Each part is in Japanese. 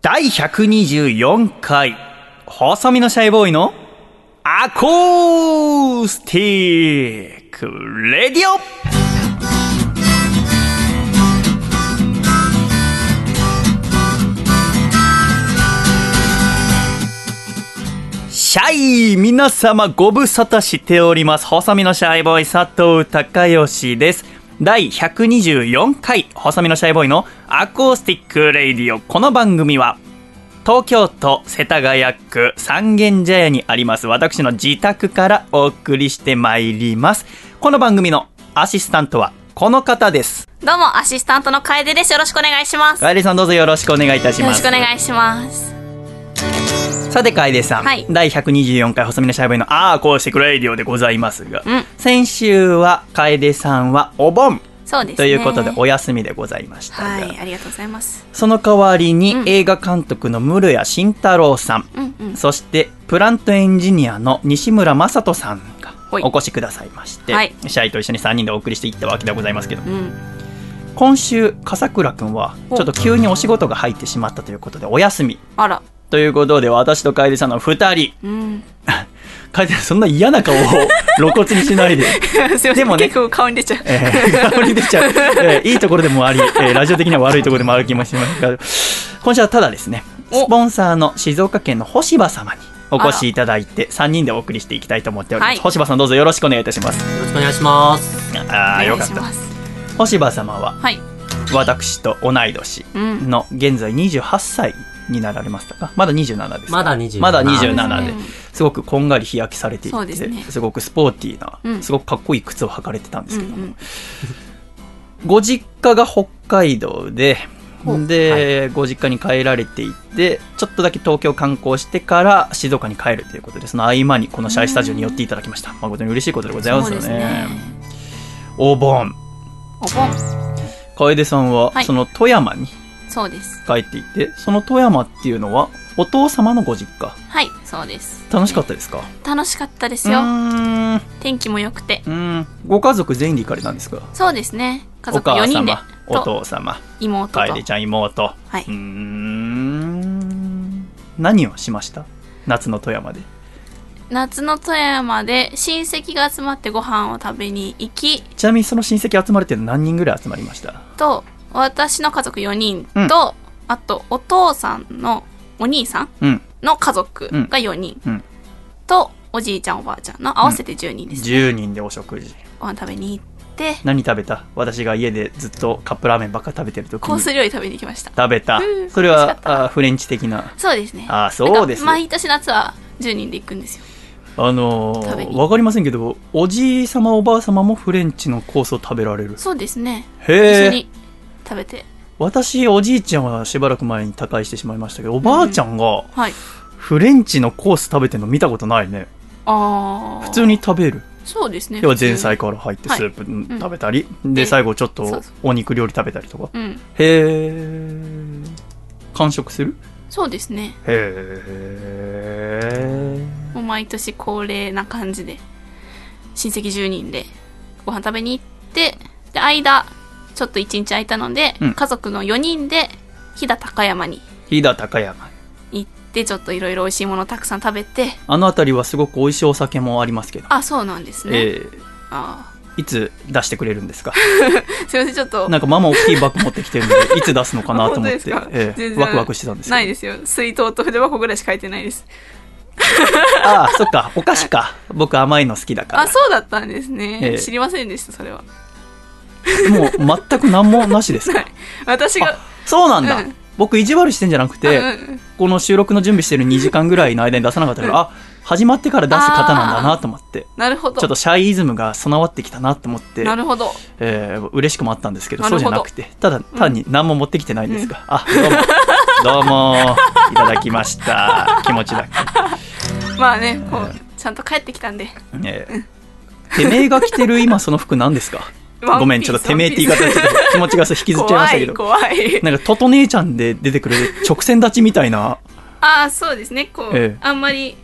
第124回、細身のシャイボーイのアコースティックレディオシャイ皆様ご無沙汰しております。細身のシャイボーイ佐藤孝義です。第124回、細身のシャイボーイのアコースティックレイディオ。この番組は、東京都世田谷区三軒茶屋にあります私の自宅からお送りしてまいります。この番組のアシスタントはこの方です。どうも、アシスタントの楓です。よろしくお願いします。よ楓さんどうぞよろしくお願いいたします。ろしくお願いします。さて楓さん、はい。第124回細身のシャイボーイのアーコースティックレイディオでございますが、うん。先週は楓さんはお盆。そうですね。ということでお休みでございましたが、はい、ありがとうございます。その代わりにうん。映画監督の室谷慎太郎さん、うんうん。そしてプラントエンジニアの西村雅人さんがはい。お越しくださいまして、はい。シャイと一緒に3人でお送りしていったわけでございますけどうん。今週笠倉くんはちょっと急にお仕事が入ってしまったということでお休み。あら。ということで私と楓さんの2人うん。楓さんそんな嫌な顔を露骨にしないで。でもね結構顔に出ちゃう。えー、香り出ちゃう、えーいいところでもあり、えーラジオ的には悪いところでもある気もしますが、今週はただですね、おスポンサーの静岡県の星葉様にお越しいただいて、3人でお送りしていきたいと思っております。はい星葉さんどうぞよろしくお願いいたします。よろしくお願いします。ああ、およかった。星葉様は、はい。私と同い年うん。の現在28歳になられましたか？まだ27ですか？まだ27まだ27で。うんすごくこんがり日焼けされていてすねごくスポーティーな、うん。すごくかっこいい靴を履かれてたんですけども、うんうん。ご実家が北海道でほで、ご実家に帰られていてちょっとだけ東京観光してから静岡に帰るということでその合間にこのシャイスタジオに寄っていただきました。誠に嬉しいことでございますよね。ね。お盆。お盆。楓さんははい。その富山にそうです。帰っていて、その富山っていうのはお父様のご実家？はい、そうです。楽しかったですか？楽しかったですうよ。天気も良くて。ーんご家族全員で行かれたんですか？そうですね。家お族4母人で様。おと、父様妹と。楓ちゃん妹はいうーん何をしました？夏の富山で夏の富山で親戚が集まってご飯を食べに行き、ちなみにその親戚集まるって何人ぐらい集まりました？と私の家族4人と、うん。あとお父さんのお兄さんうん。の家族が4人、うん。とおじいちゃんおばあちゃんの合わせて10人です、10人でお食事。ご飯食べに行って。何食べた？私が家でずっとカップラーメンばっか食べてる時コーにス料理食べに行きました。食べた。うんそれはあフレンチ的な。そうですね。あそうです毎年夏は10人で行くんですよ。あのー、わかりませんけどおじい様おばあ様もフレンチのコースを食べられる。そうですね。へえ一緒に食べて。私おじいちゃんはしばらく前に他界してしまいましたけどおばあちゃんがはい。フレンチのコース食べてるの見たことないね。ああ普通に食べる。そうですね。要は前菜から入ってスープん食べたり、でで最後ちょっとそうそう。お肉料理食べたりとか。うん。へえ完食する？そうですね。へえもう毎年恒例な感じで親戚10人でご飯食べに行ってで間ちょっと1日空いたので、うん。家族の4人で飛騨高山に飛騨高山行ってちょっといろいろ美味しいものたくさん食べてあの辺りはすごく美味しいお酒もありますけど、あそうなんですね、えーあいつ出してくれるんですか？ー すいませんちょっと。なんかママ大きいバッグ持ってきてるんで いつ出すのかなと思って。え全然。ーワクワクしてたんですないですよ。水筒と筆箱ぐらいしか書いてないです。ああそっか。お菓子か。僕甘いの好きだから。あそうだったんですね、ええ。知りませんでしたそれはもう全く何もなしですか？はい。私が。そうなんだ、うん。僕意地悪してんじゃなくて、うんうんこの収録の準備してる2時間ぐらいの間に出さなかったから、うん。あ始まってから出す方なんだなと思って。なるほど。ちょっとシャイイズムが備わってきたなと思ってなるほど。えー嬉しくもあったんですけどそうじゃなくて。ただ単に何も持ってきてないんですが、あどうも。どうも。いただきました。気持ちだけ、まあねこうちゃんと帰ってきたんで。えー。てめえが着てる今その服何ですか？ごめんちょっとてめえって言い方で気持ちが引きずっちゃいましたけど。怖い怖い。なんかトト姉ちゃんで出てくる直線立ちみたいな。ああそうですね。こう、ええ。あんまり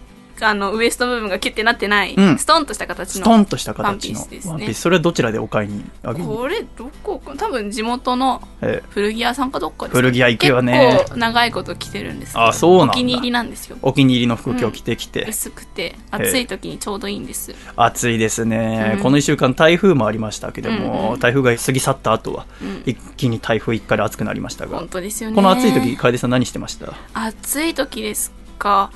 あのウエスト部分がキュッてなってない、うん。ストンとした形のストンとした形のワンピースそれはどちらでお買いにあげにこれどこか多分地元のえ古着屋さんかどっかです古着屋行くよね。結構長いこと着てるんですけどあそうなんだ。お気に入りなんですよ。お気に入りの服今日着てきて、薄くて暑い時にちょうどいいんです。暑いですね、うん。この1週間台風もありましたけども、うんうん台風が過ぎ去った後は、うん。一気に台風一回で暑くなりましたが本当ですよね。この暑い時楓さん何してました？暑い時ですか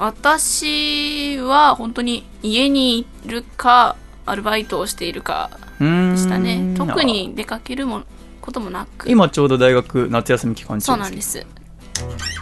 私は本当に家にいるかアルバイトをしているかでしたね。特に出かけるもこともなく。今ちょうど大学夏休み期間中そうなんです。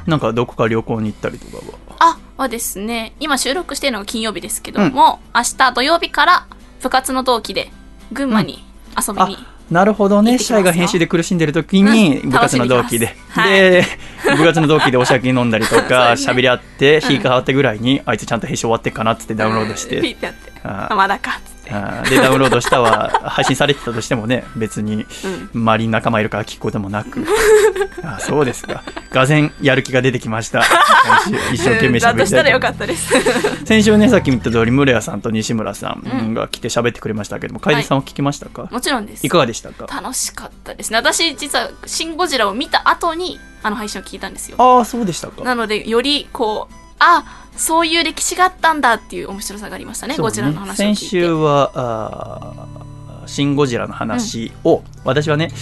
なんかどこか旅行に行ったりとかは？あはですね。今収録しているのが金曜日ですけども、明日土曜日から部活の同期で群馬に遊びに、あなるほどね。シャイが編集で苦しんでる時にうん。部活の同期で、楽しみに行きます。で 部活の同期でお酒飲んだりとか 喋り合ってうん日変わってぐらいに、あいつちゃんと編集終わってっかなっつってダウンロードして、てやって。ああまだか。っつってあでダウンロードしたは 配信されてたとしてもね別にうん。周りに仲間いるから聞くこともなく。あそうですか。がぜんやる気が出てきました。一生懸命したらよ喋りたいとかったです。先週ねさっき言った通り室谷さんと西村さうん。んが来て喋ってくれましたけども楓さんは聞きましたか、もちろんです。い、かがでしたか？楽しかったですね。私実は「シン・ゴジラ」を見た後にあの配信を聞いたんですよ。ああそうでしたか。なのでよりこうあそういう歴史があったんだっていう面白さがありましたねそうゴジラの話を聞いて。先週はあーシン・ゴジラの話を、私はね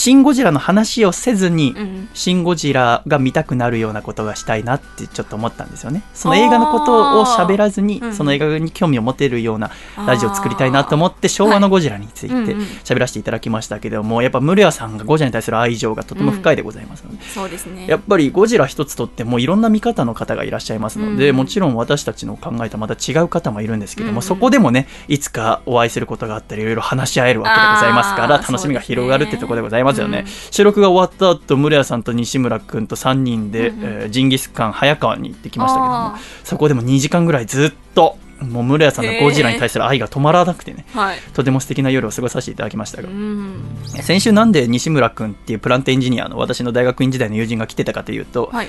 シン・ゴジラの話をせずに、うん。シン・ゴジラが見たくなるようなことがしたいなってちょっと思ったんですよね。その映画のことを喋らずにその映画に興味を持てるようなラジオを作りたいなと思って、昭和のゴジラについてうんうん喋らせていただきましたけども、やっぱムルヤさんがゴジラに対する愛情がとても深いでございますので、そうですね。やっぱりゴジラ一つとってもいろんな見方の方がいらっしゃいますので、うん。もちろん私たちの考えとまた違う方もいるんですけども、うん。そこでもねいつかお会いすることがあったりいろいろ話し合えるわけでございますから楽しみが広がるってところでございますよね。そうですね収録が終わった後室谷さんと西村君と3人で、うんうん。えージンギスカン早川に行ってきましたけどもあそこでも2時間ぐらいずっともう室谷さんのゴジラに対する愛が止まらなくてね、ーはい。とても素敵な夜を過ごさせていただきましたうが、ん。先週なんで西村君っていうプラントエンジニアの私の大学院時代の友人が来てたかというと、はい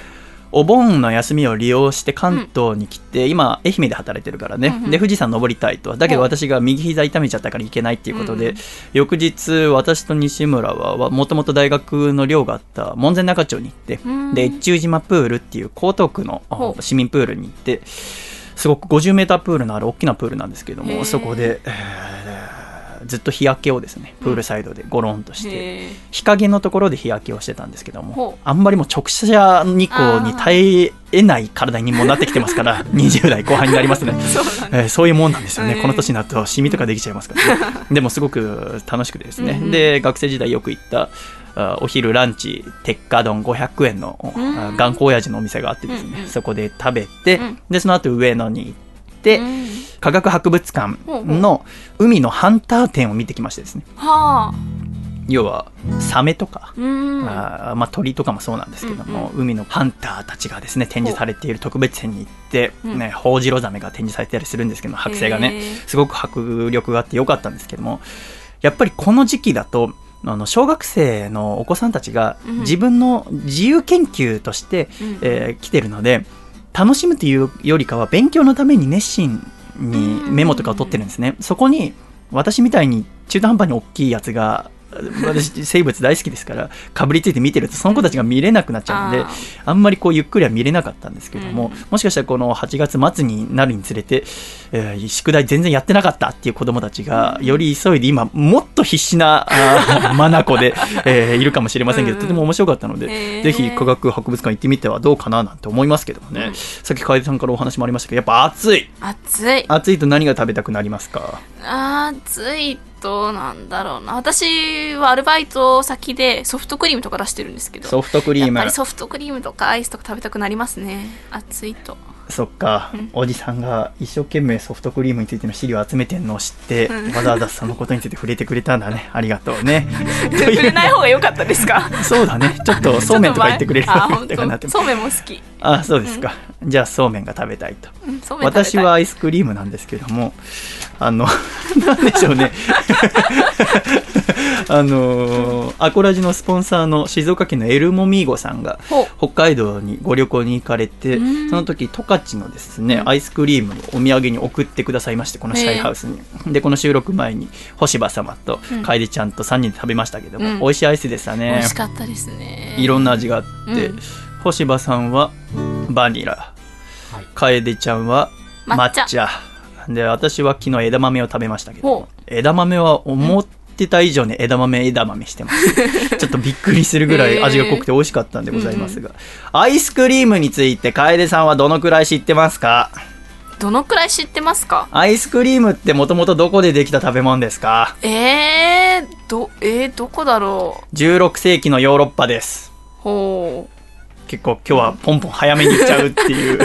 お盆の休みを利用して関東に来て、今愛媛で働いてるからね、で富士山登りたいと。だけどお私が右膝痛めちゃったから行けないっていうことで、うん翌日私と西村はもともと大学の寮があった門前仲町に行って、うん。で越中島プールっていう江東区の市民プールに行ってすごく50メータープールのある大きなプールなんですけどもそこで、えーずっと日焼けをですねプールサイドでゴロンとして、へー日陰のところで日焼けをしてたんですけどもあんまりもう直射日光に耐ええない体にもなってきてますから 20代後半になりますね、そうえーそういうもんなんですよね、この年になるとシミとかできちゃいますからね。でもすごく楽しくてですね、うんうん。で学生時代よく行ったあお昼ランチ鉄火丼500円の頑固親父のお店があってですね、うんうん。そこで食べて、うん。でその後上野に行って、うん。科学博物館の海のハンター展を見てきましてですね。はあ。要はサメとかうん。あーまあ、鳥とかもそうなんですけども、海のハンターたちがですね展示されている特別展に行って、う。ん。ね、ホウジロザメが展示されてたりするんですけど剥製がねすごく迫力があってよかったんですけどもやっぱりこの時期だとあの小学生のお子さんたちがうん。自分の自由研究として、うん。えー来てるので楽しむというよりかは勉強のために熱心にメモとかを取ってるんですね。そこに私みたいに中途半端に大きいやつが私生物大好きですからかぶりついて見てるとその子たちが見れなくなっちゃうので、あんまりこうゆっくりは見れなかったんですけども、うん。もしかしたらこの8月末になるにつれて、えー宿題全然やってなかったっていう子供たちがより急いで今もっと必死な 眼で、えーいるかもしれませんけど、うん。うんとても面白かったので、ぜひ科学博物館行ってみてはどうかななんて思いますけどもね、うん。さっき楓さんからお話もありましたけどやっぱ暑い。暑い。暑いと何が食べたくなりますか？暑いとなんだろうな。私はアルバイト先でソフトクリームとか出してるんですけど。ソフトクリーム。やっぱりソフトクリームとかアイスとか食べたくなりますね。暑いと。そっか、うん。おじさんが一生懸命ソフトクリームについての資料を集めてるのを知って、うん。わざわざそのことについて触れてくれたんだね。ありがとうね。触れない方が良かったですか？そうだね。ちょっとそうめんとか言ってくれるそうめんも好き、あそうですか、じゃあそうめんが食べたいと。うん、私はアイスクリームなんですけどもあの なんでしょうね。あのーアコラジのスポンサーの静岡県のエルモミーゴさんが北海道にご旅行に行かれてうん。その時十勝のですね、うん。アイスクリームをお土産に送ってくださいましてこのシャイハウスに。でこの収録前に星葉様とうん。楓ちゃんと3人で食べましたけども、うん。美味しいアイスでした美ね味しかったですね。いろんな味があって、うん星葉さんはバニラ。はい。楓ちゃんは抹抹茶。茶で私は昨日枝豆を食べましたけどほ枝豆は思ってた以上に枝豆枝豆してます。ちょっとびっくりするぐらい味が濃くて美味しかったんでございますが、アイスクリームについて楓さんはどのくらい知ってますか？どのくらい知ってますか？アイスクリームってもともとどこでできた食べ物ですか？えー、どえー、どこだろう？16世紀のヨーロッパです。ほ結構今日はポンポン早めにいっちゃうっていう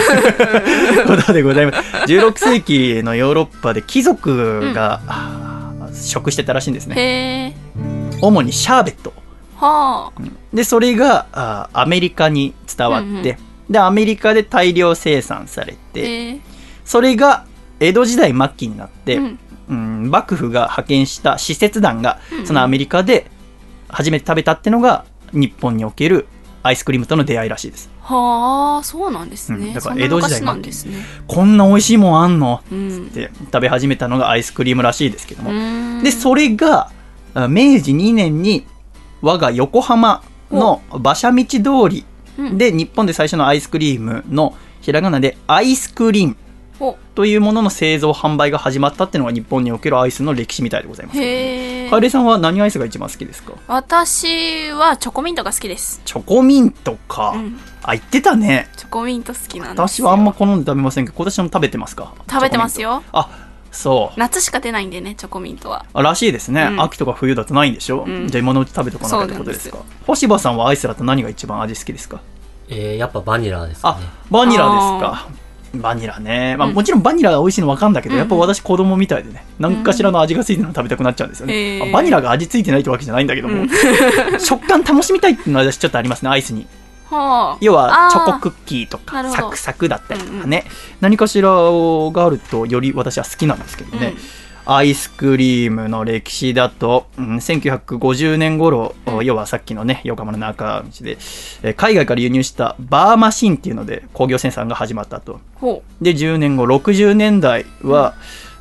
ことでございます。16世紀のヨーロッパで貴族が、あー食してたらしいんですうね主にシャーベット。はあ。でそれがあーアメリカに伝わって、うんうん。でアメリカで大量生産されてそれが江戸時代末期になって、うん。うん幕府が派遣した使節団がうんうん。そのアメリカで初めて食べたってのが日本におけるアイスクリームとの出会いらしいです。はあそうなんですね、うんだから江戸時代昔なんですね。こんな美味しいもんあんの？うん。って食べ始めたのがアイスクリームらしいですけども、うん。でそれがあ明治2年に我が横浜の馬車道通りうん。で日本で最初のアイスクリームのひらがなでアイスクリーム。ほというものの製造販売が始まったっていうのが日本におけるアイスの歴史みたいでございますへえ楓さんは何アイスが一番好きですか？私はチョコミントが好きです。チョコミントか、うん。あ言ってたね。チョコミント好きなんですよ。私はあんま好んで食べませんけど今年も食べてますか？食べてますよ。あそう。夏しか出ないんでねチョコミントは。あらしいですね、うん。秋とか冬だとないんでしょ、うん。じゃあ今のうち食べとかなきゃってことですか？星葉さんはアイスだと何が一番味好きですか？えー、やっぱバニラですかあね。バニラですかバニラね、まあ、うん。もちろんバニラが美味しいの分かんだけど、うん。やっぱ私子供みたいでね何かしらの味がついてるの食べたくなっちゃうんですよね、へー。あバニラが味ついてないってわけじゃないんだけども、うん。食感楽しみたいっていうのは私ちょっとありますねアイスに。はあ。要はチョコクッキーとかなるほどサクサクだったりとかね、何かしらがあるとより私は好きなんですけどね、アイスクリームの歴史だと、うん、1950年頃、うん。要はさっきのね横浜の中道で、えー海外から輸入したバーマシンっていうので工業生産が始まったと。ほで10年後60年代は、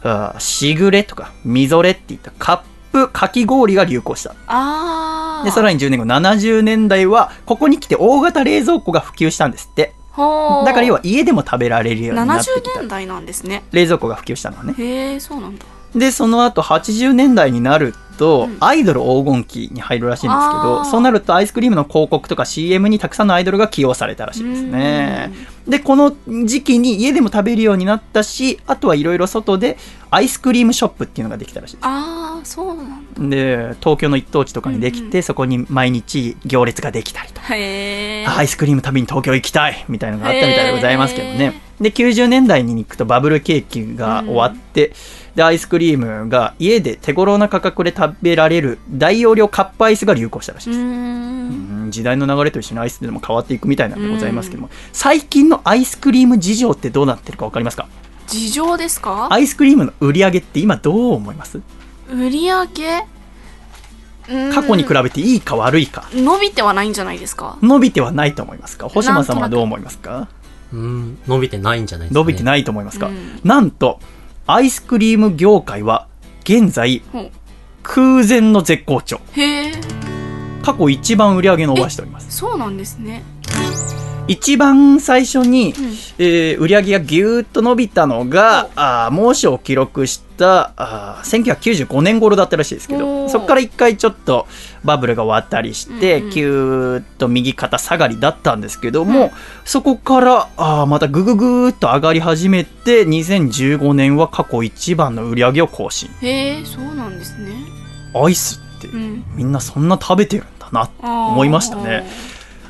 あーしぐれとかみぞれっていったカップかき氷が流行した。うああでさらに10年後70年代はここに来て大型冷蔵庫が普及したんですって。だから要は家でも食べられるようになって70きた。年代なんですね。冷蔵庫が普及したのはね。へえそうなんだでその後80年代になると、うん。アイドル黄金期に入るらしいんですけあどー。そうなるとアイスクリームの広告とか CM にたくさんのアイドルが起用されたらしいですね。でこの時期に家でも食べるようになったしあとはいろいろ外でアイスクリームショップっていうのができたらしいです。ああそうなんだ。で東京の一等地とかにできて、うん。そこに毎日行列ができたりとか。へえアイスクリーム食べに東京行きたいみたいなのがあったみたいでございますけどへね。で、90年代に行くとバブル景気が終わって、で、アイスクリームが家で手頃な価格で食べられる大容量カップアイスが流行したらしいうです。時代の流れと一緒にアイスでも変わっていくみたいなんでございますけども、最近のアイスクリーム事情ってどうなってるかわかりますか？事情ですか？アイスクリームの売り上げって今どう思います？売り上げ？うん過去に比べていいか悪いか。伸びてはないんじゃないですか？伸びてはないと思いますか？星間さんはどう思いますか？うーん、伸びてないんじゃないですか、ね。伸びてないと思いますか、うん。なんとアイスクリーム業界は現在空前の絶好調。へえ過去一番売り上げ伸ばしております。そうなんですね一番最初に、うん。えー売り上げがぎゅーっと伸びたのがあー猛暑を記録したあー1995年頃だったらしいですけおどー。そこから一回ちょっとバブルが終わったりして、うんうん。ぎゅーっと右肩下がりだったんですけども、うんそこからあーまたぐぐぐーっと上がり始めて2015年は過去一番の売り上げを更新。へえそうなんですね。アイスってうん。みんなそんな食べてるんだな思思いましたね。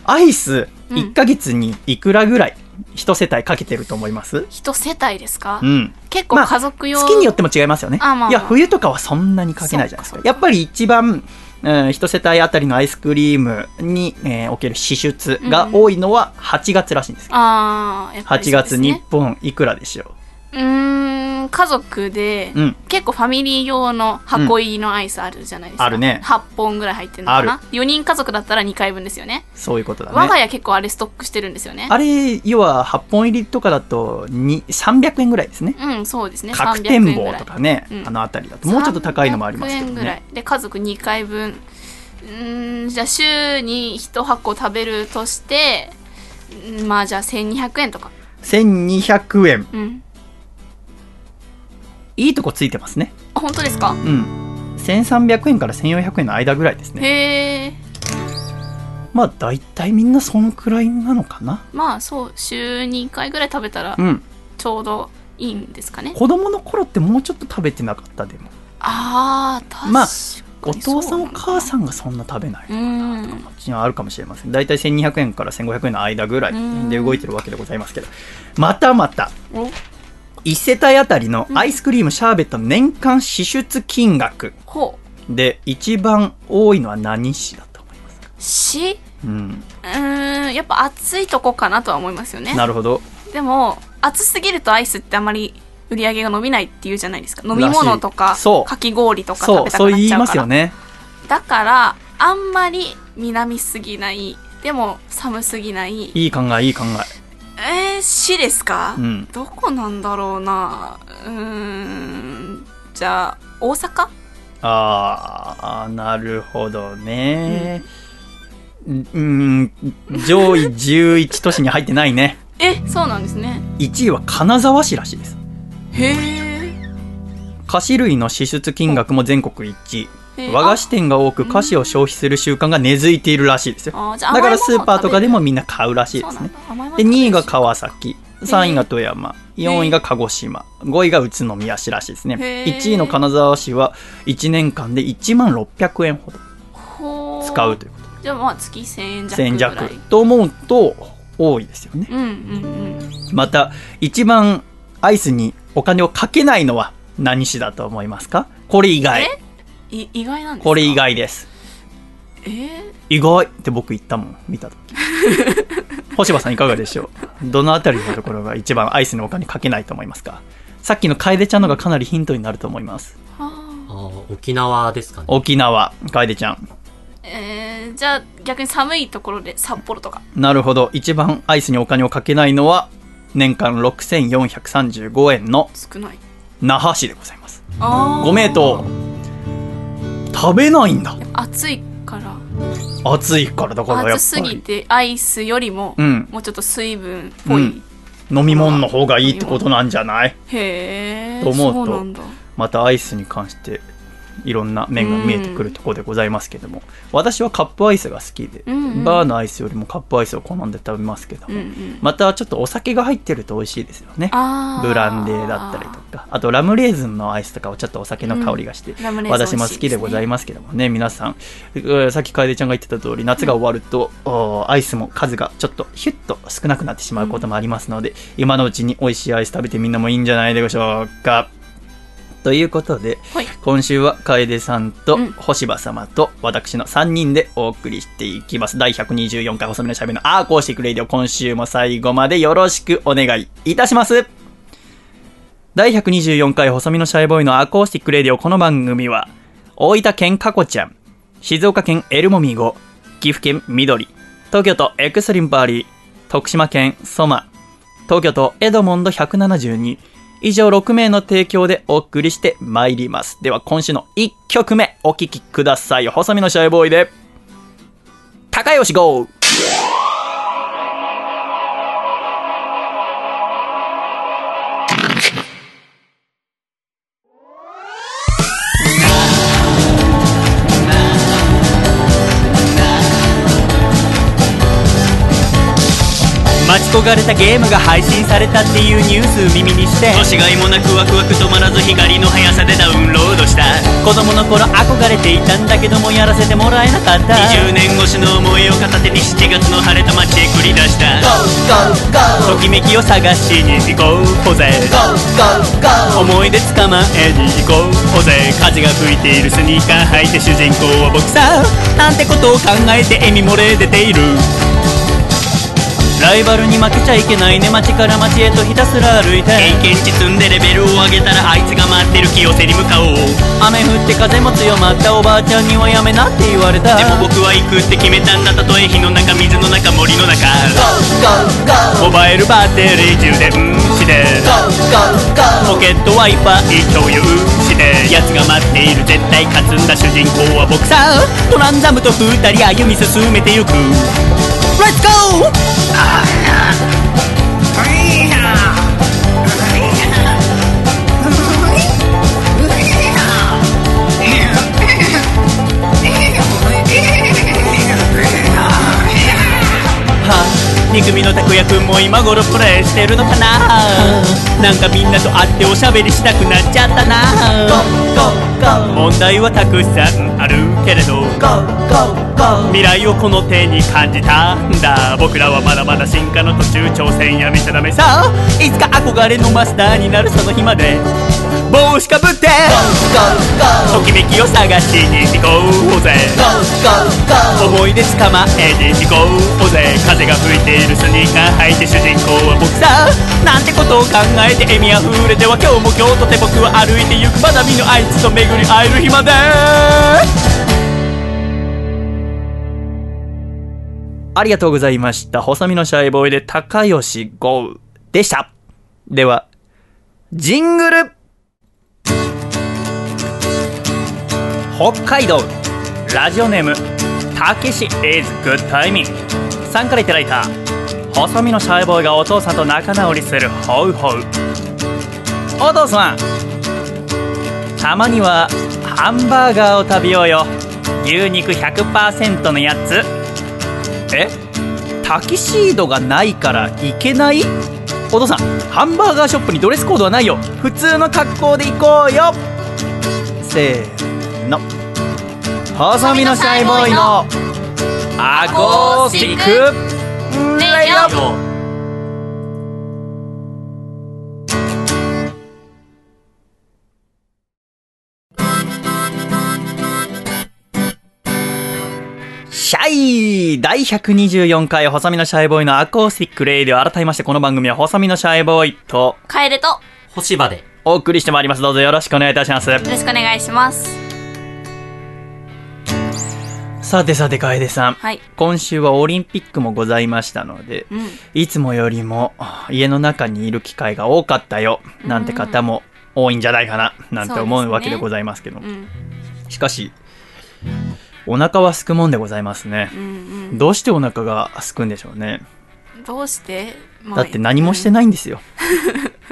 アイスうん1ヶ月にいくらぐらい一世帯かけてると思います？一世帯ですか、うん。結構まあ家族用、月によっても違いますよね。あまあまあ。いや、冬とかはそんなにかけないじゃないですか。やっぱり一番、うん、一世帯あたりのアイスクリームに、えーおける支出が多いのは8月らしいんですよ。ああやっぱり8月日本いくらでしょうーん人家族で、うん。結構ファミリー用の箱入りのアイスあるじゃないですか、あるね。8本ぐらい入ってるのかあな4人家族だったら2回分ですよね。そういうことだ我がね家結構あれストックしてるんですよね。あれ要は8本入りとかだとに300円ぐらいですね。うんそうですね。角300天棒とかね、うん。あの辺りだともうちょっと高いのもありますけど300円ぐらい。ねで家族2回分。うーんじゃあ週に1箱食べるとしてうんまあじゃあ1200円とか。1200円。うんいいとこついてますね。あ本当ですか？うん。1300円から1400円の間ぐらいですね。へえ。まあ大体みんなそのくらいなのかな。まあそう週2回ぐらい食べたらうん。ちょうどいいんですかね。子供の頃ってもうちょっと食べてなかったでも。あー確かにまあお父さんお母んさんがそんな食べないうん。こっちにはあるかもしれません。大体1200円から1500円の間ぐらいうん。で動いてるわけでございますけど。またまた。お1世帯あたりのアイスクリームシャーベットの年間支出金額。で一番多いのは何市だと思いますか？しうん。うーんやっぱ暑いとこかなとは思いますよね。なるほど。でも暑すぎるとアイスってあまり売り上げが伸びないっていうじゃないですか。飲み物とからしい。そう。かき氷とか食そうべたくなっそう言いまちゃうからすよね。だからあんまり南すぎないでも寒すぎない。いい考えいい考えー、市ですか、えうん。どこなんだろうな。うーんじゃあ大阪？あーなるほどね。うん。上位11都市に入ってないね。えそうなんですね。1位は金沢市らしいです。へえ菓子類の支出金額も全国一。位和菓子店が多く菓子を消費する習慣が根付いているらしいですよ。だからスーパーとかでも食みんな買うらしいですね。で食べる2位が川崎。3位が富山。4位が鹿児島。5位が宇都宮市らしいですね。へー。1位の金沢市は1年間で1万600円ほど使うということ。じゃあまあ月1000円弱1000円ぐらい。弱と思うと多いですよね。うんうんうん。また一番アイスにお金をかけないのは何市だと思いますか？これ以外。え？い意外なんですか？これ以外です。えー、意外って僕言ったもん見た時。星葉さんいかがでしょう？どのあたりのところが一番アイスにお金かけないと思いますか？さっきの楓ちゃんのがかなりヒントになると思います。はあー沖縄ですかね。沖縄楓ちゃん。あえー、じゃあ逆に寒いところで札幌とか。なるほど。一番アイスにお金をかけないのは年間6435円の少ない。那覇市でございます。あご名答食べないんだ。暑いから。暑いからだからやっぱり。暑すぎてアイスよりも、うん。もうちょっと水分っぽい、うん。飲み物の方がいいってことなんじゃない？へえと思うとまたアイスに関していろんな面が見えてくるところでございますけども、私はカップアイスが好きで、うんうん。バーのアイスよりもカップアイスを好んで食べますけども、うんうん。またちょっとお酒が入ってると美味しいですよね。ブランデーだったりとか。あとラムレーズンのアイスとかはちょっとお酒の香りがして、ラムレーズン私も好きでございますけども。ね皆さんえーさっき楓ちゃんが言ってた通り夏が終わると、おーアイスも数がちょっとヒュッと少なくなってしまうこともありますので、今のうちに美味しいアイス食べてみんなもいいんじゃないでしょうかということではい。今週は楓さんとうん。星葉様と私の3人でお送りしていきます。第124回細身のシャイボーイのアコースティックレイディオ今週も最後までよろしくお願いいたします。第124回細身のシャイボーイのアコースティックレディオこの番組は大分県かこちゃん静岡県エルモミーゴ岐阜県緑東京都エクストリンパーリー徳島県ソマ東京都エドモンド172以上6名の提供でお送りしてまいりますでは今週の1曲目お聴きください細身のシャイボーイで高吉 GO! れたゲームが配信されたっていうニュース耳にして年がいもなくワクワク止まらず光の速さでダウンロードした。子供の頃憧れていたんだけどもやらせてもらえなかった。20年越しの思いを片手に7月の晴れた街へ繰り出した。ときめきを探しに行こうぜ思い出捕まえに行こうぜ風が吹いているスニーカー履いて主人公は僕さなんてことを考えて笑み漏れ出ているライバルに負けちゃいけないね。街から街へとひたすら歩いて。経験値積んでレベルを上げたらあいつが待ってる清瀬に向かおう。雨降って風も強まったおばあちゃんにはやめなって言われた。でも僕は行くって決めたんだたとえ火の中水の中森の中。モバイルバッテリー充電して。ポケットワイパー共有して。奴が待っている絶対勝つんだ主人公は僕さ。トランザムと二人歩み進めてゆく。Let's go! Yeehaw! 2組のたくやくんも今頃プレイしてるのかな？なんかみんなと会っておしゃべりしたくなっちゃったな。問題はたくさんあるけれど。未来をこの手に感じたんだ。僕らはまだまだ進化の途中挑戦やめちゃダメさ。いつか憧れのマスターになるその日まで。帽子かぶって。ときめきを探しに行こうぜ。思い出捕まえに行こうぜ。風が吹いているスニーカー履いて主人公は僕さなんてことを考えて笑みあふれては今日も今日とて僕は歩いてゆくまだ見ぬあいつと巡り会える日までありがとうございました。細身のシャイボーイで高吉豪雨でした。では、ジングル北海道ラジオネームたけし is good timing さんからいただいた細身のシャイボーイがお父さんと仲直りするホウホウ。お父さんたまにはハンバーガーを食べようよ。牛肉100%のやつ。え？タキシードがないからいけない？お父さんハンバーガーショップにドレスコードはないよ。普通の格好で行こうよ。せーの。細身のシャイボーイのアコースティックレイディオシャイ第124回細身のシャイボーイのアコースティックレイディオ改めましてこの番組は細身のシャイボーイと帰ると。よ星場で。お送りしてまいります。どうぞよろしくお願いいたします。ろしくお願いしますさてさて楓さん。はい。今週はオリンピックもございましたのでうん。いつもよりもあ家の中にいる機会が多かったよなんて方も多いんじゃないかななんて思うわけでございますけども。うん。しかしお腹は空くもんでございますね。うんうん。どうしてお腹が空くんでしょうね。どうして、まだって何もしてないんですよ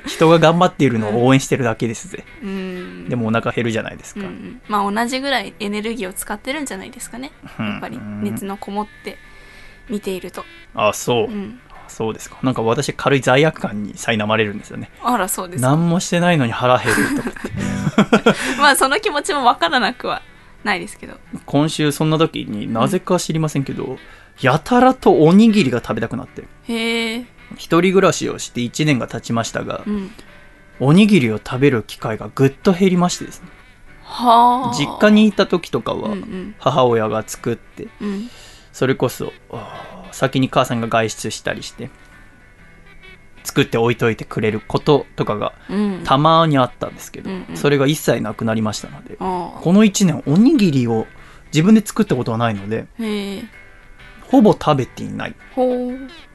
人が頑張っているのを応援してるだけですぜ。うん。でもお腹減るじゃないですか。うんうん。まあ同じぐらいエネルギーを使ってるんじゃないですかね。うん。やっぱり熱のこもって見ていると。あそう。うん。そうですか。なんか私軽い罪悪感に苛まれるんですよね。あらそうですか。何もしてないのに腹減ると思って。まあその気持ちもわからなくはないですけど。今週そんな時になぜか知りませんけど、やたらとおにぎりが食べたくなって。へえ一人暮らしをして1年が経ちましたが、うん。おにぎりを食べる機会がぐっと減りましてですね。はあ。実家にいた時とかうんうはん。母親が作ってうん。それこそ先に母さんが外出したりして作って置いといてくれることとかがうん。たまにあったんですけど、うんうん。それが一切なくなりましたのであこの1年おにぎりを自分で作ったことはないのでほぼ食べていない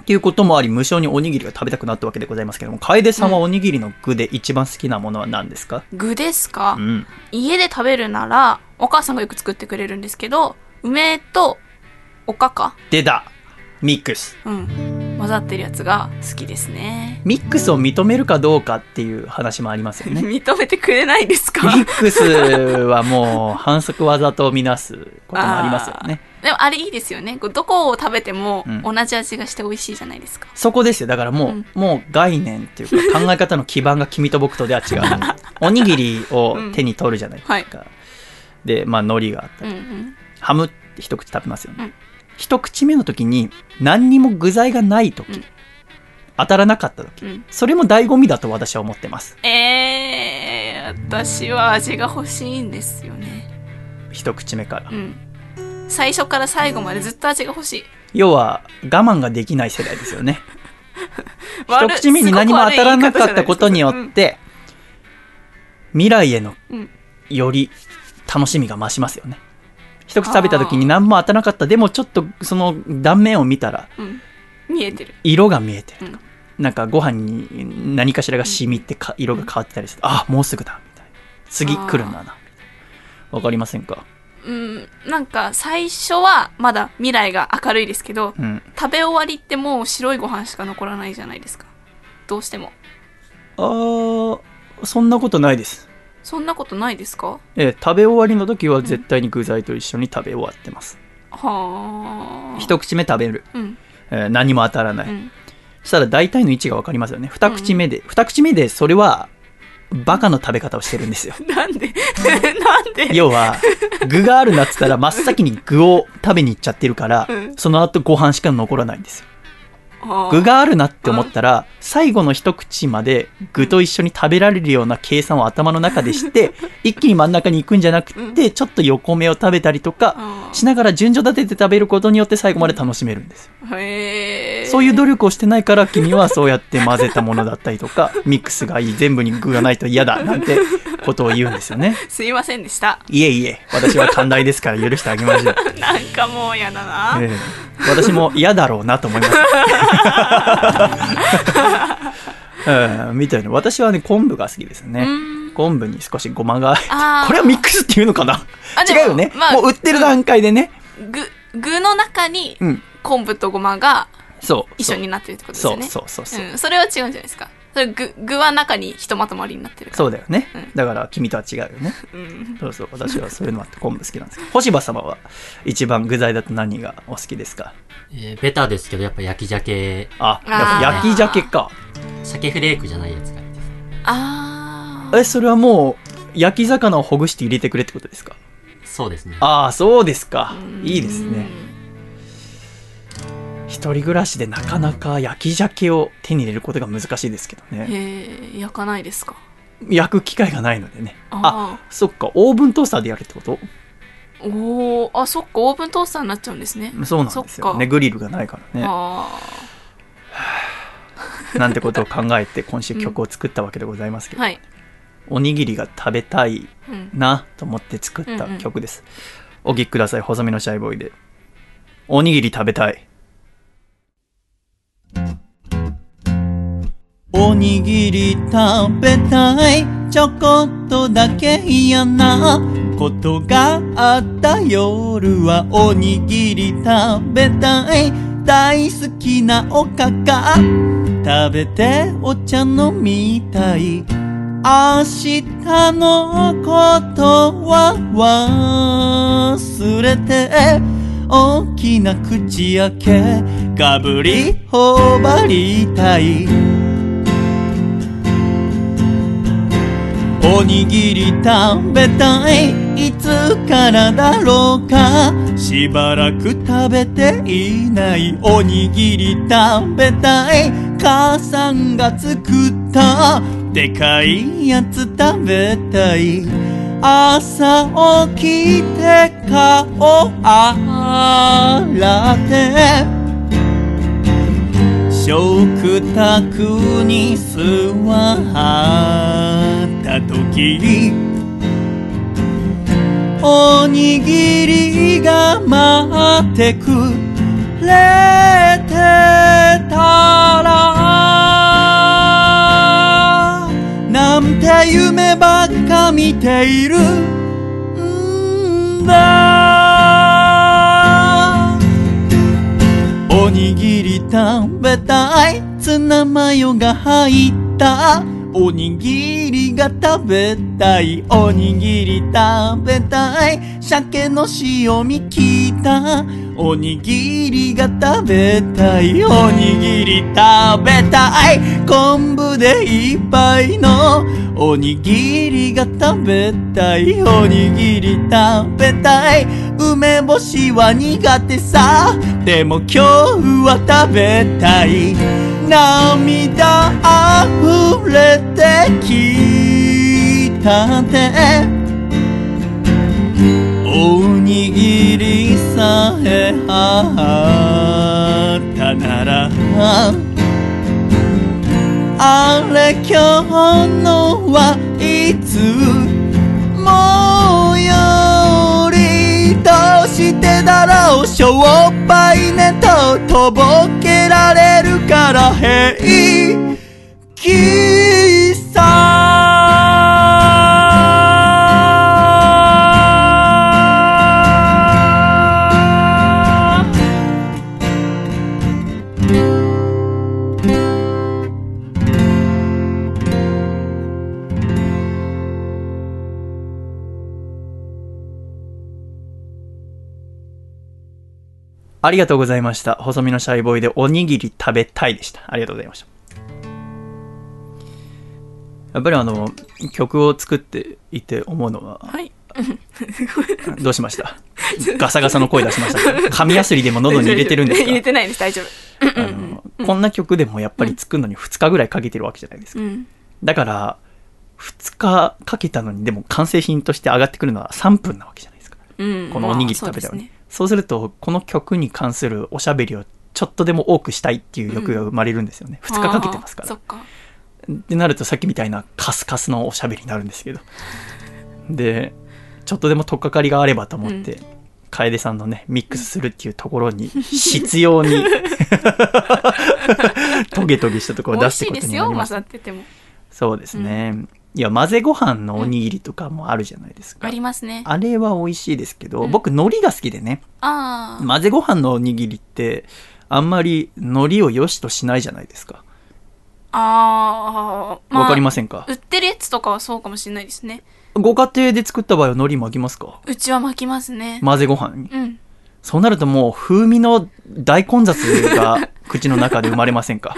っていうこともあり無性におにぎりが食べたくなったわけでございますけども楓さん。はおにぎりの具で一番好きなものは何ですか、具ですか、うん、家で食べるならお母さんがよく作ってくれるんですけど梅とおかか。出たミックス。うん。混ざってるやつが好きですね。ミックスを認めるかどうかっていう話もありますよね。認めてくれないですか？ミックスはもう反則技とみなすこともありますよね。でもあれいいですよね。どこを食べてもうん。同じ味がして美味しいじゃないですか、そこですよ。だからもう、うん。もう概念っていうか考え方の基盤が君と僕とでは違うおにぎりを手に取るじゃないですか、でまあ海苔があったりうんうん。ハムって一口食べますよね、うん一口目の時に何にも具材がない時、うん。当たらなかった時うん。それも醍醐味だと私は思ってます。えー、私は味が欲しいんですよね。一口目から、うん。最初から最後までずっと味が欲しい。要は、我慢ができない世代ですよね。一口目に何も当たらなかったことによっ、て、未来へのより楽しみが増しますよね。一口食べた時に何も当たらなかった。でもちょっとその断面を見たら、うんうん見えてる。色が見えてる。うんなんかご飯に何かしらが染みってか色が変わってたりする。あ、もうすぐだ。みたいな。次来るんだな。わかりませんか？うん、なんか最初はまだ未来が明るいですけど、うん。食べ終わりってもう白いご飯しか残らないじゃないですか。どうしても。あー、そんなことないです。そんなことないですか？ええ、食べ終わりの時は絶対に具材と一緒に食べ終わってます。はあ。一口目食べる。うん。えー何も当たらない。うん。そしたら大体の位置がわかりますよね。二口目で、二口目でそれは、バカの食べ方をしてるんですよ。なんで？なんで？要は、具があるなって言ったら真っ先に具を食べに行っちゃってるから、うんその後ご飯しか残らないんですよ。はあ具があるなって思ったら、最後の一口まで具と一緒に食べられるような計算を頭の中でして、一気に真ん中に行くんじゃなくて、ちょっと横目を食べたりとか、あしながら順序立てて食べることによって最後まで楽しめるんですよ。そういう努力をしてないから君はそうやって混ぜたものだったりとか、ミックスがいい、全部に具がないと嫌だ、なんてことを言うんですよね。すいませんでした。いえいえ、私は寛大ですから許してあげましょう。なんかもう嫌だな。ええ私も嫌だろうなと思います。うんみたいな。私はね、昆布が好きですね。うん昆布に少しごまが。これはミックスっていうのかな？違うよね、まあもう売ってる段階でね。具、具の中にうん。昆布とごまがそう。一緒になってるってことですそう。そうそうそう。うん、それは違うんじゃないですか。それ具、具は中にひとまとまりになってる。そうだよねうん。だから君とは違うよね。うん。そうそう。私はそういうのあって昆布好きなんですけど。星葉様は一番具材だと何がお好きですか？えーベタですけど、やっぱ焼き鮭、あ、やっぱ焼き鮭か。鮭フレークじゃないやつがいいです。あー。え、それはもう、焼き魚をほぐして入れてくれってことですか？そうですね。ああ、そうですかう。んいいですね。。一人暮らしでなかなか焼き鮭を手に入れることが難しいですけどね。へえ、焼かないですか？焼く機会がないのでね。あ、あそっか、オーブントースターでやるってこと？ーおー、あ、そっか、オーブントースターになっちゃうんですね。そうなんですよね。グリルがないからね。あ なんてことを考えて今週曲を作ったわけでございますけど、ーはい。おにぎりが食べたいうん。なと思って作った曲です。お聴きください、細身のシャイボーイで。おにぎり食べたい。おにぎり食べたい。ちょこっとだけ嫌なことがあった夜はおにぎり食べたい。大好きなおかか。食べてお茶飲みたい。明日のことは忘れて大きな口開けかぶりほばりたい。おにぎり食べたい。いつからだろうか。しばらく食べていない。おにぎり食べたい。母さんが作った。でかいやつ食べたい。朝起きて顔洗って。食卓に座った時おにぎりが待ってく。れてたらなんて夢見ている。んだ。おにぎり食べたい。ツナマヨが入った。おにぎりが食べたい。おにぎり食べたい。鮭の塩味効いた。おにぎりが食べたい。おにぎり食べたい。昆布でいっぱいの。おにぎりが食べたい。おにぎり食べたい。梅干しは苦手さ。でも今日は食べたい。涙あふれてきたておにぎりさえああれ今日のはいつもよりどうしてだろうしょっぱいねととぼけられるから平気ありがとうございました。細身のシャイボーイでおにぎり食べたいでした。ありがとうございました。やっぱりあの、曲を作っていて思うのは、はい。どうしました？ガサガサの声出しました紙やすりでも喉に入れてるんですか？入れてないです、大丈夫。あのこんな曲でもやっぱり作るのに2日ぐらいかけてるわけじゃないですか。うん。だから、2日かけたのにでも完成品として上がってくるのは3分なわけじゃないですか。うん。このおにぎりまあ食べたのに。そうですねそうすると、この曲に関するおしゃべりをちょっとでも多くしたいっていう欲が生まれるんですよね。2日かけてますから。ってなるとさっきみたいなカスカスのおしゃべりになるんですけど。で、ちょっとでも取っかかりがあればと思って、楓さんのね、ミックスするっていうところに、必要に、トゲトゲしたところを出してことになりましたざ。ってても。そうですね。いや、混ぜご飯のおにぎりとかもあるじゃないですか。ありますね。あれは美味しいですけど、うん僕、海苔が好きでね、ああ。混ぜご飯のおにぎりって、あんまり海苔を良しとしないじゃないですか。ああ。わ、かりまませんか？売ってるやつとかはそうかもしれないですね。ご家庭で作った場合は海苔巻きますか？うちは巻きますね。混ぜご飯に。うん。そうなるともう風味の大混雑が口の中で生まれませんか？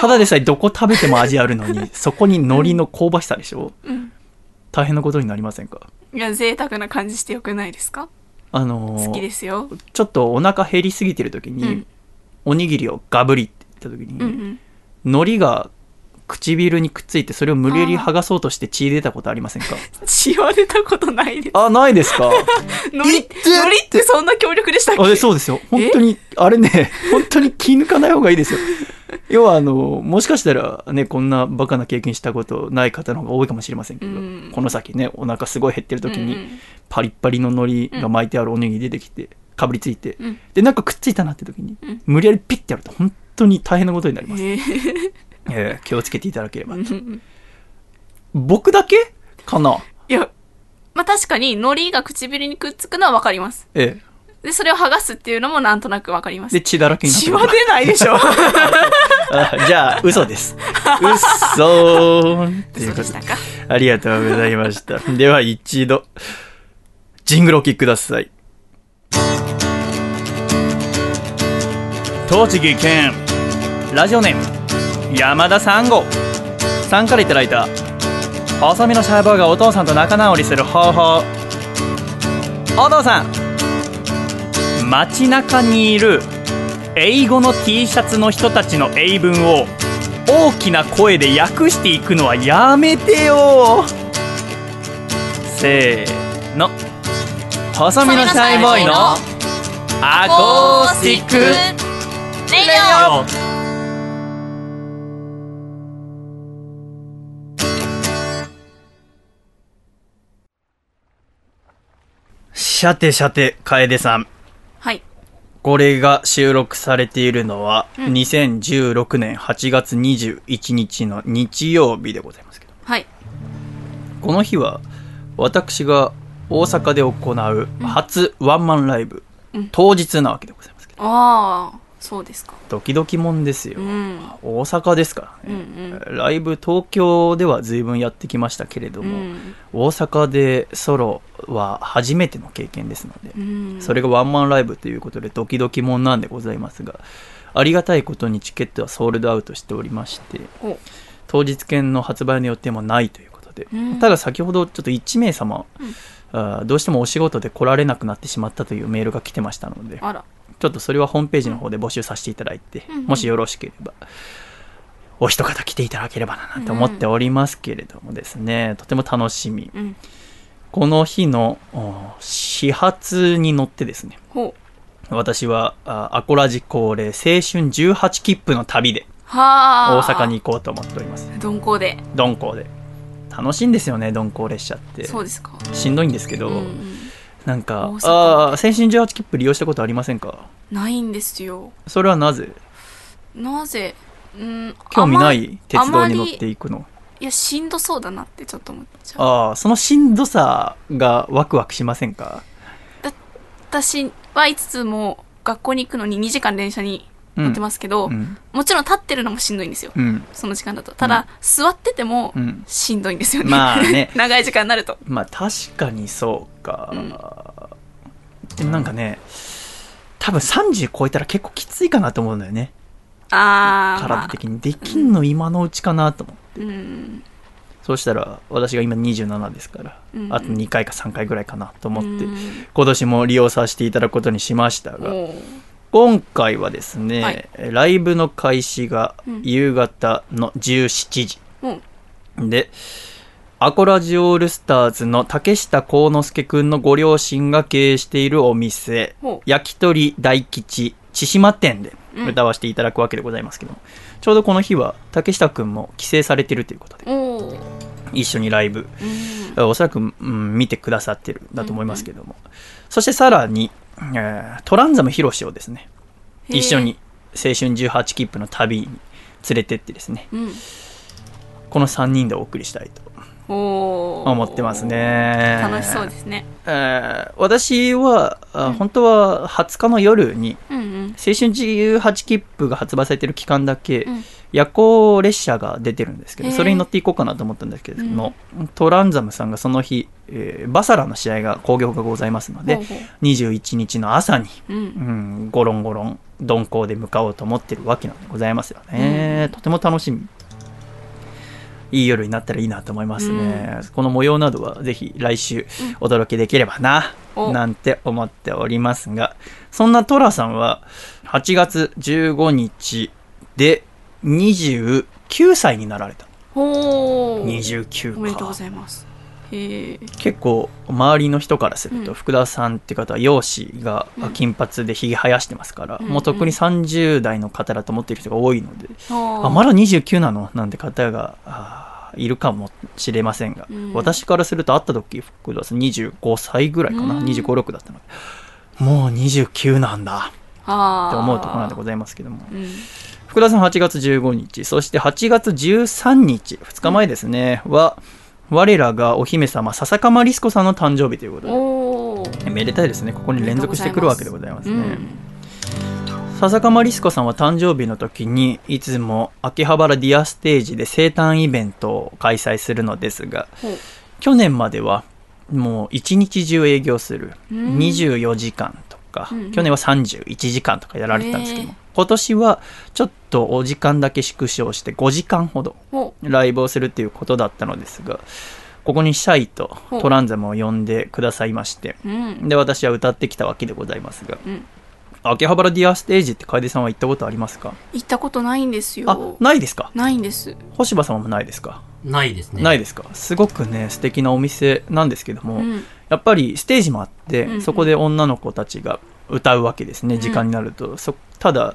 ただでさえどこ食べても味あるのに、そこに海苔の香ばしさでしょ？うん。大変なことになりませんか？いや、贅沢な感じしてよくないですか？あのー好きですよ。ちょっとお腹減りすぎてる時に、うんおにぎりをガブリって言った時に、うんうん。海苔が唇にくっついてそれを無理やり剥がそうとして血出たことありませんか？血は出たことないです。あ、ないですか？海苔、いってってそんな強力でしたっあれけそうですよ。本当に、あれね、本当に気抜かない方がいいですよ。要はあの、もしかしたらね、こんなバカな経験したことない方の方が多いかもしれませんけど、うん。この先ね、お腹すごい減ってる時に、パリッパリの海苔が巻いてあるおにぎり出てきて、かぶりついて、うん。で、なんかくっついたなって時に、うん。無理やりピッてやると本当に大変なことになります。へええー気をつけていただければ。うん僕だけかな？いや、まあ確かに海苔が唇にくっつくのはわかります。えで、それを剥がすっていうのもなんとなくわかりまえ。すで、。血だらけになっ血は出ないでしょ。あじゃあ、嘘です。嘘ーっていうことで嘘でしたか。ありがとうございました。では一度、ジングルお聴きください。栃木県、ラジオネーム、山田三号さんからいただいた、細身のシャイボーイがお父さんと仲直りする方法。お父さん、街中にいる英語の T シャツの人たちの英文を大きな声で訳していくのはやめてよ。せーの。細身のシャイボーイのアコースティックレレオさてさて楓さん。はい。これが収録されているのは、うん。2016年8月21日の日曜日でございますけど。はい。この日は私が大阪で行う初ワンマンライブ、うん。当日なわけでございますけど。ああ、そうですか。ドキドキもんですよ、うん。大阪ですからうんね、うん。ライブ東京では随分やってきましたけれども、うん。大阪でソロは初めての経験ですので、うん。それがワンマンライブということでドキドキもんなんでございますがありがたいことにチケットはソールドアウトしておりまして当日券の発売の予定もないということで、うんただ先ほどちょっと1名様、うんあーどうしてもお仕事で来られなくなってしまったというメールが来てましたのであら。ちょっとそれはホームページの方で募集させていただいて、うんうんもしよろしければお一方来ていただければななんて思っておりますけれどもですね、とても楽しみうん。この日のお始発に乗ってですねほ私はあアコラジ恒例青春18切符の旅ではあ。大阪に行こうと思っております鈍行で。鈍行で楽しいんですよね鈍行列車ってそうですか。しんどいんですけど、うんうん。なんかああ青春18切符利用したことありませんか？ないんですよ。それはなぜ？なぜ、うん、興味なあい鉄道に乗っていくの？いや、しんどそうだなってちょっと思っちゃう。ああそのしんどさがワクワクしませんか？私はいつつも学校に行くのに2時間電車に乗ってますけど、うんもちろん立ってるのもしんどいんですよ。うんその時間だと。ただ、座っててもうんしんどいんですよね。まあね 長い時間になると。まあ確かにそうか、うんでもなんかね多分30超えたら結構きついかなと思うんだよね。あー。体的に。できんの今のうちかなと思う、まあうん。そうしたら私が今27ですから、うん。あと2回か3回ぐらいかなと思って、うん。今年も利用させていただくことにしましたが今回はですね、はい。ライブの開始がうん。夕方の17時、うん。で、アコラジオールスターズの竹下幸之助くんのご両親が経営しているお店、ほう。焼き鳥大吉千島店でうん。歌わせていただくわけでございますけど、ちょうどこの日は竹下くんも帰省されてるということで、おー。一緒にライブ、うん。おそらく、うん、見てくださってるんだと思いますけども、そしてさらに、えートランザムヒロシをですね、一緒に青春18切符の旅に連れてってですね、うん。この3人でお送りしたいと思ってますね。楽しそうですね。えー私は、あうん。本当は20日の夜にうんうん。青春18切符が発売されてる期間だけ、うん。夜行列車が出てるんですけどそれに乗っていこうかなと思ったんですけども、トランザムさんがその日、えーバサラの試合が興行がございますのでほうほう。21日の朝に、うん。う。ん、ゴロンゴロン鈍行で向かおうと思ってるわけなんでございますよね、とても楽しみいい夜になったらいいなと思いますね、この模様などはぜひ来週お届けできればな、お。なんて思っておりますがそんなトラさんは8月15日で29歳になられた。ほー。29おめでとうごかざいます。結構周りの人からすると、うん。福田さんって方は容姿がうん。金髪でひげ生やしてますから、うんもう特に30代の方だと思っている人が多いので、ああまだ29なの？なんて方がいるかもしれませんが、うん。私からすると会った時福田さん25歳ぐらいかな、うん。25、6だったのでもう29なんだ。あって思うところなんでございますけども。うん。福田さん8月15日そして8月13日2日前ですね、は我らがお姫様笹かまりすこさんの誕生日ということで。めでたいですね。ここに連続してくるわけでございますね。うん。笹かまりすこさんは誕生日の時にいつも秋葉原ディアステージで生誕イベントを開催するのですがほう。去年まではもう一日中営業するうん。24時間とか、うんうん去年は31時間とかやられてたんですけども、今年はちょっとお時間だけ縮小して5時間ほどほライブをするっていうことだったのですがここにシャイとトランザムを呼んでくださいましてう。うん。で私は歌ってきたわけでございますがうん。秋葉原ディアステージって楓さんは行ったことありますか？行ったことないんですあよ。ないですか？ないんです。星葉さんもないですか、ないですね。ないですか？すごくね素敵なお店なんですけども、うん。やっぱりステージもあって、うんうん。そこで女の子たちが歌うわけですねうん。時間になると、そただ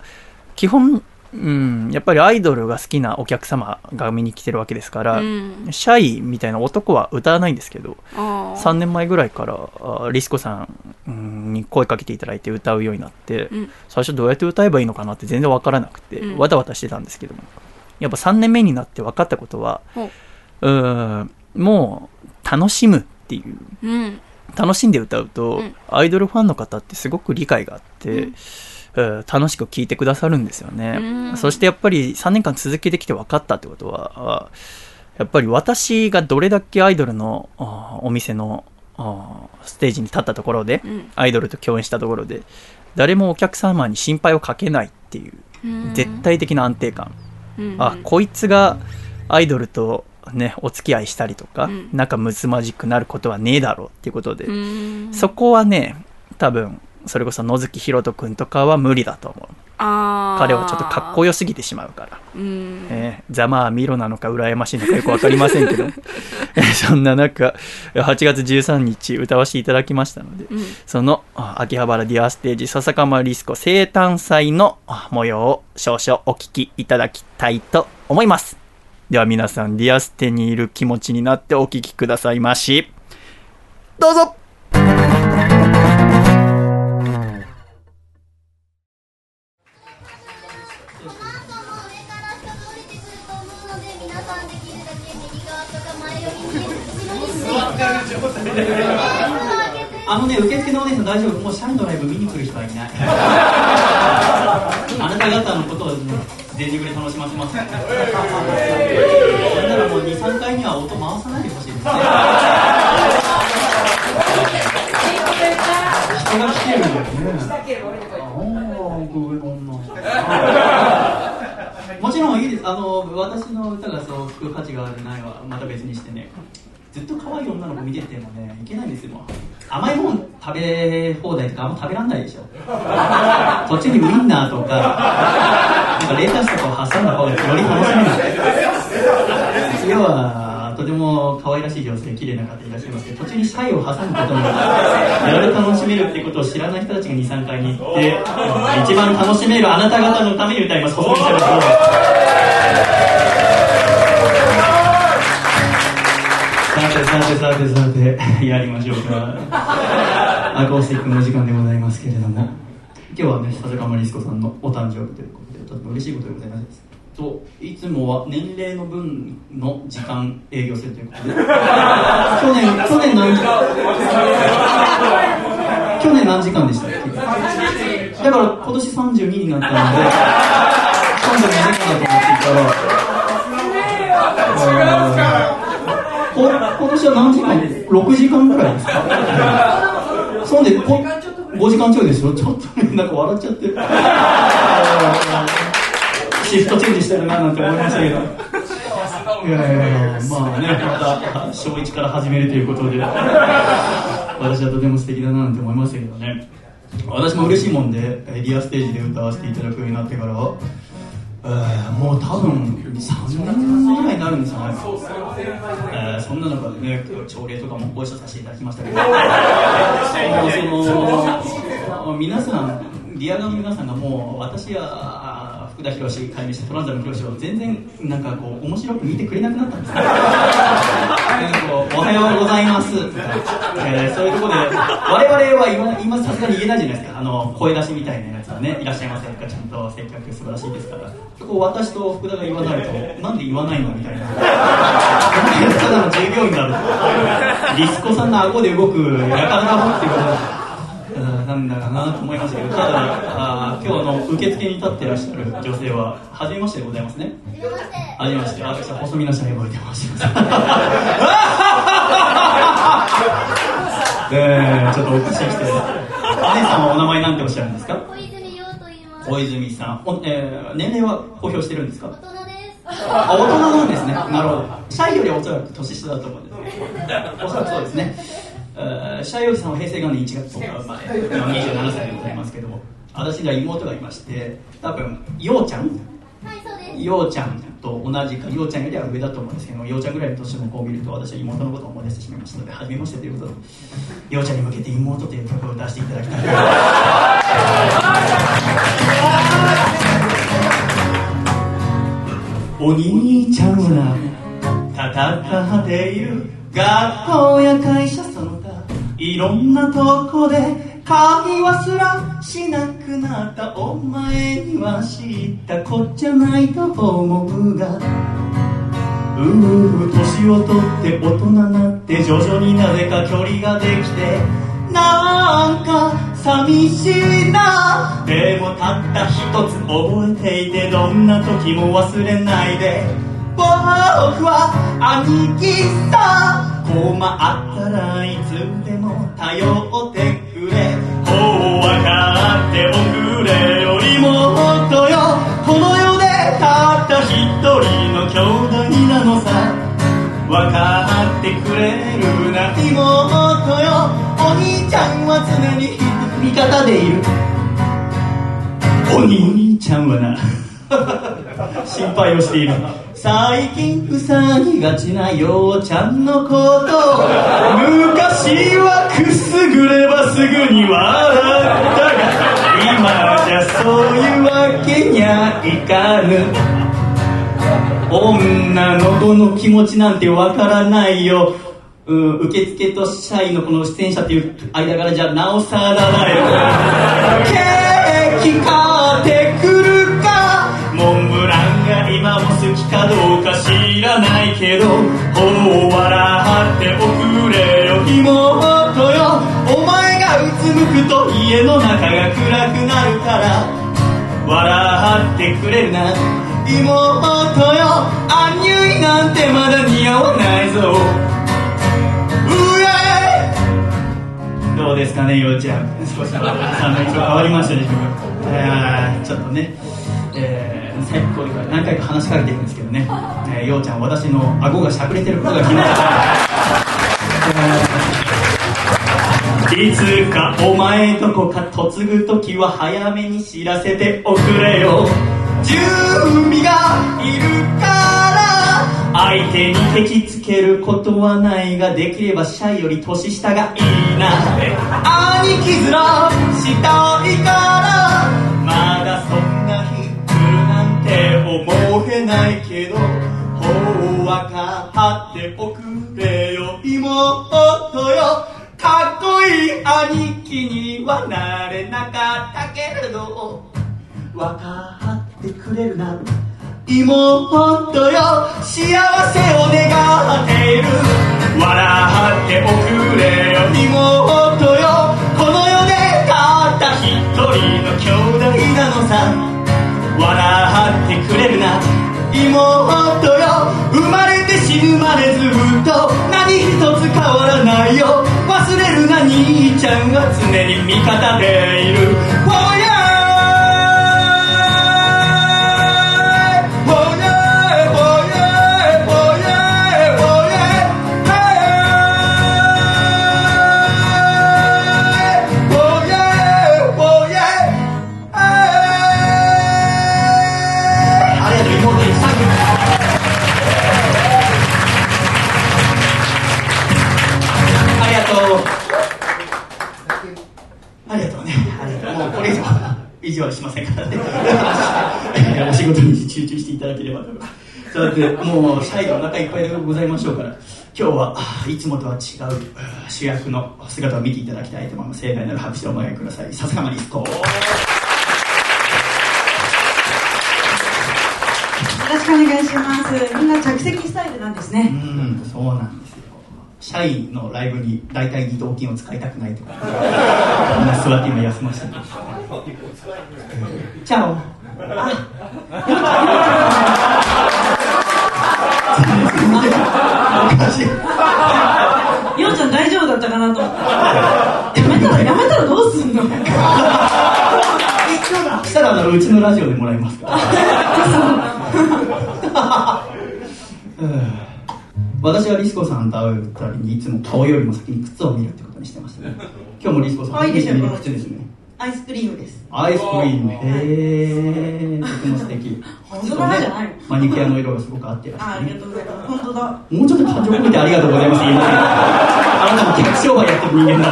基本、うん、やっぱりアイドルが好きなお客様が見に来てるわけですから、うん。シャイみたいな男は歌わないんですけどあー。3年前ぐらいからあリスコさんうんに声かけていただいて歌うようになって、うん。最初どうやって歌えばいいのかなって全然わからなくて、うん。わたわたしてたんですけども。やっぱ3年目になって分かったことはほうーんもう楽しむっていううん。楽しんで歌うと、うん。アイドルファンの方ってすごく理解があって、うん。えー楽しく聴いてくださるんですよね、うん。そしてやっぱり3年間続けてきて分かったってことはあやっぱり私がどれだけアイドルのあお店のあステージに立ったところで、うん。アイドルと共演したところで誰もお客様に心配をかけないっていううん。絶対的な安定感、うん。あこいつがアイドルとねお付き合いしたりとか、うん。仲睦まじくなることはねえだろうっていうことで、うん。そこはね多分それこそ野月ひろとくんとかは無理だと思う。彼はちょっとかっこよすぎてしまうから。うん。えーざまあミロなのか羨ましいのかよくわかりませんけど、えーそんな中、8月13日歌わせていただきましたので、うん。そのあ秋葉原ディアステージ笹かまリスコ生誕祭のあ模様を少々お聞きいただきたいと思います。では皆さんディアステにいる気持ちになってお聞きくださいまし。どうぞあのね、受付のお姉さん大丈夫、もう社員のライブ見に来る人はいない。あなた方のことをね、全力で楽しませます。ならもう2、3回には音回さないでほしいですね。人が来てるんだよね。もちろんいいです。あの私の歌がそう聞く価値があるないはまた別にしてね。ずっと可愛い女の子見ててもねいけないんですよ。もう甘いもん食べ放題とかあんま食べらんないでしょ。途中にウインナーとかなんかレタスとかを挟んだ方がより楽しめる。要はとても可愛らしい女性、綺麗な方いらっしゃいますけど、途中にシャイを挟むことによって、いろいろ楽しめるってことを知らない人たちが2、3回に行って、一番楽しめるあなた方のために歌います、細見さんのてさてさてさて、やりましょうか。アコースティックの時間でございますけれども、今日はね、笹川リスコさんのお誕生日ということで、とても嬉しいことでございます。といつもは年齢の分の時間営業するということで、去年、去年何時間、去年何時間でしたっけ？だから今年32になったので、今度2時間だと思っていたら、こ今年は何時間 ?6 時間ぐらいですか？そんでこ5時間ちょいでしょちょっとねなんか笑っちゃってシフトチェンジしてるななんて思いましたけど。いやいやいやまあねまた小1から始めるということで。私はとても素敵だななんて思いましたけどね。私も嬉しいもんでリアステージで歌わせていただくようになってからえーもう多分3年ぐらいになるんですよね、えーそんな中で。ね朝礼とかもご一緒させていただきましたけど その皆さんリアガンの皆さんがもう私やあ福田博士改名してトランザム博士を全然なんかこう面白く見てくれなくなったんです。ねなんかこうおはようございますとか、えーそういうところで我々は今今さすがに言えないじゃないですか。あの声出しみたいなやつはねいらっしゃいません。かちゃんと接客素晴らしいですから。こう私と福田が言わないとなんで言わないのみたいな。ただの従業員だろリスコさんの顎で動くやからだっていうことうんなんだかなと思いましたけどただあー今日の受付に立ってらっしゃる女性は初めましてでございますね初めまして私は細身のシャイボーイで申します えー、ちょっとおかしい人でお姉さんはお名前なんておっしゃるんですか？小泉洋と言います。小泉さん、おえー年齢は公表してるんですか？大人です。あ、大人なんですね。なるほど。シャイよりおそらく年下だと思うんです。おそらくそうですね。えーシャイおじさんは平成元年1月10日生まれ、27歳でございますけども、私には妹がいまして、多分、ようちゃんはい、そうです。ようちゃんと同じか、ようちゃんよりは上だと思うんですけども、ようちゃんぐらいの年の子を見ると、私は妹のことを思い出してしまいましたので、初めましてということで、ようちゃんに向けて妹という曲を出していただきたい。お兄ちゃんは戦っている学校や会社その他いろんなとこで会話すらしなくなったお前には知ったこっちゃないと思うが。うう年を取って大人になって徐々になぜか距離ができてなんか寂しいな。でもたった一つ覚えていてどんな時も忘れないで。僕は兄貴さ困ったらいつでも頼ってくれ。こう分かっておくれよりもっとよ。この世でたった一人の兄弟なのさ。分かってくれるな妹よ。お兄ちゃんは常に味方でいる。お兄ちゃんはな。心配をしている。最近ふさぎがちなようちゃんのこと。昔はくすぐればすぐに笑ったが今じゃそういうわけにゃいかぬ。女の子の気持ちなんてわからないよ、うん、受付と社員のこの出演者っていう間柄じゃなおさらだよケーキ買きかどうか知らないけどほう笑っておくれよ妹よ。お前がうつむくと家の中が暗くなるから笑ってくれるな。妹よアンニュイなんてまだ似合わないぞ。うえどうですかねようちゃん少しさんの印象変わりましたでしょうかいちょっとね。えー、最後から何回か話しかけてるんですけどね、えー、ようちゃん私の顎がしゃくれてることが気になったいつかお前とこか嫁ぐ時は早めに知らせておくれよ。準備がいるから。相手に敵つけることはないができればシャイより年下がいいな。兄貴面したいから。まだそんな日来るなんて思えないけどほうわかっておくれよ。妹よ。かっこいい兄貴にはなれなかったけれど。わかってくれるな妹よ。幸せを願っている。笑っておくれよ妹よ。この世でたった一人の兄弟なのさ。笑ってくれるな。妹よ。生まれて死ぬまでずっと。何一つ変わらないよ。忘れるな兄ちゃんは常に味方でいる。せんからね。えーお仕事に集中していただければと。だって、もう、シャイがお腹いっぱいでございましょうから、今日は、あいつもとは違うあ主役の姿を見ていただきたいと思います。盛大なる拍手をお願いください。さすがまリスコ。よろしくお願いします。みんな着席スタイルなんですうね。ん、そうなんですよ。社員のライブに大体二頭筋を使いたくないとか、みんな座って今休ませてる。チャオ。あ。おかしい。ようちゃん大丈夫だったかなと思った。やめたら、やめたらどうすんのしたらあのうちのラジオでもらいます私はリスコさんと会うたびにいつも顔よりも先に靴を見るってことにしてましたね。今日もリスコさん、可愛いでしょ見る靴ですね。アイスクリームです。アイスクリーム、へえ、とても素敵。本当だじゃないねマニキュアの色がすごく合ってらっしあ、ゃるねありが。とうございます。本当だ。もうちょっと感情込めてありがとうございます言いませんかあなたも客商売やってる人間だ。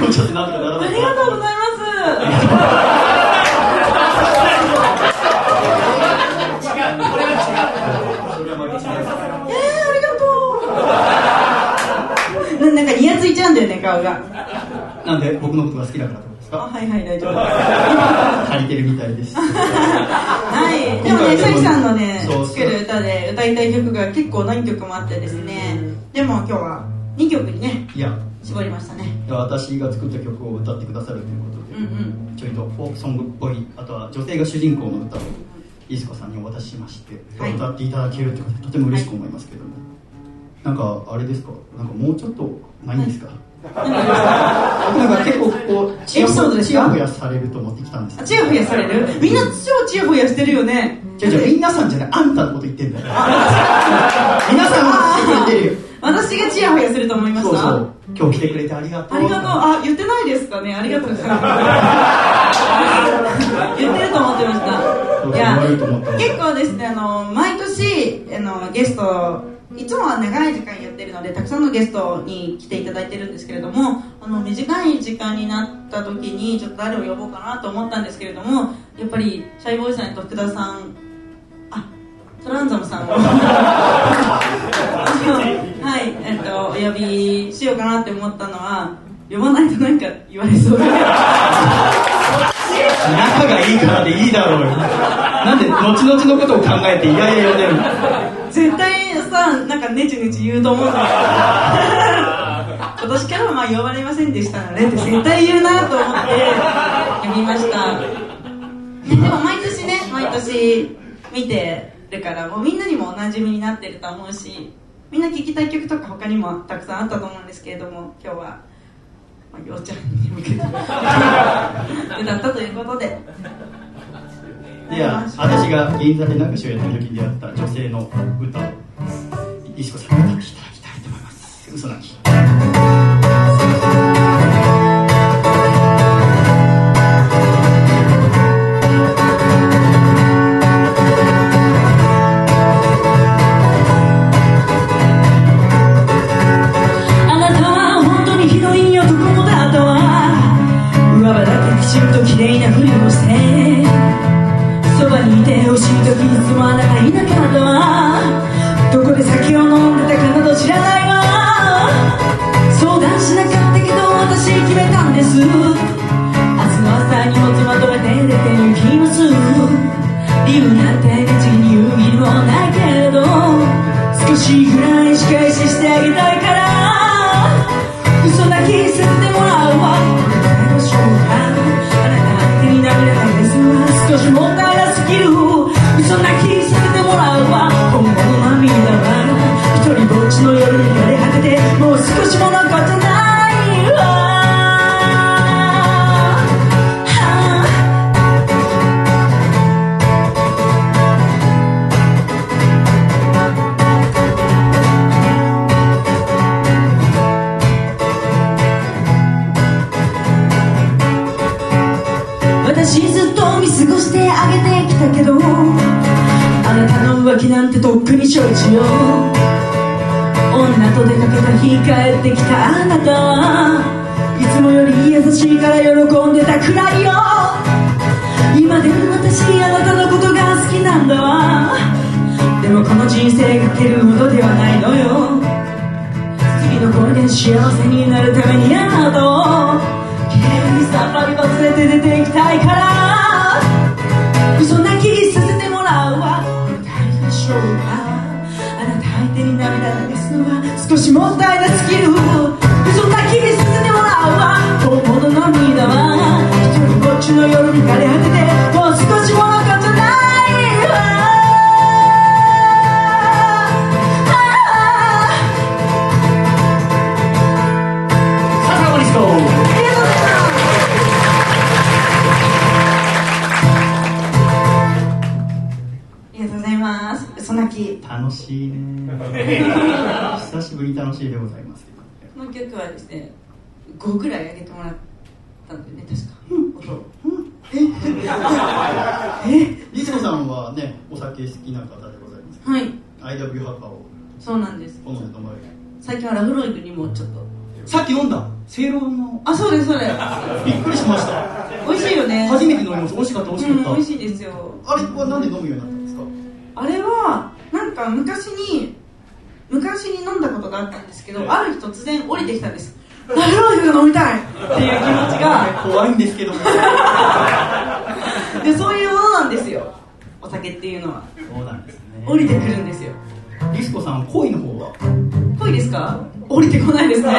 もうちょっとなんとかならあないりがとうございます。えー、ありがとう。ななんかニヤついちゃうんだよね、顔が。なんで僕のことが好きだからってことですあ、かはいはい、大丈夫。です。足りてるみたいです。はい、でもね、シャイさんのね作る歌で歌いたい曲が結構何曲もあってですね、でも今日は2曲にね、いや、絞りましたね。私が作った曲を歌ってくださるということで、うんうん。ちょいとフォークソングっぽい、あとは女性が主人公の歌をリスコさんにお渡ししまして、はい。歌っていただけるということでとても嬉しく思いますけども、なんかあれですか？なんかもうちょっとないんですか、僕なんか結構こうエピソードですかちやほやされると思ってきたんですあ、チヤホヤされる？みんな超チヤホヤしてるよね。じゃじゃ皆さんじゃないあんたのこと言ってんだよ。皆さんのこと言ってるよ。私がチヤホヤすると思いました。そうそう。今日来てくれてありがとう。ありがとう。あ言ってないですかね。ありがとうございます。言ってると思ってました。いや結構ですねあの毎年あのゲストいつもは長い時間やってるのでたくさんのゲストに来ていただいてるんですけれどもあの短い時間になった時にちょっと誰を呼ぼうかなと思ったんですけれどもやっぱりシャイボーイさんと福田さんあトランザムさんを はい、えっと、お呼びしようかなって思ったのは呼ばないとなんか言われそう。だ 仲がいいからでいいだろうよ。なんで後々のことを考えていやいや呼んでるの？絶対さなんかネチネチ言うと思うんだけど今年からはまあ呼ばれませんでしたのでって絶対言うなと思って。呼びました、ね、でも毎年ね毎年見てるからもうみんなにもおなじみになってると思うしみんな聴きたい曲とか他にもたくさんあったと思うんですけれども今日は、まあ、ようちゃんに向けて。歌ったということででは私が銀座でなんかしをやってる時に出会った女性の歌。を石子さんに歌っていただきたいと思います。嘘なき。あなたは本当にひどい男だとは。上場だけきちんと綺麗なふりをして。そばにいてほしい時いつもあなたいな。か明日の朝に持ちまとめて出て行きもする理由なんて道に言う意味もないけど少しぐらい仕返ししてあげたいから嘘泣きさせてもらうわこれだけの瞬間あなた相手に涙ないですが少し問題がすぎる嘘泣きさせてもらうわ今後の涙は一人ぼっちの夜に枯れ果ててもう少しものってななたの浮気なんてとっくに承知よ女と出かけた日帰ってきたあなたはいつもより優しいから喜んでたくらいよ。今でも私あなたのことが好きなんだわ。でもこの人生がけるほどではないのよ。次の恋で幸せになるためにあなたを綺麗にさっぱり忘れて出て行きたいから。あなた相手に涙流すのは少しもったいなすぎる嘘泣きさせてもらうわ本物の涙は一人ぼっちの夜に枯れ果てて楽しいでございますこの曲はですね5ぐらい上げてもらったんでね確か、音。をリスコさんはねお酒好きな方でございますはい IW ハカをそうなんです最近はラフロイグにもちょっとさっき飲んだ正論のあそうですそうですびっくりしました美味しいよね初めて飲みます美味しかった美味しかった、うん、美味しいですよあれはなんで飲むようになったんですかあれはなんか昔に昔に飲んだことがあったんですけどある日突然降りてきたんです。ラフロイグが飲みたい！っていう気持ちが。怖いんですけども。でそういうものなんですよ。お酒っていうのは。そうなんですね。降りてくるんですよ。リスコさん恋の方は？濃いですか？降りてこないですね。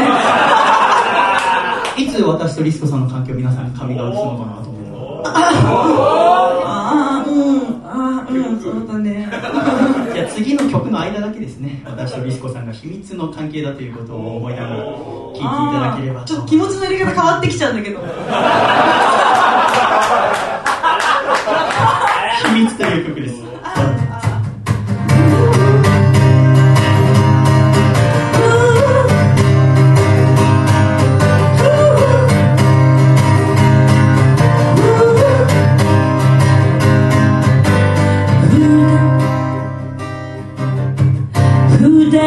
いつ私とリスコさんの関係を皆さんにカミングアウトするのかなと思うああうんああうんそうだね。じゃあ次の曲の間だけですね。私とリスコさんが秘密の関係だということを思いながら聞いていただければちょっと気持ちのやり方変わってきちゃうんだけど。秘密という曲です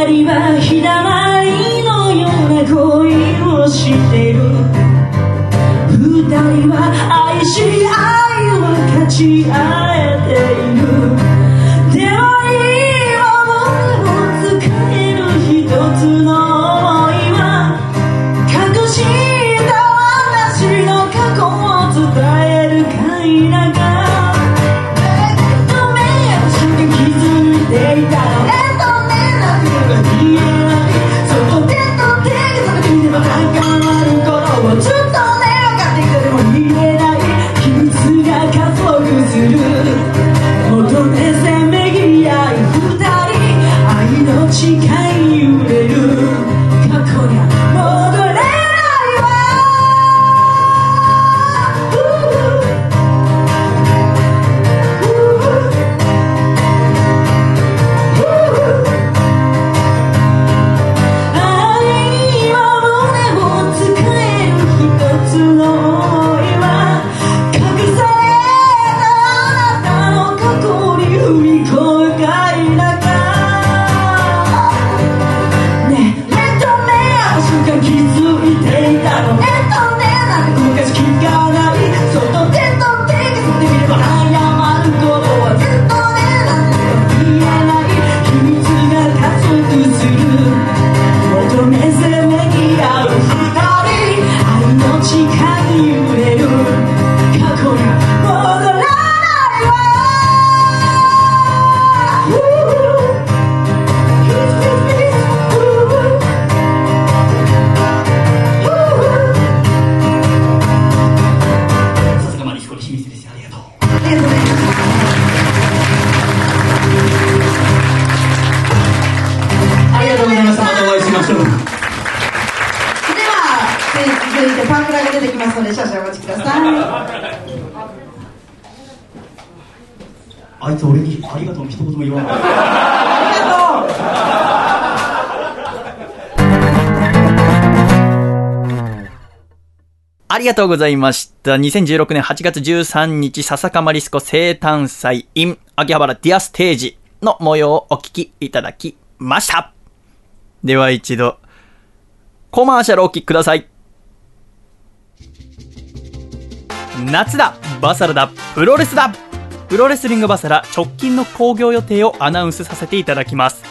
はひだまりのような恋をしてる。二人は愛し愛を分かち合えている。ありがとうございました。2016年8月13日、笹かまリスコ生誕祭 in 秋葉原ディアステージの模様をお聞きいただきました。では一度、コマーシャルお聞きください。夏だバサラだプロレスだプロレスリングバサラ直近の興行予定をアナウンスさせていただきます。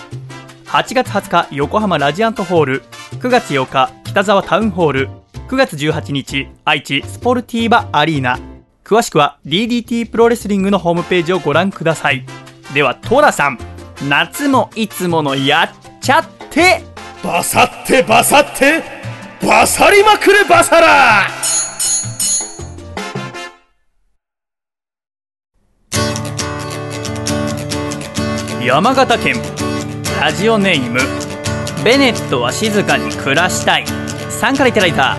8月20日横浜ラジアントホール9月8日北沢タウンホール9月18日愛知スポルティーバアリーナ。詳しくは DDT プロレスリングのホームページをご覧ください。ではトラさん。夏もいつものやっちゃって。バサってバサって。バサりまくれバサラ。山形県ラジオネームベネットは静かに暮らしたいさんからいただいた。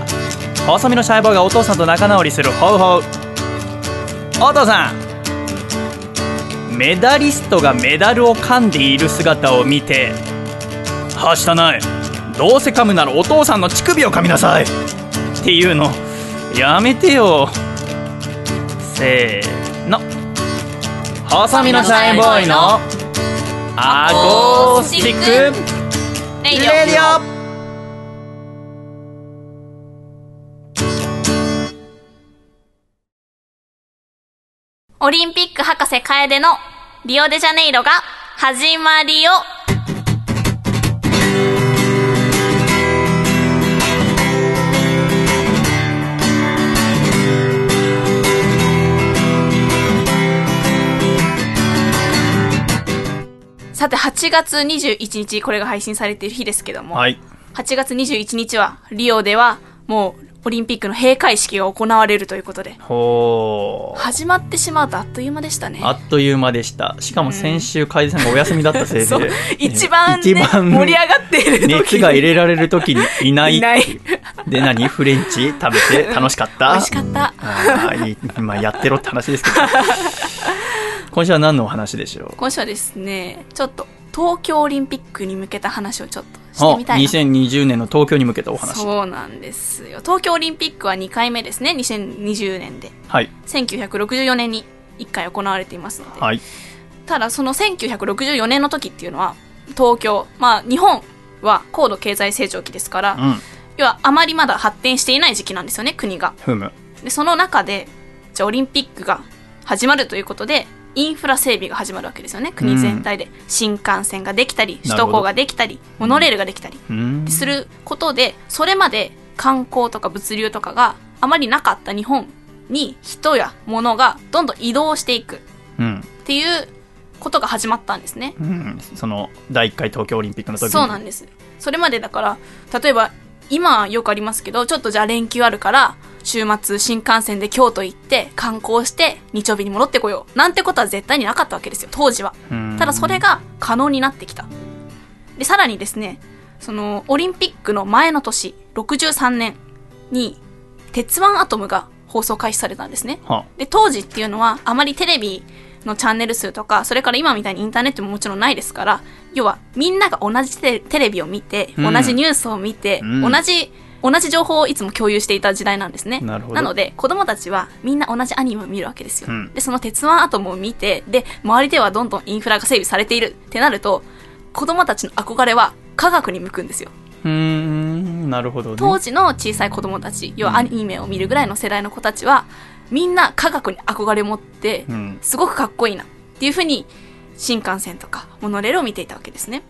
細身のシャイボーイがお父さんと仲直りするホウホウお父さん。メダリストがメダルを噛んでいる姿を見てはしたない。どうせ噛むならお父さんの乳首を噛みなさいっていうのやめてよせーの。細身のシャイボーイのアコースティック。レイディオオオリンピック博士楓のリオデジャネイロが始まりよ。さて8月21日これが配信されている日ですけども、はい。8月21日はリオではもうオリンピックの閉会式が行われるということで。始まってしまうとあっという間でしたね。あっという間でした。しかも先週楓さんがお休みだったせいで、ね、一番盛り上がっている時に。熱が入れられる時にいない。いない。で何？フレンチ？食べて？楽しかった？美味しかった。あーいい。まあやってろって話ですけど。今週は何のお話でしょう？今週はですねちょっと東京オリンピックに向けた話をちょっとしてみたいな。2020年の東京に向けたお話。そうなんですよ。東京オリンピックは2回目ですね。2020年で。はい。1964年に1回行われていますので、はい。ただその1964年の時っていうのは東京まあ日本は高度経済成長期ですから、うん。要はあまりまだ発展していない時期なんですよね、国が。で、その中で、じゃあオリンピックが始まるということで、インフラ整備が始まるわけですよね、国全体で。新幹線ができたり、首都高ができたり、モノレールができたり、うん。することで、それまで観光とか物流とかがあまりなかった日本に人や物がどんどん移動していくっうん。ていうことが始まったんですね。うん。その、第1回東京オリンピックの時に。そうなんです。それまでだから、例えば、今はよくありますけど、ちょっとじゃあ連休あるから、週末新幹線で京都行って観光して日曜日に戻ってこよう。なんてことは絶対になかったわけですよ、当時は。うんただそれが可能になってきた。で、さらにですね、その、オリンピックの前の年、63年に、鉄腕アトムが放送開始されたんですね。はで、当時っていうのは、あまりテレビのチャンネル数とか、それから今みたいにインターネットももちろんないですから、要は、みんなが同じテレビを見て、うん同じニュースを見て、うん同じ、同じ情報をいつも共有していた時代なんですね。なので、子供たちはみんな同じアニメを見るわけですよ。うんで、その鉄腕アトムを見て、で、周りではどんどんインフラが整備されているってなると、子供たちの憧れは科学に向くんですよ。うーん、なるほどね。当時の小さい子供たち、要はアニメを見るぐらいの世代の子たちは、みんな科学に憧れを持ってう、ん。すごくかっこいいなっていうふうに、新幹線とかモノレールを見ていたわけですね。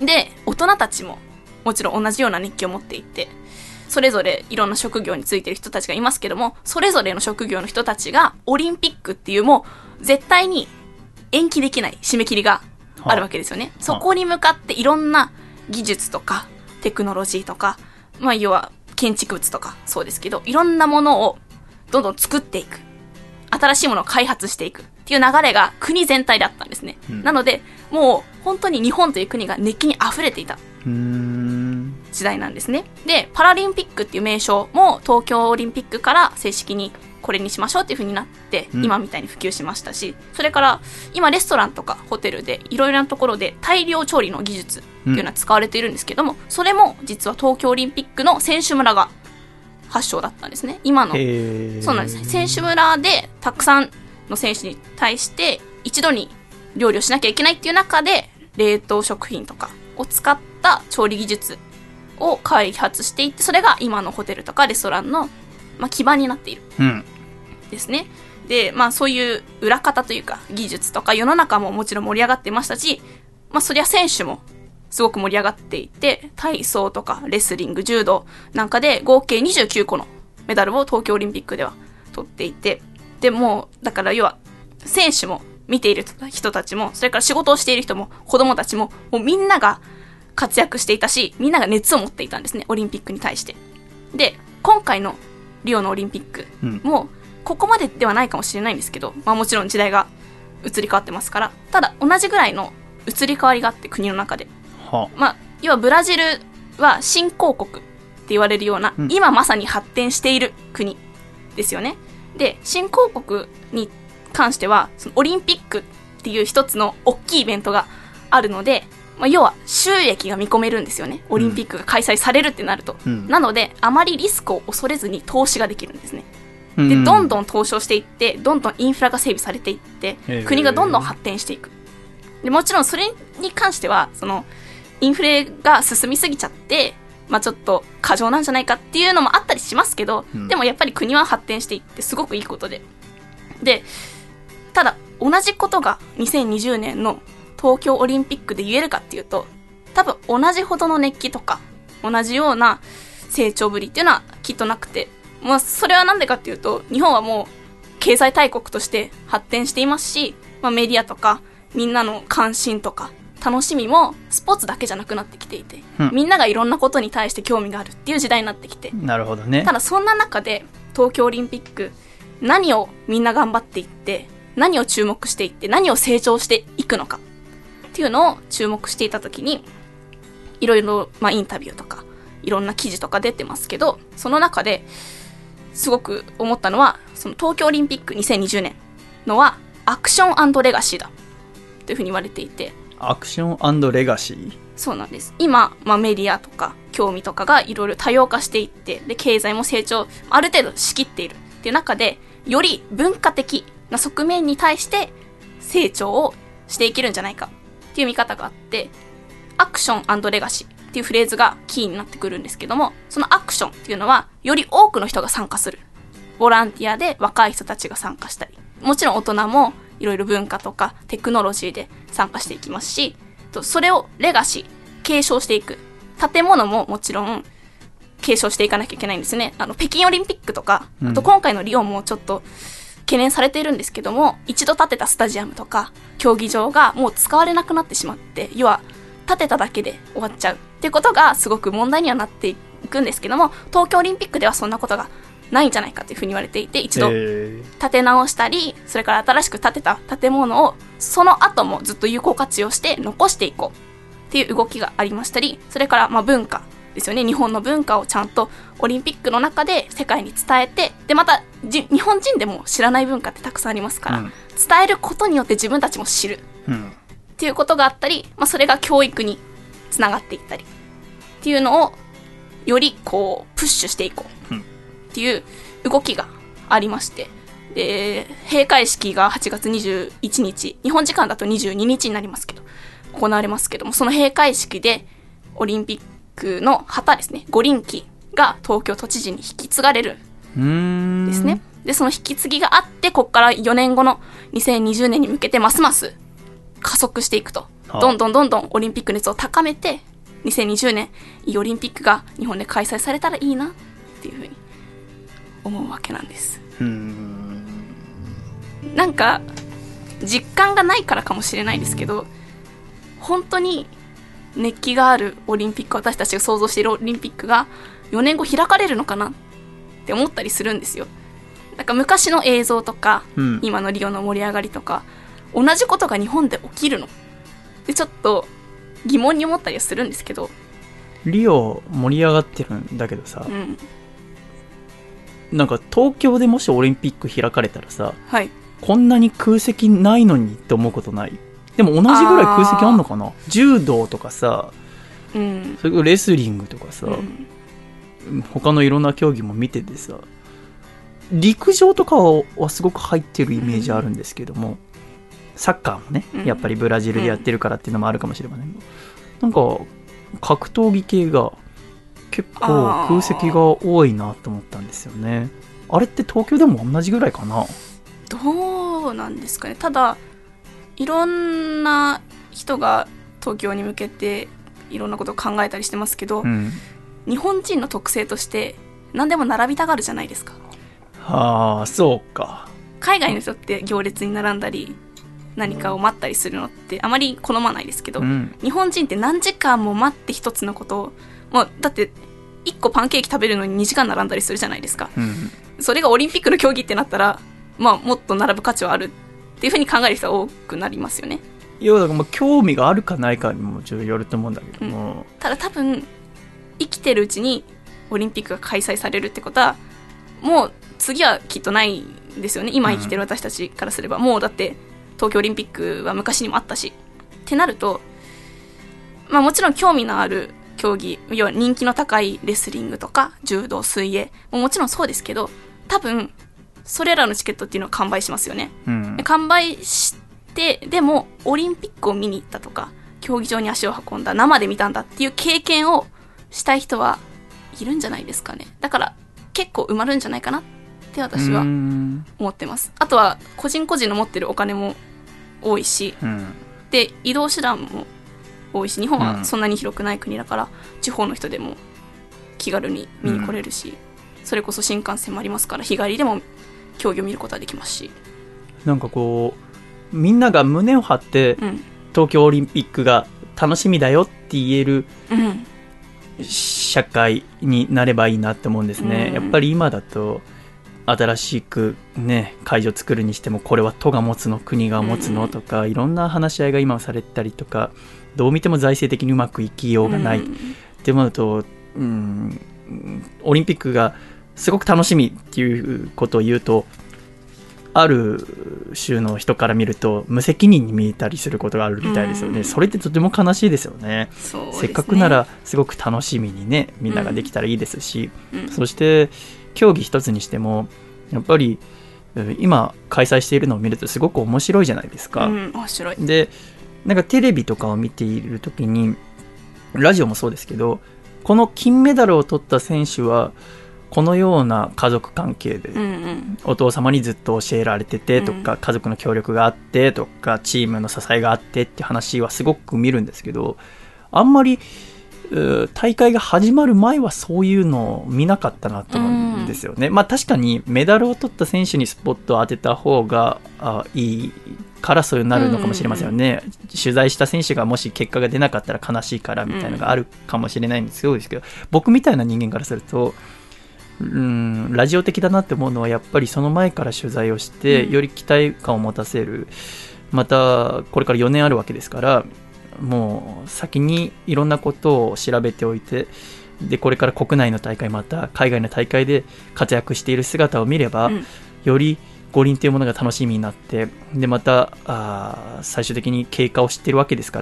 で、大人たちももちろん同じような熱気を持っていて、それぞれいろんな職業についてる人たちがいますけども、それぞれの職業の人たちがオリンピックっていうもう絶対に延期できない締め切りがあるわけですよね。そこに向かっていろんな技術とかテクノロジーとか、まあ要は建築物とかそうですけど、いろんなものをどんどん作っていく。新しいものを開発していくっていう流れが国全体であったんですね。うんなので、もう本当に日本という国が熱気に溢れていた。時代なんですね。で、パラリンピックっていう名称も東京オリンピックから正式にこれにしましょうっていう風になって、うん今みたいに普及しましたし、それから今レストランとかホテルでいろいろなところで大量調理の技術っていうのは使われているんですけども、それも実は東京オリンピックの選手村が発祥だったんですね。今のそうなんです。選手村でたくさんの選手に対して一度に料理をしなきゃいけないっていう中で冷凍食品とかを使った調理技術を開発していってそれが今のホテルとかレストランの、まあ、基盤になっているうん。ですね。で、まあそういう裏方というか技術とか世の中ももちろん盛り上がってましたし、まあそりゃ選手もすごく盛り上がっていて、体操とかレスリング、柔道なんかで合計29個のメダルを東京オリンピックでは取っていて、でもう、だから要は選手も見ている人たちも、それから仕事をしている人も子供たちも、もうみんなが活躍していたし、みんなが熱を持っていたんですね、オリンピックに対して。で、今回のリオのオリンピックうんも、ここまでではないかもしれないんですけど、まあもちろん時代が移り変わってますから、ただ同じぐらいの移り変わりがあって国の中で。はまあ、要はブラジルは新興国って言われるような、うん今まさに発展している国ですよね。で、新興国に関しては、そのオリンピックっていう一つの大きいイベントがあるので、まあ、要は収益が見込めるんですよね。オリンピックが開催されるってなると。うんなので、あまりリスクを恐れずに投資ができるんですね。うで、どんんどん投資をしていって、どんどんインフラが整備されていって国がどんどん発展していく。でもちろんそれに関しては、その、インフレが進みすぎちゃって、まあちょっと過剰なんじゃないかっていうのもあったりしますけど、うんでもやっぱり国は発展していってすごくいいことで。で、ただ同じことが2020年の東京オリンピックで言えるかっていうと、多分同じほどの熱気とか、同じような成長ぶりっていうのはきっとなくて、まあそれはなんでかっていうと、日本はもう経済大国として発展していますし、まあ、メディアとかみんなの関心とか楽しみもスポーツだけじゃなくなってきていて、うん。みんながいろんなことに対して興味があるっていう時代になってきて、なるほどね。た。だそんな中で東京オリンピック何をみんな頑張っていって何を注目していって何を成長していくのかっていうのを注目していた時にいろいろ、まあ、インタビューとかいろんな記事とか出てますけどその中ですごく思ったのはその東京オリンピック2020年のはアクションレガシーだというふうに言われていてアクションレガシー？そうなんです。今、まあ、メディアとか興味とかがいろいろ多様化していって、で、経済も成長、ある程度仕切っているっていう中で、より文化的な側面に対して成長をしていけるんじゃないかっていう見方があって、アクションレガシー。っていうフレーズがキーになってくるんですけども、そのアクションっていうのは、より多くの人が参加する。ボランティアで若い人たちが参加したり、もちろん大人もいろいろ文化とかテクノロジーで参加していきますし、とそれをレガシー、継承していく。建物ももちろん継承していかなきゃいけないんですね。あの、北京オリンピックとか、あと今回のリオもちょっと懸念されているんですけども、一度建てたスタジアムとか競技場がもう使われなくなってしまって、要は建てただけで終わっちゃう。っていうことがすごく問題にはなっていくんですけども、東京オリンピックではそんなことがないんじゃないかというふうに言われていて、一度え建て直したり、それから新しく建てた建物を、その後もずっと有効活用して残していこうっていう動きがありましたり、それからまあ文化ですよね。日本の文化をちゃんとオリンピックの中で世界に伝えて、で、またじ日本人でも知らない文化ってたくさんありますから、うん。伝えることによって自分たちも知る。うん。っていうことがあったり、まあ、それが教育につながっていったりっていうのをよりこうプッシュしていこう。うん。っていう動きがありまして。で閉会式が8月21日。日本時間だと22日になりますけど行われますけどもその閉会式でオリンピックの旗ですね五輪旗が東京都知事に引き継がれるん。ですね。で、その引き継ぎがあって、ここから4年後の2020年に向けてますます加速していくと。はあどんどんどんどんオリンピック熱を高めて、2020年、いいオリンピックが日本で開催されたらいいなっていうふうに思うわけなんです。なんか、実感がないからかもしれないですけど、本当に熱気があるオリンピック、私たちが想像しているオリンピックが4年後開かれるのかなって思ったりするんですよ。なんか昔の映像とか、うん今のリオの盛り上がりとか、同じことが日本で起きるので、ちょっと疑問に思ったりはするんですけど、リオ盛り上がってるんだけどさう、ん。なんか東京でもしオリンピック開かれたらさ、はい。こんなに空席ないのにって思うことない？でも同じぐらい空席あんのかな？柔道とかさ、うん。それからレスリングとかさ、うん。他のいろんな競技も見ててさ、陸上とかはすごく入ってるイメージあるんですけども、サッカーもねうん、やっぱりブラジルでやってるからっていうのもあるかもしれませんが、なんか格闘技系が結構空席が多いなと思ったんですよね。あれって東京でも同じぐらいかな？どうなんですかね。ただいろんな人が東京に向けていろんなことを考えたりしてますけど、うん。日本人の特性として何でも並びたがるじゃないですかはあ、そうか。海外の人って行列に並んだり何かを待ったりするのってあまり好まないですけど、うん。日本人って何時間も待って一つのことをもうだって1個パンケーキ食べるのに2時間並んだりするじゃないですかうん。それがオリンピックの競技ってなったらまあもっと並ぶ価値はあるっていうふうに考える人が多くなりますよね。要はだからまあ興味があるかないかにもちょっとよると思うんだけども、ただ多分生きてるうちにオリンピックが開催されるってことはもう次はきっとないんですよね。今生きてる私たちからすれば、もうだって東京オリンピックは昔にもあったし。ってなるとまあもちろん興味のある競技要は人気の高いレスリングとか柔道水泳ももちろんそうですけど多分それらのチケットっていうのは完売しますよねうん。完売してでもオリンピックを見に行ったとか競技場に足を運んだ生で見たんだっていう経験をしたい人はいるんじゃないですかねだから結構埋まるんじゃないかなって私はうん。思ってますあとは個人個人の持ってるお金も多いしうん。で移動手段も多いし日本うんはそんなに広くない国だから、地方の人でも気軽に見に来れるし、それこそ新幹線もありますから日帰りでも競技を見ることはできますし、なんかこう、みんなが胸を張ってうん。東京オリンピックが楽しみだよって言えるうん、社会になればいいなって思うんですね。うん。やっぱり今だと、新しくね、会場作るにしても、これは都が持つの、国が持つのとか、いろんな話し合いが今されたりとか、どう見ても財政的にうまくいきようがない。うん。って思うと、うん、オリンピックがすごく楽しみっていうことを言うと、ある州の人から見ると無責任に見えたりすることがあるみたいですよね。うんそれってとても悲しいですよね。ねせっかくならすごく楽しみにね、みんなができたらいいですし、うんそして競技一つにしても、やっぱりうん今開催しているのを見るとすごく面白いじゃないですか。うん、面白い。でなんかテレビとかを見ている時にラジオもそうですけどこの金メダルを取った選手はこのような家族関係で、うんうん。お父様にずっと教えられててとか、家族の協力があってとかチームの支えがあってって話はすごく見るんですけどあんまり大会が始まる前はそういうのを見なかったなと思うんですよね。まあ確かにメダルを取った選手にスポットを当てた方があいいからそうなるのかもしれませんよね、取材した選手がもし結果が出なかったら悲しいからみたいなのがあるかもしれないんですけどですけど僕みたいな人間からするとうんラジオ的だなって思うのはやっぱりその前から取材をして、うん。より期待感を持たせる。またこれから4年あるわけですからもう先にいろんなことを調べておいてでこれから国内の大会また海外の大会で活躍している姿を見れば、うん。より五輪というものが楽しみになってでまたあー最終的に経過を知っているわけですか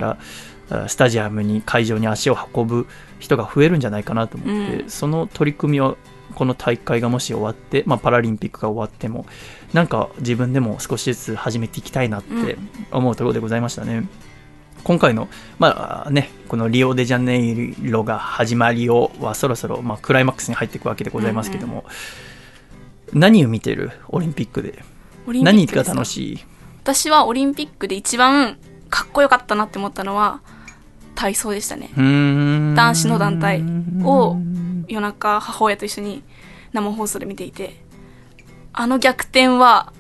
らスタジアムに会場に足を運ぶ人が増えるんじゃないかなと思って、うん。その取り組みをこの大会がもし終わって、まあ、パラリンピックが終わってもなんか自分でも少しずつ始めていきたいなって思うところでございましたね。今回の、まあね、このリオデジャネイロが始まりをはそろそろ、まあ、クライマックスに入っていくわけでございますけども、何を見てるオリンピックで？何が楽しい？私はオリンピックで一番かっこよかったなって思ったのは体操でしたね。男男子の団体を夜中母親と一緒に生放送で見ていてあの逆転は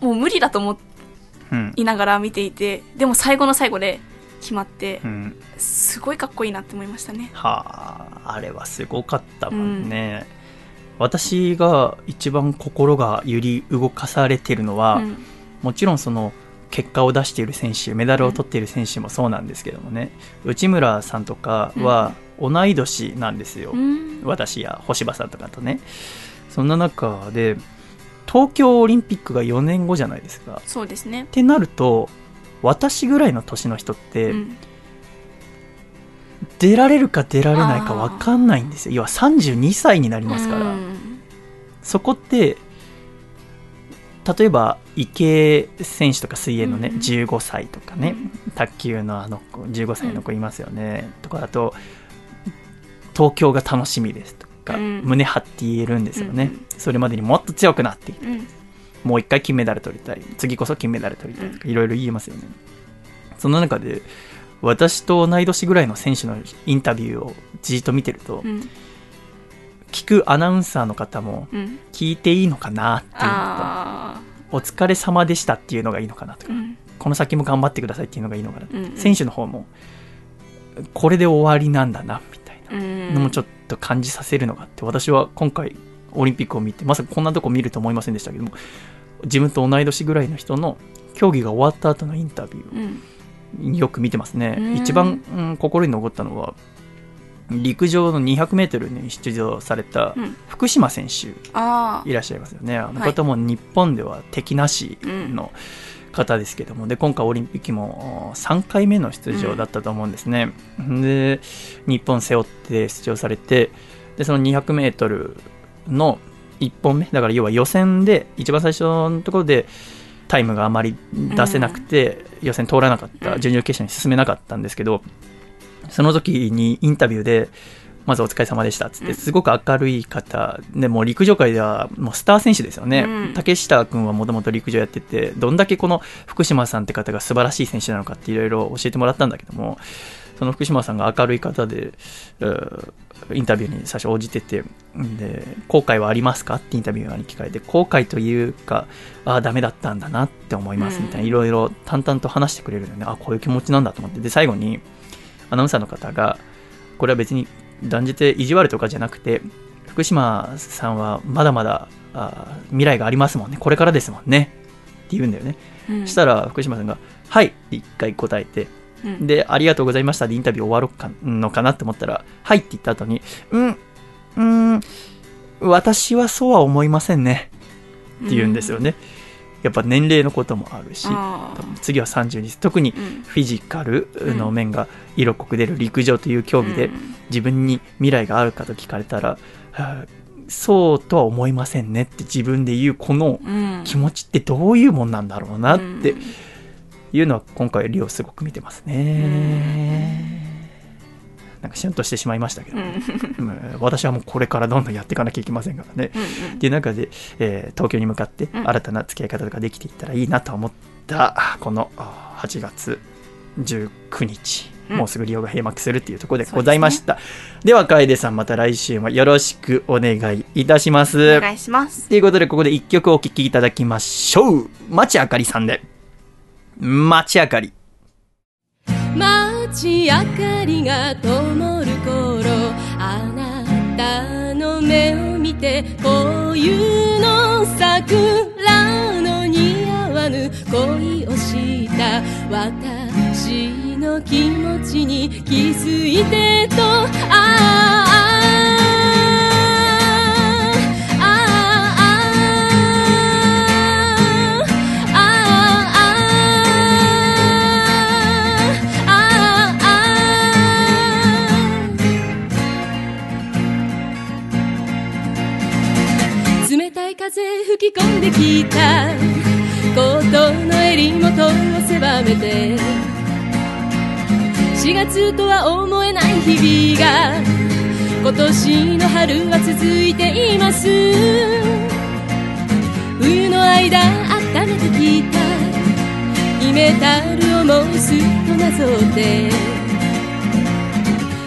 もう無理だと思うんいながら見ていてでも最後の最後で決まってうん。すごいかっこいいなって思いましたね。はああれはすごかったもんね、私が一番心が揺り動かされてるのは、うん。もちろんその結果を出している選手メダルを取っている選手もそうなんですけどもね、内村さんとかは同い年なんですよ、うん。私や星葉さんとかとね。そんな中で東京オリンピックが4年後じゃないですか。そうですね。ってなると私ぐらいの年の人って、うん。出られるか出られないか分かんないんですよ。要は32歳になりますから、うん。そこって例えば池江選手とか水泳のね、うん。15歳とかね、卓球のあの子15歳の子いますよね、とかだと東京が楽しみですとか、うん。胸張って言えるんですよね、うん。それまでにもっと強くなっていきうん。もう一回金メダル取りたい次こそ金メダル取りたいとかいろいろ言えますよね、その中で私と同い年ぐらいの選手のインタビューをじーっと見てると、うん聞くアナウンサーの方もうん。聞いていいのかなっていうのとあお疲れ様でしたっていうのがいいのかなとか、この先も頑張ってくださいっていうのがいいのかな、うん選手の方もこれで終わりなんだなみたいなうん。のもちょっと感じさせるのがあって私は今回オリンピックを見てまさかこんなとこ見ると思いませんでしたけども自分と同い年ぐらいの人の競技が終わった後のインタビューうん。よく見てますね。うん。一番、うん心に残ったのは陸上の 200m に出場されたうん。福島選手あいらっしゃいますよね。あの方も日本では敵なしの方ですけども、で今回オリンピックも3回目の出場だったと思うんですね。で日本背負って出場されてでその 200m の1本目だから要は予選で一番最初のところでタイムがあまり出せなくて、予選通らなかったうん。準々決勝に進めなかったんですけどその時にインタビューでまずお疲れ様でしたっつって、うん。すごく明るい方でもう陸上界ではもうスター選手ですよね、うん。竹下君はもともと陸上やっててどんだけこの福島さんって方が素晴らしい選手なのかっていろいろ教えてもらったんだけどもその福島さんが明るい方で、インタビューに最初応じててで後悔はありますかってインタビューに聞かれて後悔というかああダメだったんだなって思いますみたいなうん。いろいろ淡々と話してくれるので、あこういう気持ちなんだと思って。で最後にアナウンサーの方がこれは別に断じて意地悪とかじゃなくて福島さんはまだまだあー未来がありますもんね。これからですもんね。って言うんだよね、うん。したら福島さんが「はい」って一回答えてうん。で、ありがとうございましたでインタビュー終わろうかのかなって思ったら、はい。って言った後に、うん、うーん、私はそうは思いませんね。って言うんですよね。やっぱ年齢のこともあるし、次は32歳、特にうん。フィジカルの面が色濃く出る陸上という競技でうん。自分に未来があるかと聞かれたら、はあそうとは思いませんねって自分で言うこのうん。気持ちってどういうもんなんだろうなってうん。いうのは今回リオすごく見てますね。なんかシュンとしてしまいましたけど、うん。うん私はもうこれからどんどんやっていかなきゃいけませんからね。うんっていう中で、えー東京に向かってうん。新たな付き合い方とかできていったらいいなと思ったこのあ8月19日、うん。もうすぐ利用が閉幕するっていうところでございました。で,、は楓さんまた来週もよろしくお願いいたします。お願いします。ということでここで1曲お聴きいただきましょう。町あかりさんで「町あかり」街明かりが灯る頃あなたの目を見て冬の桜の似合わぬ恋をした私の気持ちに気づいてとああ風吹き込んできた。コートの襟元を狭めて4月とは思えない日々が今年の春は続いています冬の間温めてきた。秘めたる思いすっとなぞって。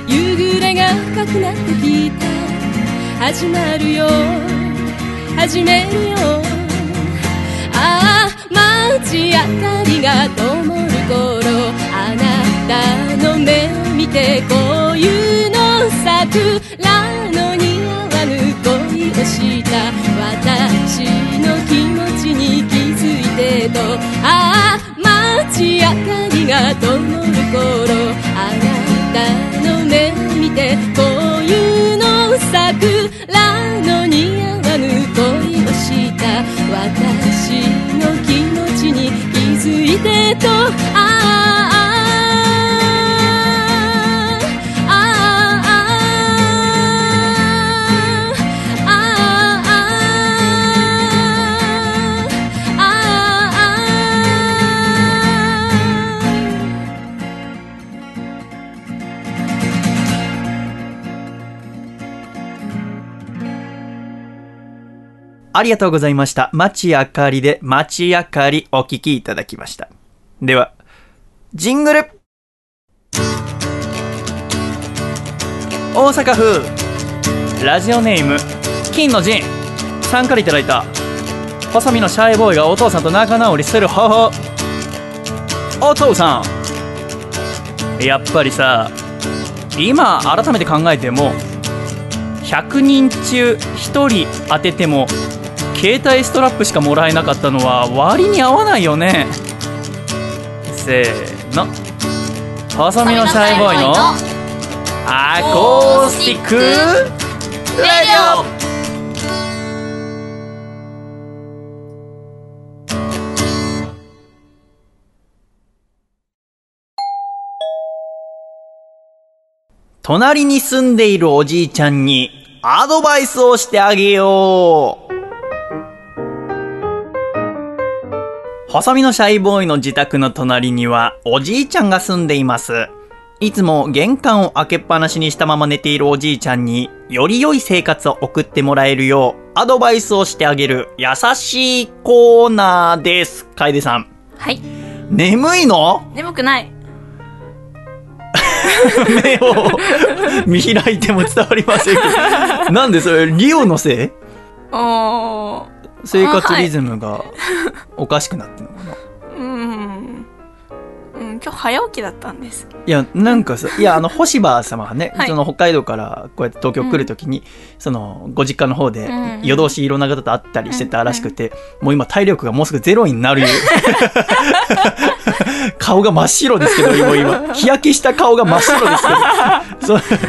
夕暮れが深くなってきた。始まるよ。始めるよああ街明かりが灯る頃。あなたの目を見て冬の桜の似合わぬ恋をした。私の気持ちに気づいてと。ああ街明かりが灯る頃。あなたの目を見て冬の桜の似合わぬ私の気持ちに気づいてとああありがとうございました。町あかりで町あかりお聞きいただきました。では、ジングル。大阪府。ラジオネーム金の陣。さんからいただいた。細身のシャイボーイがお父さんと仲直りする方法。お父さん。やっぱりさ今改めて考えても100人中1人当てても携帯ストラップしかもらえなかったのは割に合わないよね。せーの。細身のシャイボーイのアコースティック。レディオ。隣に住んでいるおじいちゃんにアドバイスをしてあげよう。細身のシャイボーイの自宅の隣にはおじいちゃんが住んでいます。いつも玄関を開けっぱなしにしたまま寝ているおじいちゃんにより良い生活を送ってもらえるようアドバイスをしてあげる優しいコーナーです。楓さん。はい眠いの？眠くない 目を見開いても伝わりませんけど。なんでそれ、リオのせい？おー生活リズムがおかしくなってるのかな、うん。うん今日早起きだったんです。いや、なんかさ、いや、あの、星葉様がね、はい。その北海道からこうやって東京来るときに、その、ご実家の方でうん夜通しいろんな方と会ったりしてたらしくて、もう今体力がもうすぐゼロになる。顔が真っ白ですけど、今、今。日焼けした顔が真っ白ですけど。そう。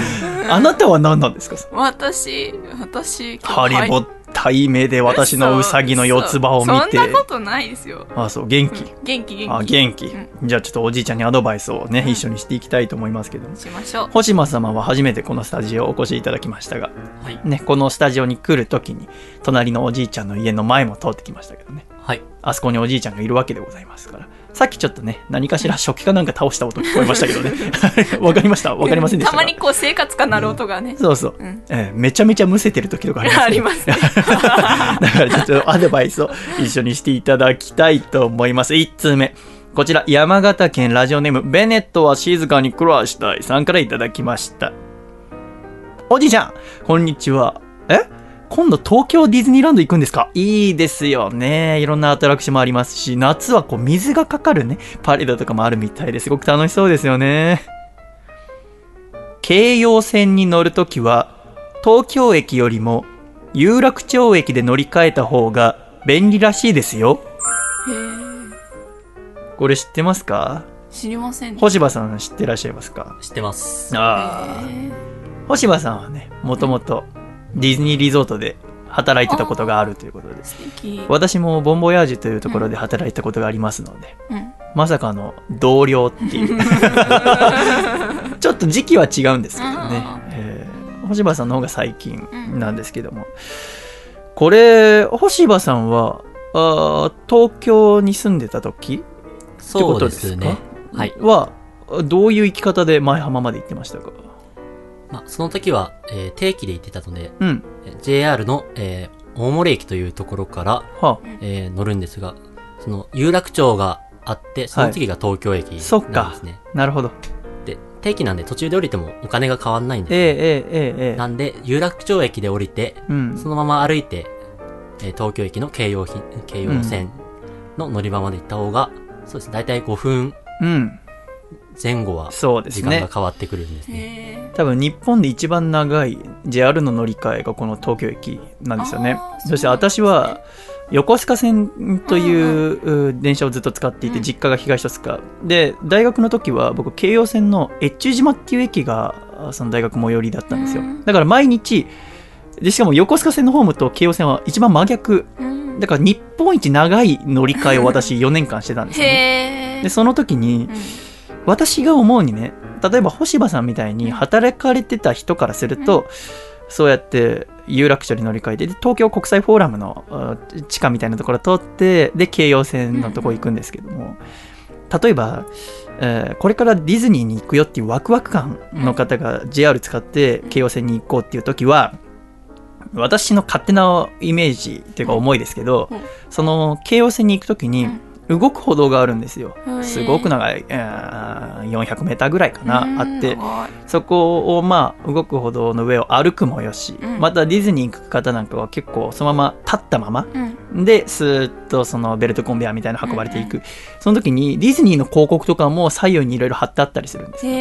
あなたは何なんですか？私私ハリボッタイ目で私のウサギの四つ葉を見て。そんなことないですよあ、そう、元気。元気元気あ、元気。うんじゃあちょっとおじいちゃんにアドバイスをね、うん一緒にしていきたいと思いますけども。しましょう星間様は初めてこのスタジオお越しいただきましたが、はい。ね、このスタジオに来るときに、隣のおじいちゃんの家の前も通ってきましたけどね。はい。あそこにおじいちゃんがいるわけでございますから。さっきちょっとね、何かしら食器かなんか倒した音聞こえましたけどね。わかりました？わかりませんでしたか？たまにこう生活感なる音がね。そうそう、うんえーめちゃめちゃむせてる時とかあります、ありますね。だからちょっとアドバイスを一緒にしていただきたいと思います。1通目。こちら、山形県ラジオネーム、ベネットは静かに暮らしたいさんからいただきました。おじいちゃん、こんにちは。え？今度東京ディズニーランド行くんですか？いいですよね。いろんなアトラクションもありますし、夏はこう水がかかるね、パレードとかもあるみたいですごく楽しそうですよね。京葉線に乗るときは、東京駅よりも有楽町駅で乗り換えた方が便利らしいですよ。へえ。これ知ってますか？知りませんね。星葉さん知ってらっしゃいますか？知ってます。ああ。星葉さんはね、もともとディズニーリゾートで働いてたことがあるということで。私もボンボヤージュというところで働いたことがありますので、うん。まさかの同僚っていう。ちょっと時期は違うんですけどね。えー星葉さんの方が最近なんですけども。これ、星葉さんは、あー東京に住んでた時そうですね。はい。は、どういう生き方で前浜まで行ってましたか？まあ、その時は、えー定期で行ってたので、うん。えー JR の、えー大森駅というところから、はえー乗るんですが、その、有楽町があって、その次が東京駅なんですそっかね。なるほど。で、定期なんで途中で降りてもお金が変わんないんですよ。えええええええなんで、有楽町駅で降りて、えうん。そのまま歩いて、えー東京駅の京葉ひ京葉線の乗り場まで行った方が、そうです。だいたい5分うん。前後はそうですね時間が。変わってくるんですね。へえ。多分日本で一番長い JR の乗り換えがこの東京駅なんですよね。そして私は横須賀線というう電車をずっと使っていて、うん実家が東戸塚。で、大学の時は僕京葉線の越中島っていう駅があその大学最寄りだったんですようん。だから毎日、でしかも横須賀線のホームと京葉線は一番真逆。うん。だから日本一長い乗り換えを私 4年間してたんですよね。で、その時に、うん私が思うにね例えば星葉さんみたいに働かれてた人からすると、そうやって有楽町に乗り換えてで東京国際フォーラムのあ地下みたいなところを通ってで京葉線のとこ行くんですけども、例えば、えーこれからディズニーに行くよっていうワクワク感の方が JR 使って京葉線に行こうっていう時は私の勝手なイメージっていうか思いですけど、うん。その京葉線に行く時に動く歩道があるんですよ。すごく長い、えー400メーターぐらいかな、うんあって、そこをまあ動く歩道の上を歩くもよし、うんまたディズニー行く方なんかは結構そのまま立ったまま、うん。で、スーッとそのベルトコンベヤーみたいなの運ばれていく。その時にディズニーの広告とかも左右にいろいろ貼ってあったりするんですよ。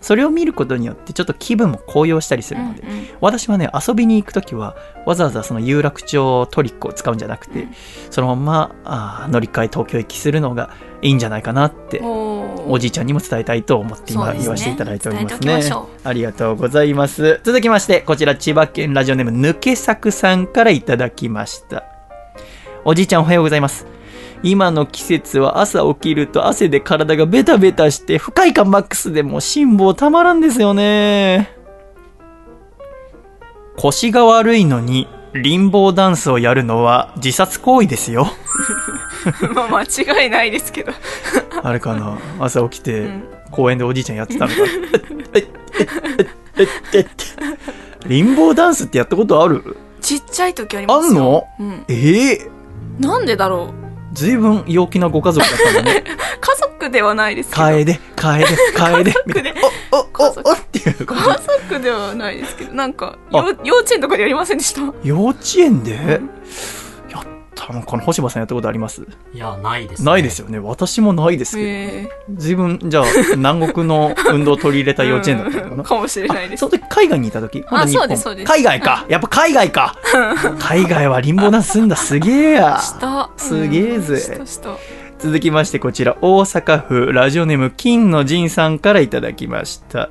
それを見ることによってちょっと気分も高揚したりするので、うんうん私はね、遊びに行くときは、わざわざその有楽町トリックを使うんじゃなくて、そのままあー乗り換え東京行きするのがいいんじゃないかなって、おおじいちゃんにも伝えたいと思って今、言わせていただいておりますね。ありがとうございます。続きまして、こちら千葉県ラジオネーム抜け作さんからいただきました。おじいちゃんおはようございます。今の季節は朝起きると汗で体がベタベタして不快感マックスでもう辛抱たまらんですよね。腰が悪いのにリンボーダンスをやるのは自殺行為ですよ。まあ間違いないですけど。あれかな？朝起きてん公園でおじいちゃんやってたのか。えっえっえっえっえっリンボーダンスってやったことあるちっちゃい時ありますよ。あんのうん。ええなんでだろうずいぶん陽気なご家族だったのね。家族ではないですけど。楓、楓、楓、みたいな。お、お、お、おっていう感家族ではないですけど、なんか、幼稚園とかでやりませんでした？じ。幼稚園で？やったのかな星葉さんやったことあります？いや、ないです、ね。ないですよね。私もないですけど。へえずいぶん、じゃあ、南国の運動を取り入れた幼稚園だったのかな？うんかもしれないですそ。の時海外にいた時？まだ日本？そうですそうです海外かやっぱ海外か 海外はリンボーダンスすんだすげえやした。すげえぜうんしたした。続きましてこちら大阪府ラジオネーム金の陣さんからいただきました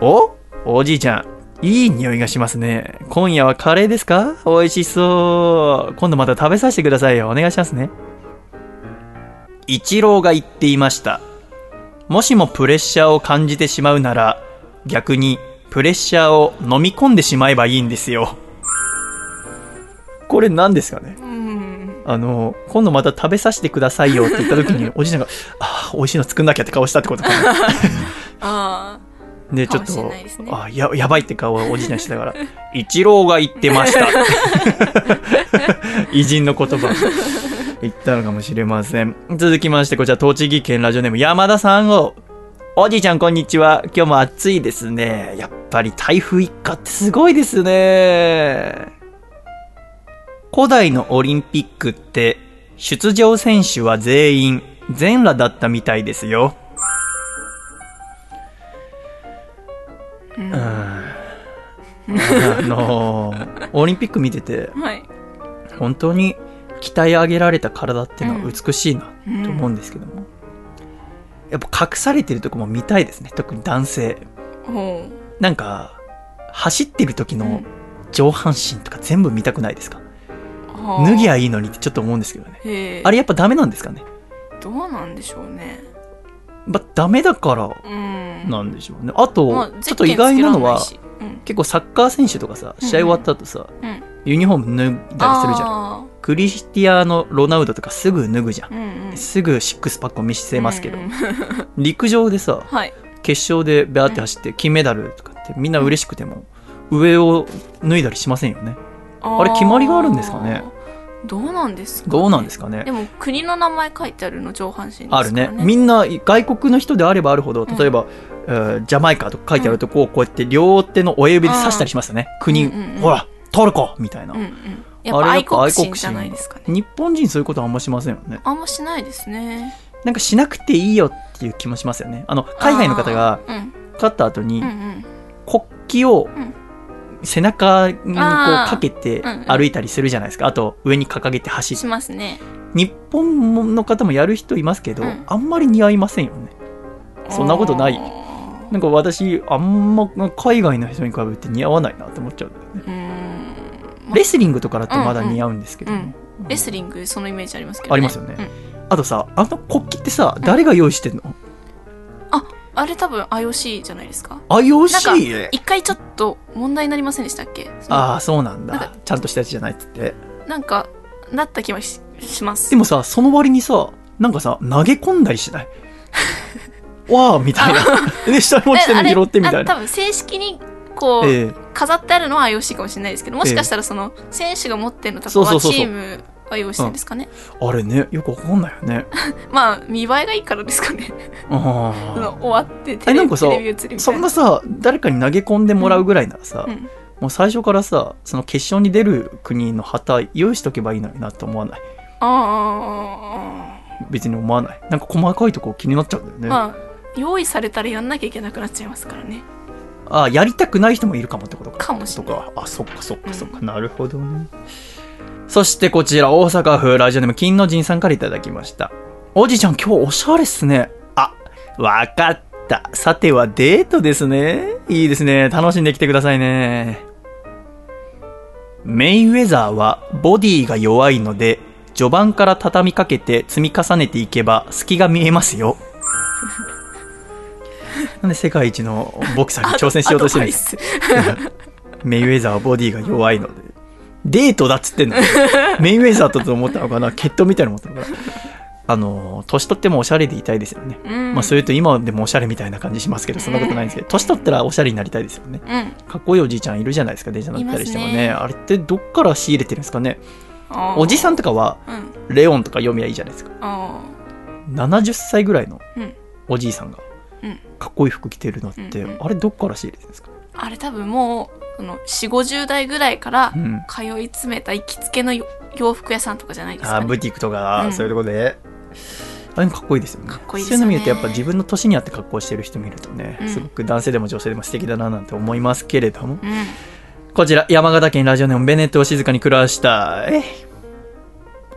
お？おじいちゃんいい匂いがしますね。今夜はカレーですか？美味しそう。今度また食べさせてくださいよ。お願いしますね。一郎が言っていました。もしもプレッシャーを感じてしまうなら逆にプレッシャーを飲み込んでしまえばいいんですよ。これ何ですかね？うん。あの、今度また食べさせてくださいよって言った時に、おじいちゃんが、ああ、美味しいの作んなきゃって顔したってことかな。あで、ちょっとね、あや、やばいって顔をおじいちゃんしてたから、一郎が言ってました。偉人の言葉を言ったのかもしれません。続きまして、こちら、栃木県ラジオネーム山田さんを、おじいちゃんこんにちは。今日も暑いですね。やっぱり台風一過ってすごいですね。古代のオリンピックって、出場選手は全員、全裸だったみたいですよ。うん。あのーオリンピック見てて、あ。はい。本当に鍛え上げられた体っていうのは美しいなと思うんですけども、やっぱ隠されてるとこも見たいですね特に男性ほなんか走ってる時の上半身とか全部見たくないですか、脱ぎゃいいのにってちょっと思うんですけどね。あれやっぱダメなんですかね？どうなんでしょうね。まあダメだからうん。なんでしょうね。あと、まあちょっと意外なのはゼッケンつけらん。結構サッカー選手とかさ試合終わった後さ、うん。うん。ユニフォーム脱いだりするじゃん。あクリスティアーノ・ロナウドとかすぐ脱ぐじゃん。ーうんうん。すぐシックスパックを見せますけど、うんうん陸上でさはい。決勝でバーって走って金メダルとかってみんな嬉しくても上を脱いだりしませんよね。ああれ決まりがあるんですかね？どうなんですか、ね、どうなんですかね？でも国の名前書いてあるの上半身ですからあるね。みんな外国の人であればあるほど例えば、えージャマイカとか書いてあるとこをこうやって両手の親指で刺したりしますよね国、うんうんうん。ほらトルコ！みたいな、うんうん。やっぱ愛国心じゃないですかね。日本人そういうことあんましませんよね。あんましないですね。なんかしなくていいよっていう気もしますよね。あの海外の方が。勝った後にうんうん。国旗をん背中にこうかけてうんうん歩いたりするじゃないですか。あと上に掲げて走しる。ますね。日本の方もやる人いますけど、うんあんまり似合いませんよね。そんなことないあなんか私、あんま海外の人に比べて似合わないなって思っちゃうんだよね。まレスリングとかだとまだ似合うんですけど、うん。レスリング、そのイメージありますけど、ね。ありますよねうんあとさ、あの国旗ってさ、誰が用意してんの、あ、あれ多分 IOC じゃないですか？なんか ?IOC? 一回ちょっと問題になりませんでしたっけ？ああ、そうなんだ。ちゃんとしたやつじゃないっつって。なんか、なった気はしします。でもさ、その割にさ、なんかさ、投げ込んだりしない？わーみたいな。で、下に落ちてるの拾ってみたいな。あ多分正式にこう、ええ飾ってあるのは IOC かもしれないですけどもしかしたらその選手が持ってるのとかはそうそうそうそうチーム IOC ですかね、あれね、よくわかんないよね。まあ見栄えがいいからですかねあ 終わってあテレなんかさそんなさ、誰かに投げ込んでもらうぐらいならさ、うんもう最初からさ、その決勝に出る国の旗用意しとけばいいのになって思わない？あ別に思わない？なんか細かいとこ気になっちゃうんだよあ、ね。まあ用意されたらやんなきゃいけなくなっちゃいますからねあやりたくない人もいるかもってことか。かもしれないとか。あ、そっかそっかそっか。なるほどね。そしてこちら、大阪府ラジオネーム金の神さんからいただきました。おじいちゃん、今日おしゃれっすね。あ、わかった。さてはデートですね。いいですね。楽しんできてくださいね。メイウェザーはボディが弱いので、序盤から畳みかけて積み重ねていけば隙が見えますよ。なんで世界一のボクサーに挑戦しようとしてるんですメイウェザーはボディが弱いので。デートだっつってんの。メイウェザーだと思ったのかな。決闘みたいなの思ったのかな。あの、年取ってもおしゃれでいたいですよね。うん。まあそれと今でもおしゃれみたいな感じしますけど、そんなことないんですけど、年取ったらおしゃれになりたいですよね。うん。かっこいいおじいちゃんいるじゃないですか、電車乗ったりしてもね。ね。あれってどっから仕入れてるんですかね。おじさんとかは、うん。レオンとか読みゃいいじゃないですか。あ70歳ぐらいのおじいさんが、うん。かっこいい服着てるのって、あれどっから仕入れてるんですか？あれ多分もうその4 5 0代ぐらいからうん通い詰めた行きつけのよ洋服屋さんとかじゃないですか、ね、あーブティックとか、うんそういうとこで。あれもかっこいいですよね。かっこいいですよねそういうの見ると、やっぱ自分の年に合って格好してる人見るとね、うんすごく男性でも女性でも素敵だななんて思いますけれども。うんこちら、山形県ラジオネームベネットを静かに暮らした。え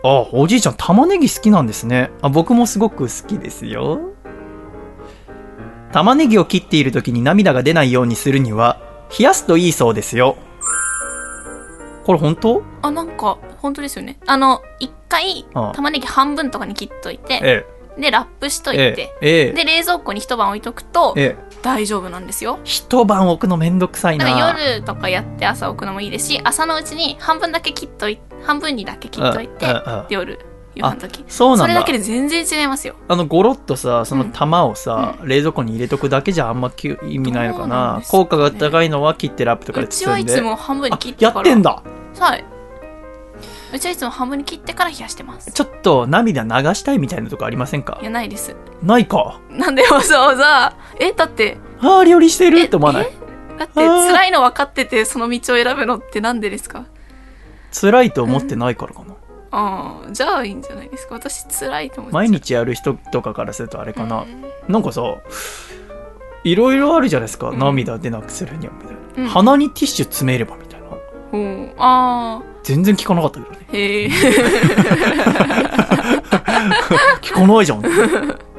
あ、おじいちゃん玉ねぎ好きなんですね。あ、僕もすごく好きですよ。玉ねぎを切っている時に涙が出ないようにするには、冷やすといいそうですよ。これ本当？あなんか本当ですよね。あの一回玉ねぎ半分とかに切っといてえでラップしといえ、てええ、ええ、で冷蔵庫に一晩置いとくとええ。大丈夫なんですよ。一晩置くのめんどくさいな。だから夜とかやって朝置くのもいいですし朝のうちに半分だけ切っとい半分にだけ切っといて夜夕飯時。そうなんだ。それだけで全然違いますよ。あの、ゴロッとさ、その玉をさ、冷蔵庫に入れとくだけじゃあんまき意味ないのかな。ね。効果が高いのは切ってラップとかでうちはい包んで。つも半分に切ってやから。ってんだ。はい。うちはいつも半分に切ってから冷やしてます。ちょっと涙流したいみたいなとこありませんか？いやないです。ないか。なんでわざわざえだって。ああ、料理してる？って思わない？だって辛いの分かっててその道を選ぶのってなんでですか？辛いと思ってないからかな。ああじゃあいいんじゃないですか私辛いと思って毎日やる人とかからするとあれかな。なんかさ、いろいろあるじゃないですか。涙出なくするにはみたいな。うん鼻にティッシュ詰めればみたいな。うんあ全然聞かなかったけどね。あへえ聞かないじゃん。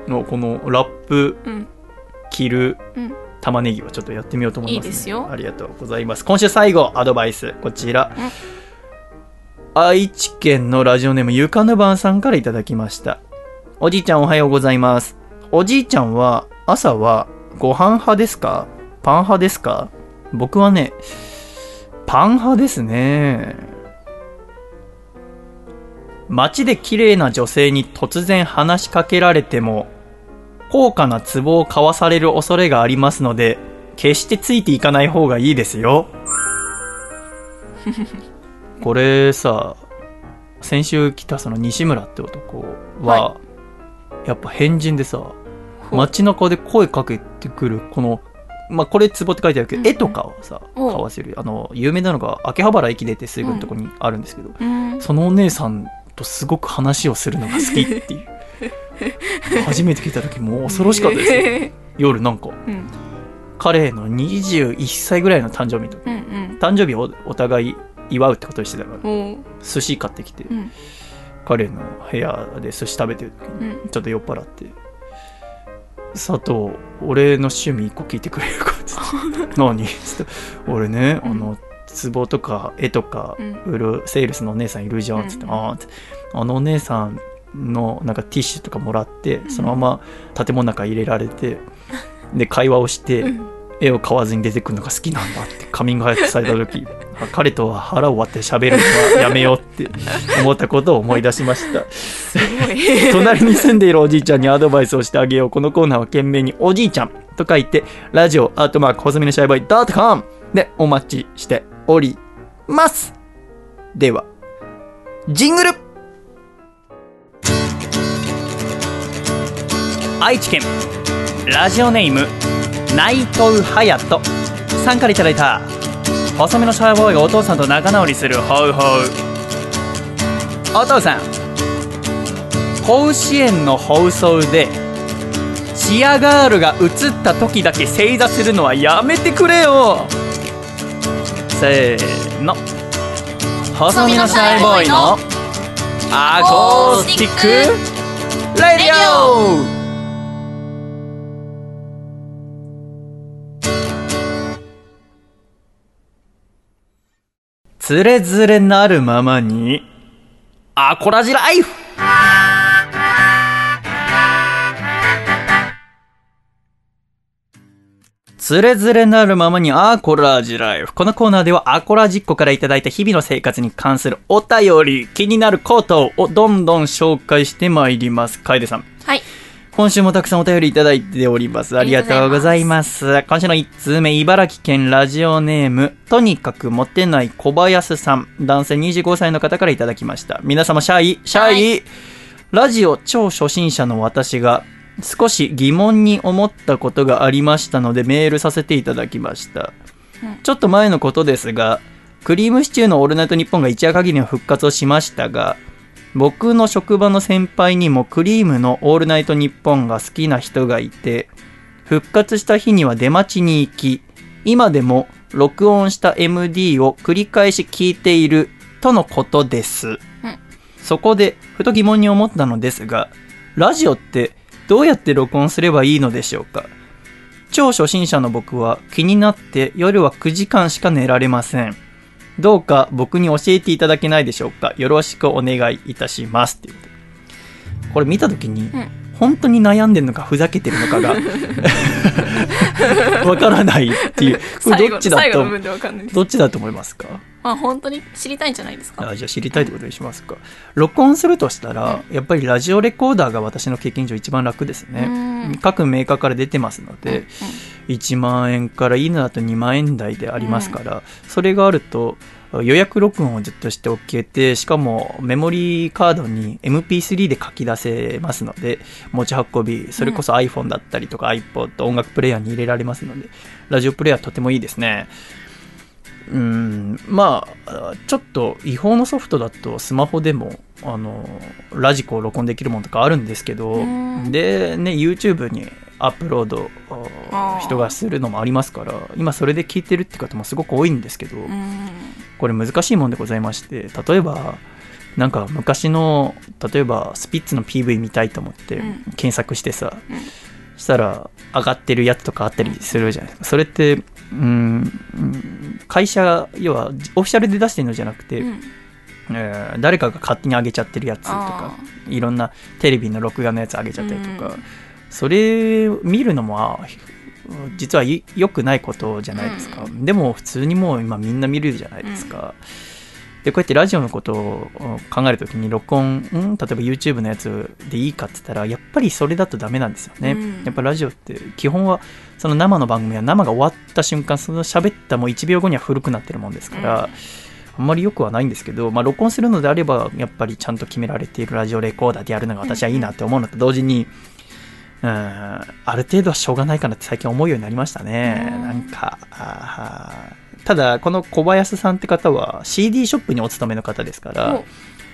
のこのラップうん切るうん玉ねぎはちょっとやってみようと思います、ね。いいですよありがとうございます。今週最後、アドバイス。こちら。愛知県のラジオネームゆかぬばんさんからいただきました。おじいちゃんおはようございます。おじいちゃんは朝はご飯派ですか？パン派ですか？僕はね、パン派ですね。街で綺麗な女性に突然話しかけられても、高価な壺を買わされる恐れがありますので、決してついていかない方がいいですよ。これさ、先週来たその西村って男は、やっぱ変人でさ、街中で声かけてくる、この、まあ、これ壺って書いてあるけど、絵とかをさ、買わせる。あの、有名なのが、秋葉原駅出てすぐのとこにあるんですけど、うん。そのお姉さんとすごく話をするのが好きっていう。初めて聞いた時もう恐ろしかったですよ。夜なんか、うん。彼の21歳ぐらいの誕生日の時、うんうん。誕生日をお互い祝うってことにしてたから、寿司買ってきて、ん。彼の部屋で寿司食べてる時に、うん。ちょっと酔っ払って、佐藤、俺の趣味一個聞いてくれるかっつって。何？つって。俺ね、あの、壺とか絵とか売るセールスのお姉さんいるじゃん。つって、うんあーつって。あのお姉さんのなんかティッシュとかもらって、そのまま建物の中入れられて、で、会話をして、絵を買わずに出てくるのが好きなんだってカミングアウトされた時。あ 彼とは腹を割って喋るのはやめようって思ったことを思い出しました。隣に住んでいるおじいちゃんにアドバイスをしてあげようこのコーナーは懸命におじいちゃんと書いてラジオアートマーク細身のシャイボーイ .com でお待ちしております。ではジングル。愛知県。ラジオネーム内藤隼人さんからいただいた細身のシャイボーイがお父さんと仲直りするホウホウ。お父さん甲子園の放送でチアガールが映った時だけ正座するのはやめてくれよ。せーの。細身のシャイボーイのアコースティックレディオ。つれづれなるままに、アコラジライフつれづれなるままにアコラジライフ。このコーナーではアコラジッコからいただいた日々の生活に関するお便り、気になることをどんどん紹介してまいります。楓さん。はい今週もたくさんお便りいただいております。ありがとうございます。今週の1通目、茨城県ラジオネーム、とにかくモテない小林さん、男性25歳の方からいただきました。皆様、シャイ、シャイ、ラジオ超初心者の私が、少し疑問に思ったことがありましたのでメールさせていただきました。ちょっと前のことですが、クリームシチューのオールナイトニッポンが一夜限りの復活をしましたが、僕の職場の先輩にもクリームのオールナイトニッポンが好きな人がいて、復活した日には出待ちに行き、今でも録音した MD を繰り返し聞いているとのことです。そこで、ふと疑問に思ったのですが、ラジオってどうやって録音すればいいのでしょうか？超初心者の僕は気になって夜は9時間しか寝られません。どうか僕に教えていただけないでしょうか？よろしくお願いいたします。って言ってこれ見たときに、本当に悩んでるのかふざけてるのかが わからないっていう。これどっちだと。どっちだと思いますか？まあ本当に知りたいんじゃないですか？あじゃあ知りたいってことにしますか。録音するとしたら、やっぱりラジオレコーダーが私の経験上一番楽ですね。うん各メーカーから出てますので、1万円からいいのだと2万円台でありますから、それがあると予約録音をずっとしておけてしかもメモリーカードに MP3 で書き出せますので持ち運びそれこそ iPhone だったりとか iPod 音楽プレイヤーに入れられますのでラジオプレイヤーとてもいいですね。うんまあちょっと違法のソフトだとスマホでもあのラジコを録音できるものとかあるんですけどうん。でね YouTube にアップロード人がするのもありますから今それで聞いてるって方もすごく多いんですけどうん。これ難しいもんでございまして例えばなんか昔の例えばスピッツの PV 見たいと思ってうん。検索してさ、うん。したら上がってるやつとかあったりするじゃないですか。それってうんうん会社要はオフィシャルで出してるのじゃなくて、うん。えー誰かが勝手に上げちゃってるやつとかあいろんなテレビの録画のやつ上げちゃったりとか、うんそれ見るのもあ実は良くないことじゃないですか、でも普通にもう今みんな見るじゃないですか、でこうやってラジオのことを考えるときに録音、ん、例えば YouTube のやつでいいかって言ったらやっぱりそれだとダメなんですよね、うん。やっぱラジオって基本はその生の番組は生が終わった瞬間その喋ったもう1秒後には古くなってるもんですから、あんまり良くはないんですけど、まあ、録音するのであればやっぱりちゃんと決められているラジオレコーダーでやるのが私はいいなって思うのと同時に、うん、ある程度はしょうがないかなって最近思うようになりましたね。うん。なんか、ただ、この小林さんって方は CD ショップにお勤めの方ですから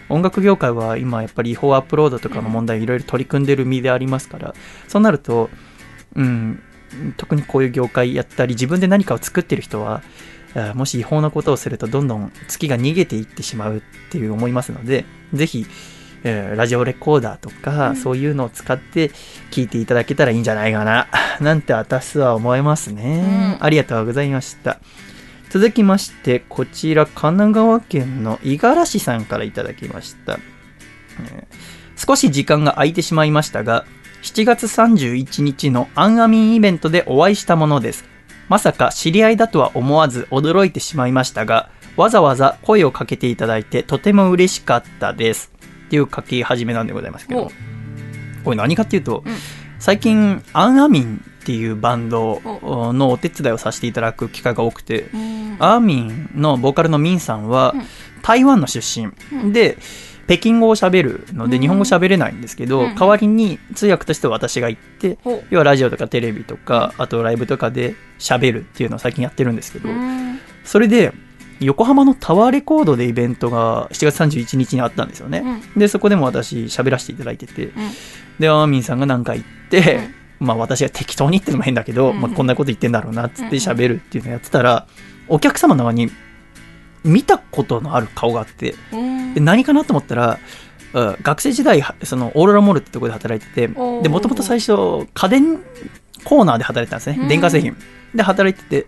お、音楽業界は今やっぱり違法アップロードとかの問題いろいろ取り組んでる身でありますから、そうなると、うん、特にこういう業界やったり自分で何かを作ってる人は、もし違法なことをするとどんどん月が逃げていってしまうっていう思いますので、ぜひ、えーラジオレコーダーとか、そういうのを使って聞いていただけたらいいんじゃないかな、なんて私は思いますね。ありがとうございました。続きまして、こちら、神奈川県の五十嵐さんからいただきました。えー少し時間が空いてしまいましたが、7月31日のアンアミンイベントでお会いしたものです。まさか知り合いだとは思わず驚いてしまいましたが、わざわざ声をかけていただいてとても嬉しかったです。っていう書き始めなんでございますけど、これ何かっていうと、最近、アンアミンっていうバンドのお手伝いをさせていただく機会が多くて、アーミンのボーカルのミンさんは、台湾の出身。で、北京語を喋るので、日本語喋れないんですけど、代わりに通訳として私が行って、要はラジオとかテレビとか、あとライブとかで喋るっていうのを最近やってるんですけど、それで、横浜のタワーレコードでイベントが7月31日にあったんですよね。で、そこでも私喋らせていただいてて、で、アーミンさんが何か言って、まあ私が適当に言ってのも変だけど、まあこんなこと言ってんだろうなっつって喋るっていうのをやってたら、お客様の側に見たことのある顔があって、で何かなと思ったら、うん学生時代、そのオーロラモールってところで働いてて、で、もともと最初、家電コーナーで働いてたんですね。電化製品。で、働いてて、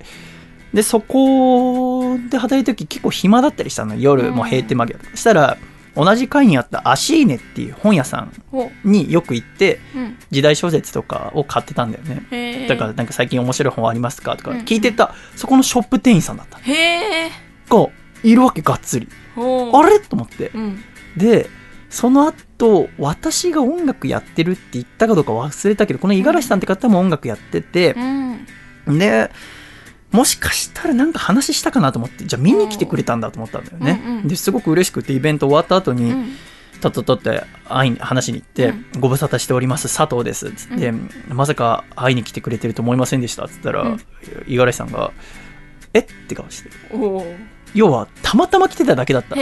で、そこで働いた時結構暇だったりしたの。夜、もう閉店間際。そしたら、同じ階にあったアシーネっていう本屋さんおによく行って、うん時代小説とかを買ってたんだよね。だからなんか最近面白い本ありますか？とかうん聞いてた、そこのショップ店員さんだった。へえ。が、いるわけがっつり。おあれ？と思って。うん。で、その後、私が音楽やってるって言ったかどうか忘れたけど、この五十嵐さんって方も音楽やっててう、ん。で、もしかしたらなんか話したかなと思って、じゃあ見に来てくれたんだと思ったんだよね。うんうんで、すごく嬉しくて、イベント終わった後に、うんとっとっとって会いに話しに行って、ご無沙汰しております、佐藤です。つって、まさか会いに来てくれてると思いませんでした。つったら、うん五十嵐さんが、えっ？て顔して。お要は、たまたま来てただけだった。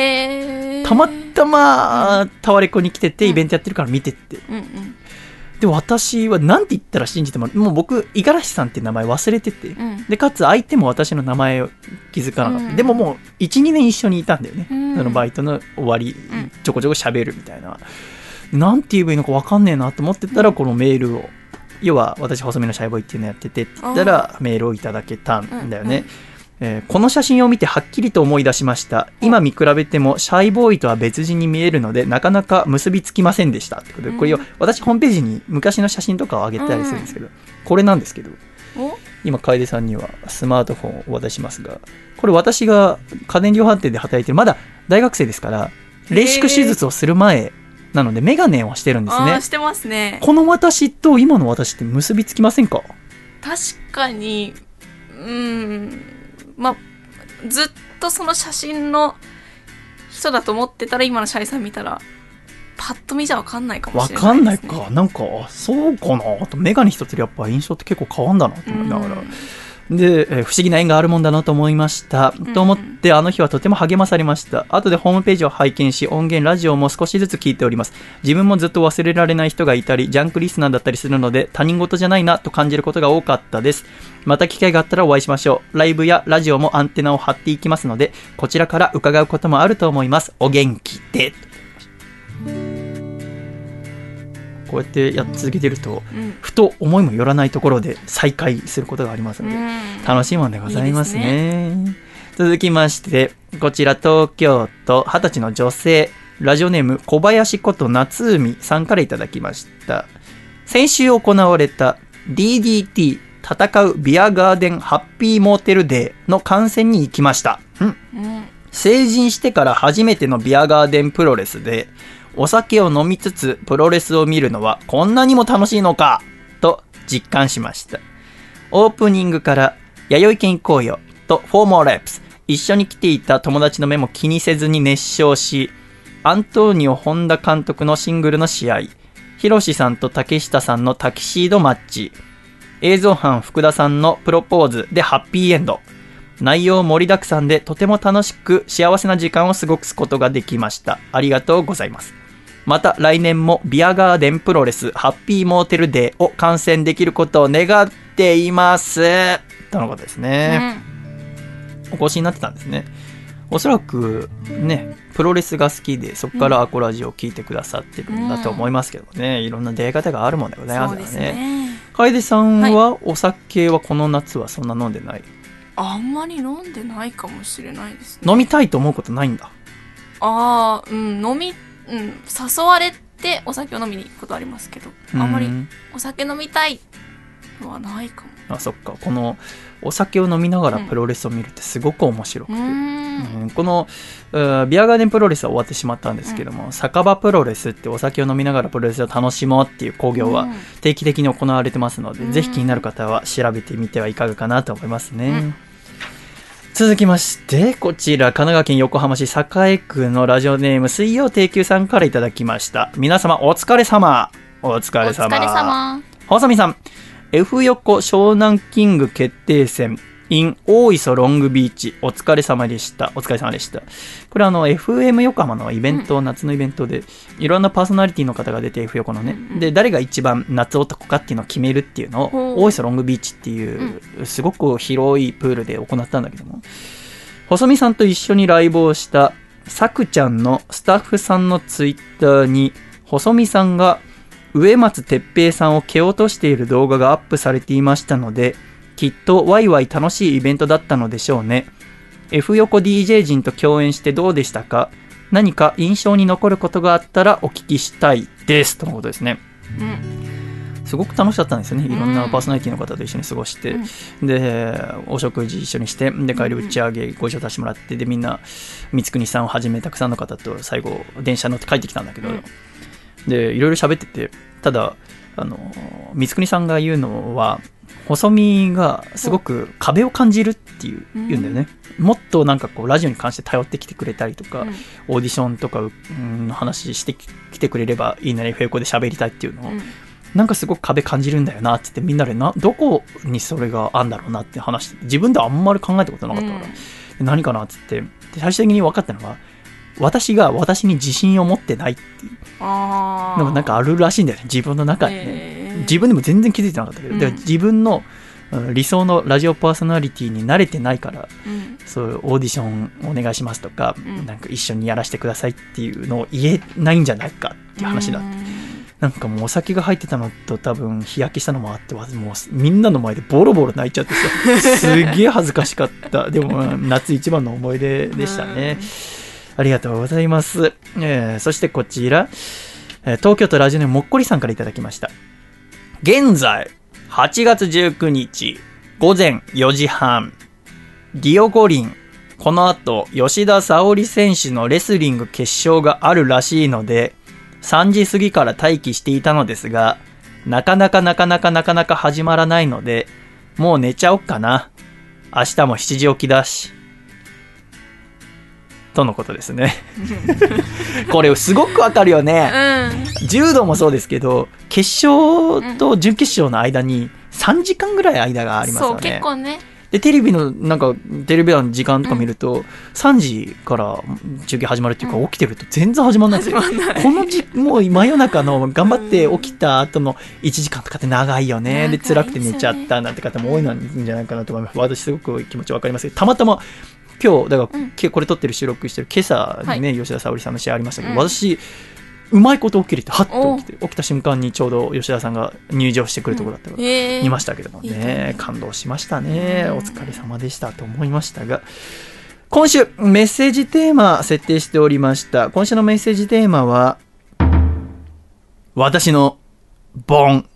たまたま、タワレコに来てて、イベントやってるから見てって。うんうん。で、私は何て言ったら信じてももう僕、五十嵐さんって名前忘れてて。うんで、かつ相手も私の名前を気づかなかった。うんでももう、1、2年一緒にいたんだよね。うんそのバイトの終わり、ちょこちょこ喋るみたいな。なんて言えばいいのか分かんねえなと思ってたら、このメールを。要は、私、細身のシャイボーイっていうのやっててって言ったら、メールをいただけたんだよね。えーこの写真を見てはっきりと思い出しました。今見比べてもシャイボーイとは別人に見えるので、なかなか結びつきませんでした。ってことで、これを私ホームページに昔の写真とかを上げたりするんですけど、これなんですけど、お？今楓さんにはスマートフォンをお渡ししますがこれ私が家電量販店で働いてるまだ大学生ですからレー。シック手術をする前なのでメガネをしてるんですね。してますね。この私と今の私って結びつきませんか？確かにうんまあずっとその写真の人だと思ってたら今のシャイさん見たらパッと見じゃわかんないかもわしれないかんないか。なんかあそうかな。とメガネ一つでやっぱ印象って結構変わんだなと思いながら、で、えー不思議な縁があるもんだなと思いました。と思って、あの日はとても励まされました。後でホームページを拝見し、音源、ラジオも少しずつ聞いております。自分もずっと忘れられない人がいたり、ジャンクリスナーだったりするので、他人事じゃないなと感じることが多かったです。また機会があったらお会いしましょう。ライブやラジオもアンテナを張っていきますので、こちらから伺うこともあると思います。お元気で。こうやってやっ続けてると、うんふと思いもよらないところで再会することがありますので、うん楽しいもんでございますいいね。続きまして、こちら東京都20歳の女性、ラジオネーム小林こと夏海さんからいただきました。先週行われた DDT 戦うビアガーデンハッピーモーテルデーの観戦に行きました。うんうん成人してから初めてのビアガーデンプロレスで、お酒を飲みつつプロレスを見るのはこんなにも楽しいのかと実感しました。オープニングから、弥生県行こうよとフォーモーレップス、一緒に来ていた友達の目も気にせずに熱唱し、アントーニオ・本田監督のシングルの試合、ヒロシさんと竹下さんのタキシードマッチ、映像班福田さんのプロポーズでハッピーエンド、内容盛りだくさんでとても楽しく幸せな時間を過ごすことができました。ありがとうございます。また来年もビアガーデンプロレスハッピーモーテルデーを観戦できることを願っています。とのことですね。お越しになってたんですね。おそらくね、プロレスが好きで、そこからアコラジオを聞いてくださってるんだと思いますけどね、いろんな出会い方があるもんでございますからね。ですね楓さんはお酒はこの夏はそんな飲んでない、あんまり飲んでないかもしれないですね飲みたいと思うことないんだ。ああうん飲みうん。誘われてお酒を飲みに行くことありますけどあんまりうんお酒飲みたいのはないかも。あそっか。このお酒を飲みながらプロレスを見るってすごく面白くて、うーん。うん。このビアガーデンプロレスは終わってしまったんですけども、酒場プロレスってお酒を飲みながらプロレスを楽しもうっていう興行はうん。定期的に行われてますので、うん。ぜひ気になる方は調べてみてはいかがかなと思いますね。続きまして、こちら、神奈川県横浜市栄区のラジオネーム、水曜定休さんからいただきました。皆様、お疲れ様。お疲れ様。お疲れ様細見さん、F 横湘南キング決定戦 in 大磯ロングビーチ、お疲れ様でした。お疲れ様でした。これあの、FM 横浜のイベント、夏のイベントで、いろんなパーソナリティの方が出て F 横のね、で、誰が一番夏男かっていうのを決めるっていうのを、大磯ロングビーチっていう、すごく広いプールで行ったんだけども、細見さんと一緒にライブをした、さくちゃんのスタッフさんのツイッターに、細見さんが植松哲平さんを蹴落としている動画がアップされていましたので、きっとワイワイ楽しいイベントだったのでしょうね。F 横 DJ 陣と共演してどうでしたか？何か印象に残ることがあったらお聞きしたいです。とのことですね。すごく楽しかったんですよね。いろんなパーソナリティの方と一緒に過ごして、で、お食事一緒にして、で、帰り打ち上げご一緒させてもらって、で、みんな、光国さんをはじめたくさんの方と最後、電車乗って帰ってきたんだけど、で、いろいろ喋ってて、ただ、あの、光国さんが言うのは、細身がすごく壁を感じるっていううん言うんだよね。もっとなんかこうラジオに関して頼ってきてくれたりとか、うん。オーディションとかうんの話してきてくれればいいなら F 横で喋りたいっていうのを、うん。なんかすごく壁感じるんだよなって言ってみんなでなどこにそれがあんだろうなって話して自分ではあんまり考えたことなかったから、で何かなって言ってで最終的に分かったのは私が私に自信を持ってないっていう。あのがなんかあるらしいんだよね自分の中にね、へー。自分でも全然気づいてなかった。けど、うん。で自分のうん理想のラジオパーソナリティに慣れてないからうん。そういうオーディションお願いしますとか、うん。なんか一緒にやらせてくださいっていうのを言えないんじゃないかっていう話だって、なんかもうお酒が入ってたのと多分日焼けしたのもあってわもうみんなの前でボロボロ泣いちゃってさすげえ恥ずかしかった。でもうん夏一番の思い出でしたねありがとうございます、えーそしてこちら、東京都ラジオネームもっこりさんからいただきました現在8月19日、午前4時半、リオ五輪、この後、吉田沙保里選手のレスリング決勝があるらしいので、3時過ぎから待機していたのですが、なかなかなかなかなかなか始まらないので、もう寝ちゃおっかな。明日も7時起きだし。とのことですね。これすごくわかるよね。うん。柔道もそうですけど、決勝と準決勝の間に3時間ぐらい間がありますそう、よね。結構ね。で、テレビの、なんか、テレビ欄の時間とか見ると、3時から中継始まるっていうか、起きてると全然始まんないんですよ。このじ、もう真夜中の頑張って起きた後の1時間とかって長いよね。で、辛くて寝ちゃったなんて方も多いのんじゃないかなと思います。私すごく気持ちわかりますけど、たまたま、今日、だから、けこれ撮ってる収録してる今朝にね、吉田沙保里さんの試合ありましたけど、うん。私、うまいこと起きれて、はっと起きて、起きた瞬間にちょうど吉田さんが入場してくるところだったから、へー。見ましたけどもね、感動しましたね。お疲れ様でしたと思いましたが、今週、メッセージテーマ設定しておりました。今週のメッセージテーマは、私の、ボン。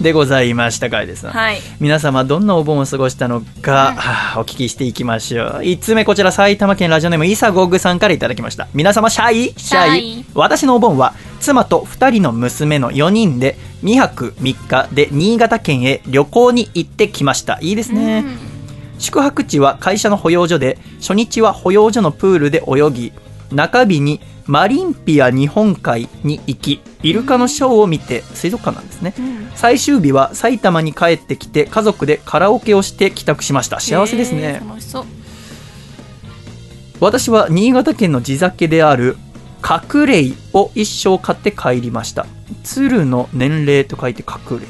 でございましたかいです。はい。皆様どんなお盆を過ごしたのか、はあお聞きしていきましょう。1つ目こちら埼玉県ラジオネームイサゴグさんからいただきました。皆様シャイ？シャイ。シャイ私のお盆は妻と2人の娘の4人で2泊3日で新潟県へ旅行に行ってきました。いいですね、宿泊地は会社の保養所で初日は保養所のプールで泳ぎ中日にマリンピア日本海に行きイルカのショーを見て水族館なんですね、最終日は埼玉に帰ってきて家族でカラオケをして帰宅しました。幸せですね。私は新潟県の地酒である角霊を一生買って帰りました。鶴の年齢と書いて角霊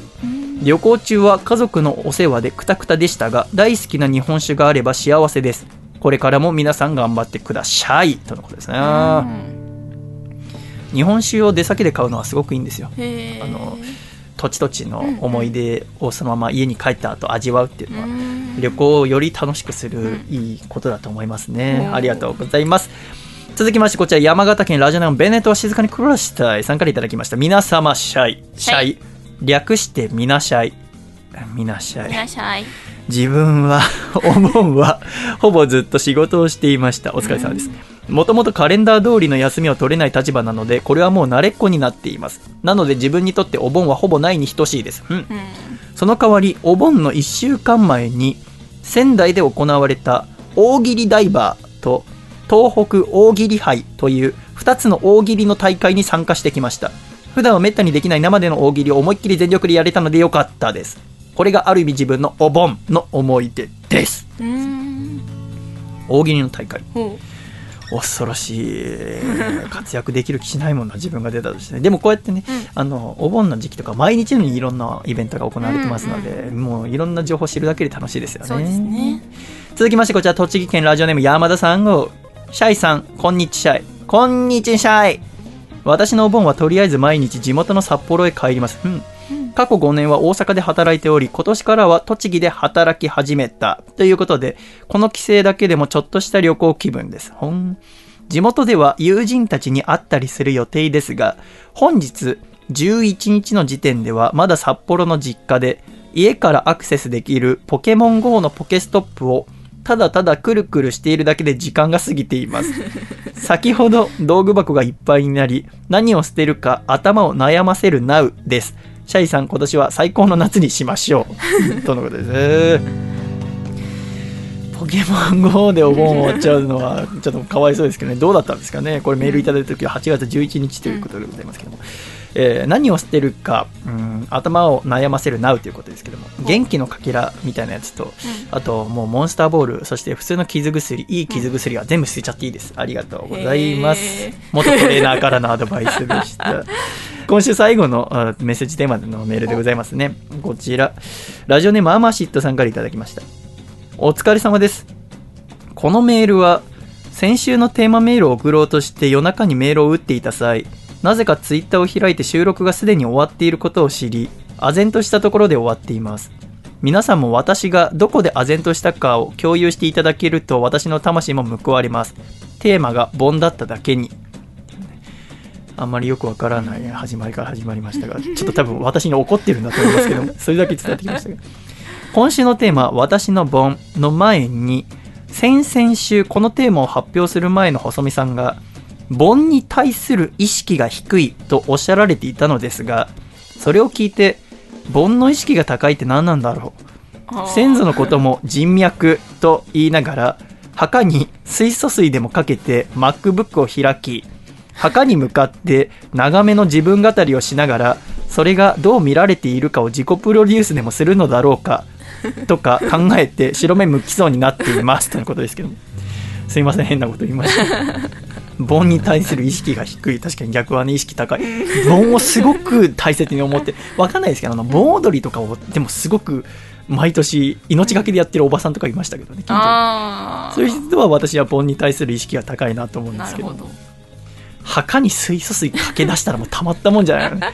旅行中は家族のお世話でクタクタでしたが大好きな日本酒があれば幸せです。これからも皆さん頑張ってください。とのことですね日本酒を出先で買うのはすごくいいんですよ。あの土地土地の思い出をそのまま家に帰った後味わうっていうのは旅行をより楽しくするいいことだと思いますね、うんありがとうございます。続きましてこちら山形県ラジオネームベネットは静かに暮らしたいさんからいただきました。皆様シャイ。シャイ、略してみなシャイ。みなしゃい。自分は お盆はほぼずっと仕事をしていました。お疲れ様です。もともとカレンダー通りの休みを取れない立場なのでこれはもう慣れっこになっています。なので自分にとってお盆はほぼないに等しいです、うん。その代わりお盆の1週間前に仙台で行われた大喜利ダイバーと東北大喜利杯という2つの大喜利の大会に参加してきました。普段はめったにできない生での大喜利を思いっきり全力でやれたのでよかったですこれがある意味自分のお盆の思い出です。大喜利の大会。ほ恐ろしい。活躍できる気しないもんな自分が出たとしてね。でもこうやってね、あのお盆の時期とか毎日のようにいろんなイベントが行われてますので、もういろんな情報を知るだけで楽しいですよね。そうですね。続きましてこちら栃木県ラジオネーム山田さん号シャイさんこんにちシャイこんにちシャイ私のお盆はとりあえず毎日地元の札幌へ帰ります、うん過去5年は大阪で働いており今年からは栃木で働き始めた。ということでこの帰省だけでもちょっとした旅行気分です。ほん。地元では友人たちに会ったりする予定ですが本日11日の時点ではまだ札幌の実家で家からアクセスできるポケモン GO のポケストップをただただくるくるしているだけで時間が過ぎています。先ほど道具箱がいっぱいになり何を捨てるか頭を悩ませる NOW ですシャイさん今年は最高の夏にしましょう。とのことです。ポケモン GO でお盆終わっちゃうのはちょっとかわいそうですけどね。どうだったんですかね。これメールいただいた時は8月11日ということでございますけども、えー何を捨てるか、うん、頭を悩ませる NOW ということですけども。元気のかけらみたいなやつと、あともうモンスターボールそして普通の傷薬いい傷薬は全部捨てちゃっていいです。ありがとうございます。元トレーナーからのアドバイスでした 今週最後のメッセージテーマのメールでございますね。こちら。ラジオネームアマシットさんからいただきました。お疲れ様です。このメールは先週のテーマメールを送ろうとして夜中にメールを打っていた際なぜかツイッターを開いて収録がすでに終わっていることを知り唖然としたところで終わっています。皆さんも私がどこで唖然としたかを共有していただけると私の魂も報われます。テーマが盆だっただけに。あんまりよくわからない始まりから始まりましたがちょっと多分私に怒ってるんだと思いますけども それだけ伝わってきましたけど。今週のテーマ「私の盆」の前に先々週このテーマを発表する前の細見さんが盆に対する意識が低いとおっしゃられていたのですがそれを聞いて盆の意識が高いって何なんだろう？先祖のことも人脈と言いながら墓に水素水でもかけて MacBook を開き墓に向かって長めの自分語りをしながらそれがどう見られているかを自己プロデュースでもするのだろうか とか考えて白目向きそうになっています。とのことですけども。すいません変なこと言いました。盆に対する意識が低い。確かに逆はね意識高い。盆をすごく大切に思ってわかんないですけどあの盆踊りとかをでもすごく毎年命がけでやってるおばさんとかいましたけどね近所そういう人は私は盆に対する意識が高いなと思うんですけどなるほど墓に水素水かけ出したらもうたまったもんじゃない？の ね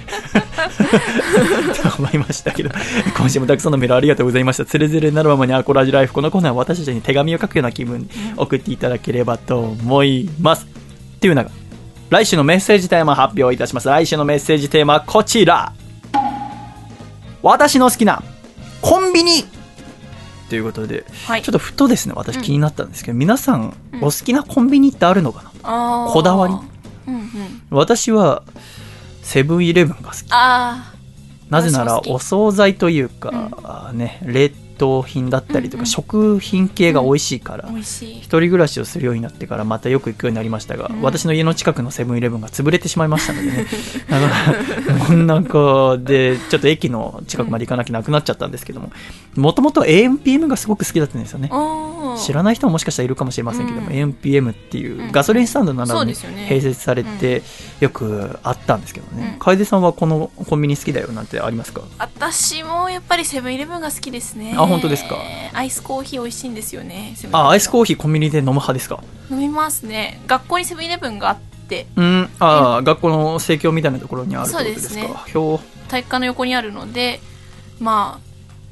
と思いましたけど。今週もたくさんのメールありがとうございました。つれづれなるままにアコラジライフこのコーナーは私たちに手紙を書くような気分に送っていただければと思います。っていうのが来週のメッセージテーマ発表いたします。来週のメッセージテーマはこちら。私の好きなコンビニ。ということで、はい。ちょっとふとですね私うん。気になったんですけど、皆さんうん。お好きなコンビニってあるのかな、あー。こだわり？うんうん。私はセブンイレブンが好き。あなぜならお惣菜というか、ね冷凍品だったりとか、うんうん。食品系が美味しいから、ー美味しい。一人暮らしをするようになってからまたよく行くようになりましたが、うん。私の家の近くのセブンイレブンが潰れてしまいましたのでね。だから真ん中でちょっと駅の近くまで行かなきゃなくなっちゃったんですけどももともと AMPM がすごく好きだったんですよね。知らない人ももしかしたらいるかもしれませんけども、うん。AMPM っていううんガソリンスタンドなどに併設されてよくあったんですけどね、うん。楓さんはこのコンビニ好きだよなんてありますか？私もやっぱりセブンイレブンが好きですね。あ本当ですか？アイスコーヒー美味しいんですよねあアイスコーヒーコンビニで飲む派ですか？飲みますね。学校にセブンイレブンがあって。うん。あ、学校の生協みたいなところにあるってことですか？そうですね。ひ体育館の横にあるのでまあ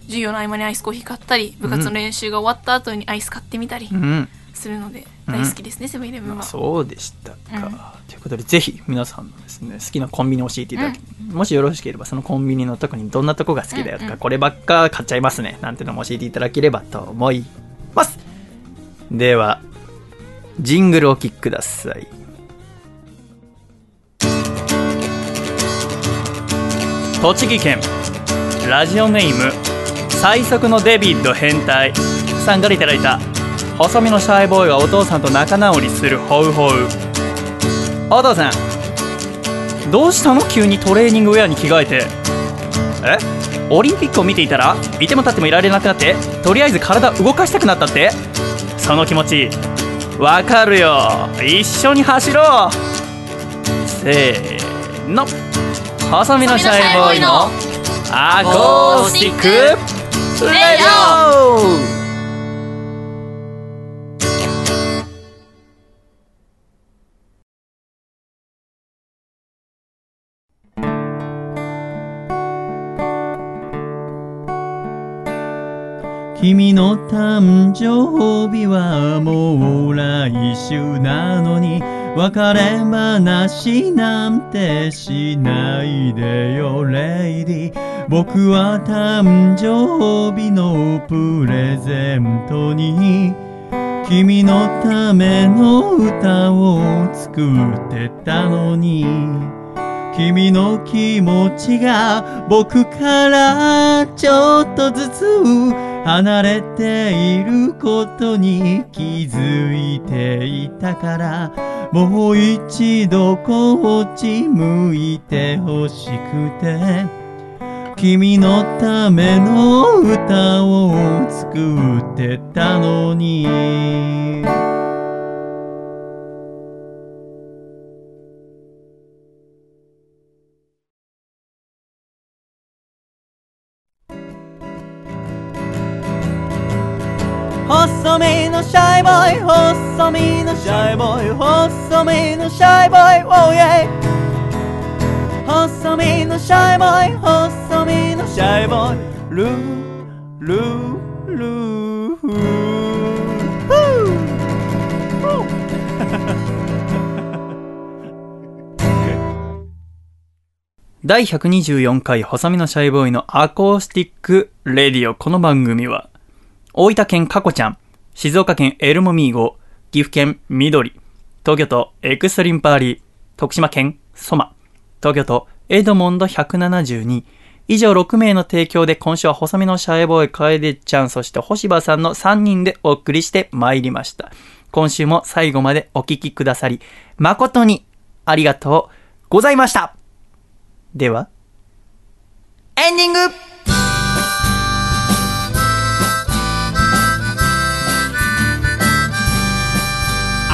授業の合間にアイスコーヒー買ったり部活の練習が終わった後にアイス買ってみたり。うんするのでうん。大好きですね、セブンイレブンは。まあ、そうでしたか、うん。ということでぜひ皆さんのですね好きなコンビニ教えていただき、もしよろしければそのコンビニの特にどんなとこが好きだよとか、うん。うんこればっか買っちゃいますねなんてのも教えていただければと思います。ではジングルをお聴きください。栃木県ラジオネーム最速のデビッド変態さんからいただいた細身のシャイボーイがお父さんと仲直りするホウホウ。お父さんどうしたの？急にトレーニングウェアに着替えて。え？オリンピックを見ていたらいても立ってもいられなくなってとりあえず体動かしたくなったって？その気持ちわかるよ。一緒に走ろう。せーの。細身のシャイボーイのアコースティックレディオ君の誕生日はもう来週なのに別れ話なんてしないでよレイディ僕は誕生日のプレゼントに君のための歌を作ってたのに君の気持ちが僕からちょっとずつ離れていることに気づいていたからもう一度こっち向いてほしくて君のための歌を作ってたのに。のシャイボーイ細身のシャイボーイ細身のシャイボーイ Oh yeah 細身のシャイボーイ細身のシャイボーイルールールー。フー 第124回細身のシャイボーイのアコースティック radio。この番組は大分県かこちゃん静岡県エルモミーゴ岐阜県緑東京都エクストリンパーリー徳島県ソマ東京都エドモンド172以上6名の提供で今週は細身のシャイボーイ楓ちゃんそして星葉さんの3人でお送りしてまいりました。今週も最後までお聞きくださり誠にありがとうございました。ではエンディング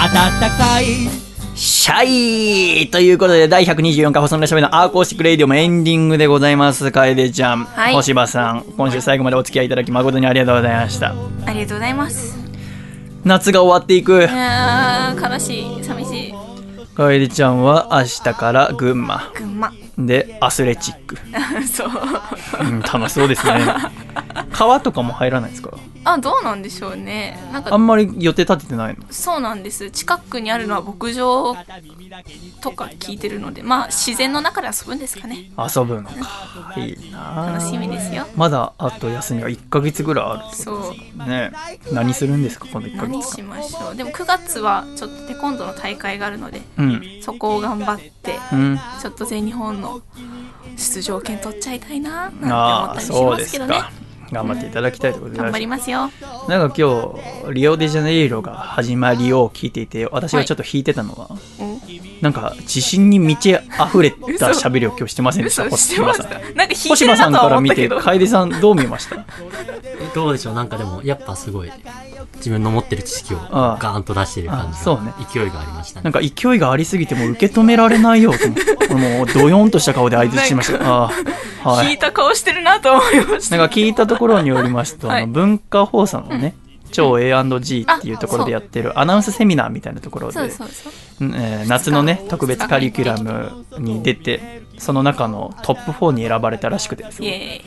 暖かいシャイということで、第124回細身のシャイボーイのアコースティックレイディオもエンディングでございます。楓ちゃん、はい星葉さん、今週最後までお付き合いいただき誠にありがとうございました。ありがとうございます夏が終わっていくい。やー悲しい寂しい楓ちゃんは明日から群馬。群馬で、アスレチック。そううん、楽しそうですね。川とかも入らないですか？あどうなんでしょうねなんかあんまり予定立ててないの？そうなんです近くにあるのは牧場とか聞いてるのでまあ自然の中で遊ぶんですかね遊ぶのか。いいな楽しみですよまだあと休みは1ヶ月ぐらいあるそうね。何するんですか？この1ヶ月何しましょうでも9月はちょっとテコンドーの大会があるので間。そこを頑張ってうん。うん。ちょっと全日本の出場権取っちゃいたいななんて思ったりしそうでますけどね。頑張っていただきたいということで。頑張りますよ。なんか今日、リオデジャネイロが始まりを聞いていて、私がちょっと引いてたのは、うんなんか自信に満ち溢れた喋りを今日してませんでした？嘘。星してました。葉さん。なんか引いてるなとはから見て、思ったけど。楓さんどう見ました？どうでしょう？なんかでも、やっぱすごい、自分の持ってる知識をガーンと出してる感じあそうね。が、勢いがありましたね。なんか勢いがありすぎてもう受け止められないよと思って、もうドヨンとした顔で相槌しました。ああ、はい。引いた顔してるなと思いました。なんか聞いたところによりますと、はい。あの文化放送のね、超 A&G っていうところでやってるアナウンスセミナーみたいなところで、えー夏のね特別カリキュラムに出てその中のトップ4に選ばれたらしくてですイね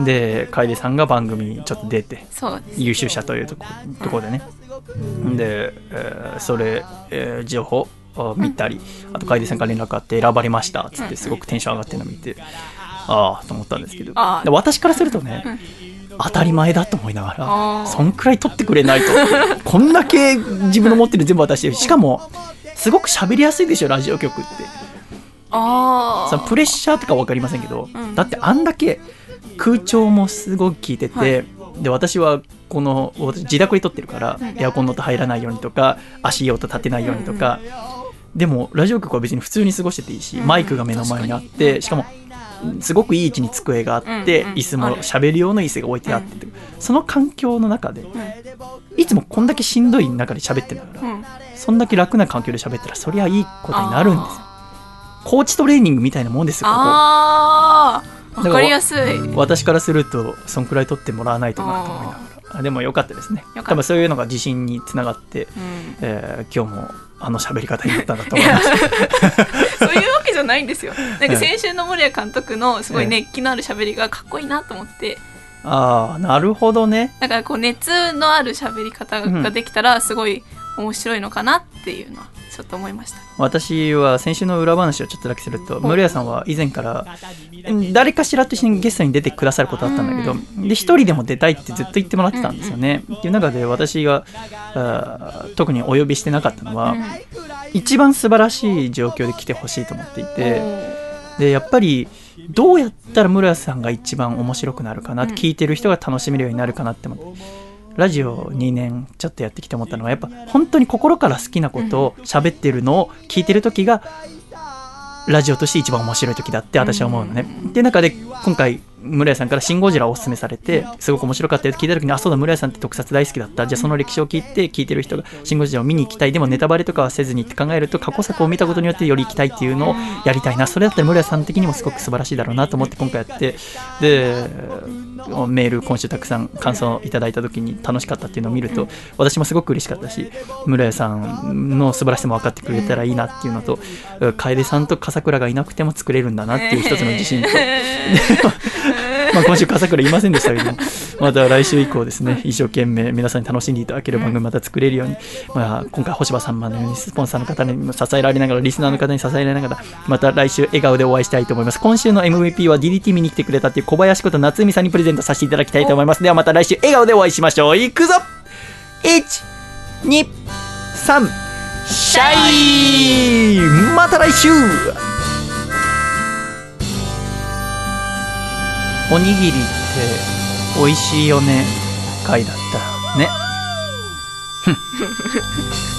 で楓さんが番組にちょっと出て優秀者というとこところでね。で、えーそれ、えー情報を見たりあと楓さんから連絡あって選ばれましたっつってすごくテンション上がってるのを見てああと思ったんですけど。で私からするとね、当たり前だと思いながあらー。そんくらい取ってくれないと。こんだけ自分の持ってる全部渡してるしかもすごく喋りやすいでしょラジオ局って。あそのプレッシャーとか分かりませんけど、うん。だってあんだけ空調もすごく効いてて、はい。で私はこの私自宅で撮ってるから、うんエアコンの音入らないようにとか足音立てないようにとか、でもラジオ局は別に普通に過ごしてていいし、うん。マイクが目の前にあってしかもすごくいい位置に机があって、うん。うん椅子も喋る用の椅子が置いてあって、その環境の中で、いつもこんだけしんどい中で喋ってんだから、うん。そんだけ楽な環境で喋ったらそりゃいいことになるんですよ。コー。チトレーニングみたいなもんですよここわかりやすい。私からするとそんくらい取ってもらわないとなと思いながら。あでもよかったですね。多分そういうのが自信につながって、うん。えー今日もあの喋り方になったんだと思います。そういうわけじゃないんですよ。なんか先週の森谷監督のすごい熱気のある喋りがかっこいいなと思って。ああなるほどね。だからこう熱のある喋り方ができたらすごい面白いのかなっていうのはちょっと思いました。私は先週の裏話をちょっとだけすると室屋さんは以前からうん誰かしらと一緒にゲストに出てくださることあったんだけど、で一人でも出たいってずっと言ってもらってたんですよね、っていう中で私が特にお呼びしてなかったのは、一番素晴らしい状況で来てほしいと思っていて、でやっぱりどうやったら室屋さんが一番面白くなるかな、うん。聞いてる人が楽しめるようになるかなって思ってラジオ2年ちょっとやってきて思ったのはやっぱ本当に心から好きなことを喋ってるのを聞いてる時がラジオとして一番面白い時だって私は思うのね。で中で今回村屋さんから「シン・ゴジラ」をおすすめされてすごく面白かったよって聞いた時にあそうだ村屋さんって特撮大好きだった。じゃあその歴史を聞いて聞いてる人が「シン・ゴジラ」を見に行きたい。でもネタバレとかはせずにって考えると過去作を見たことによってより行きたいっていうのをやりたいな。それだったら村屋さん的にもすごく素晴らしいだろうなと思って今回やって。でメール今週たくさん感想いただいた時に楽しかったっていうのを見ると私もすごく嬉しかったし村屋さんの素晴らしさも分かってくれたらいいなっていうのと楓さんと笠倉がいなくても作れるんだなっていう一つの自信と。まあ今週笠倉いませんでしたけども、また来週以降ですね、一生懸命皆さんに楽しんでいただける番組また作れるように、まあ今回星葉さんまのようにスポンサーの方にも支えられながら、リスナーの方に支えられながら、また来週笑顔でお会いしたいと思います。今週の MVP は DDT 見に来てくれたっていう小林こと夏海さんにプレゼントさせていただきたいと思います。ではまた来週笑顔でお会いしましょう。いくぞ !1、2、3、シャイまた来週おにぎりって美味しいよね回だったらね。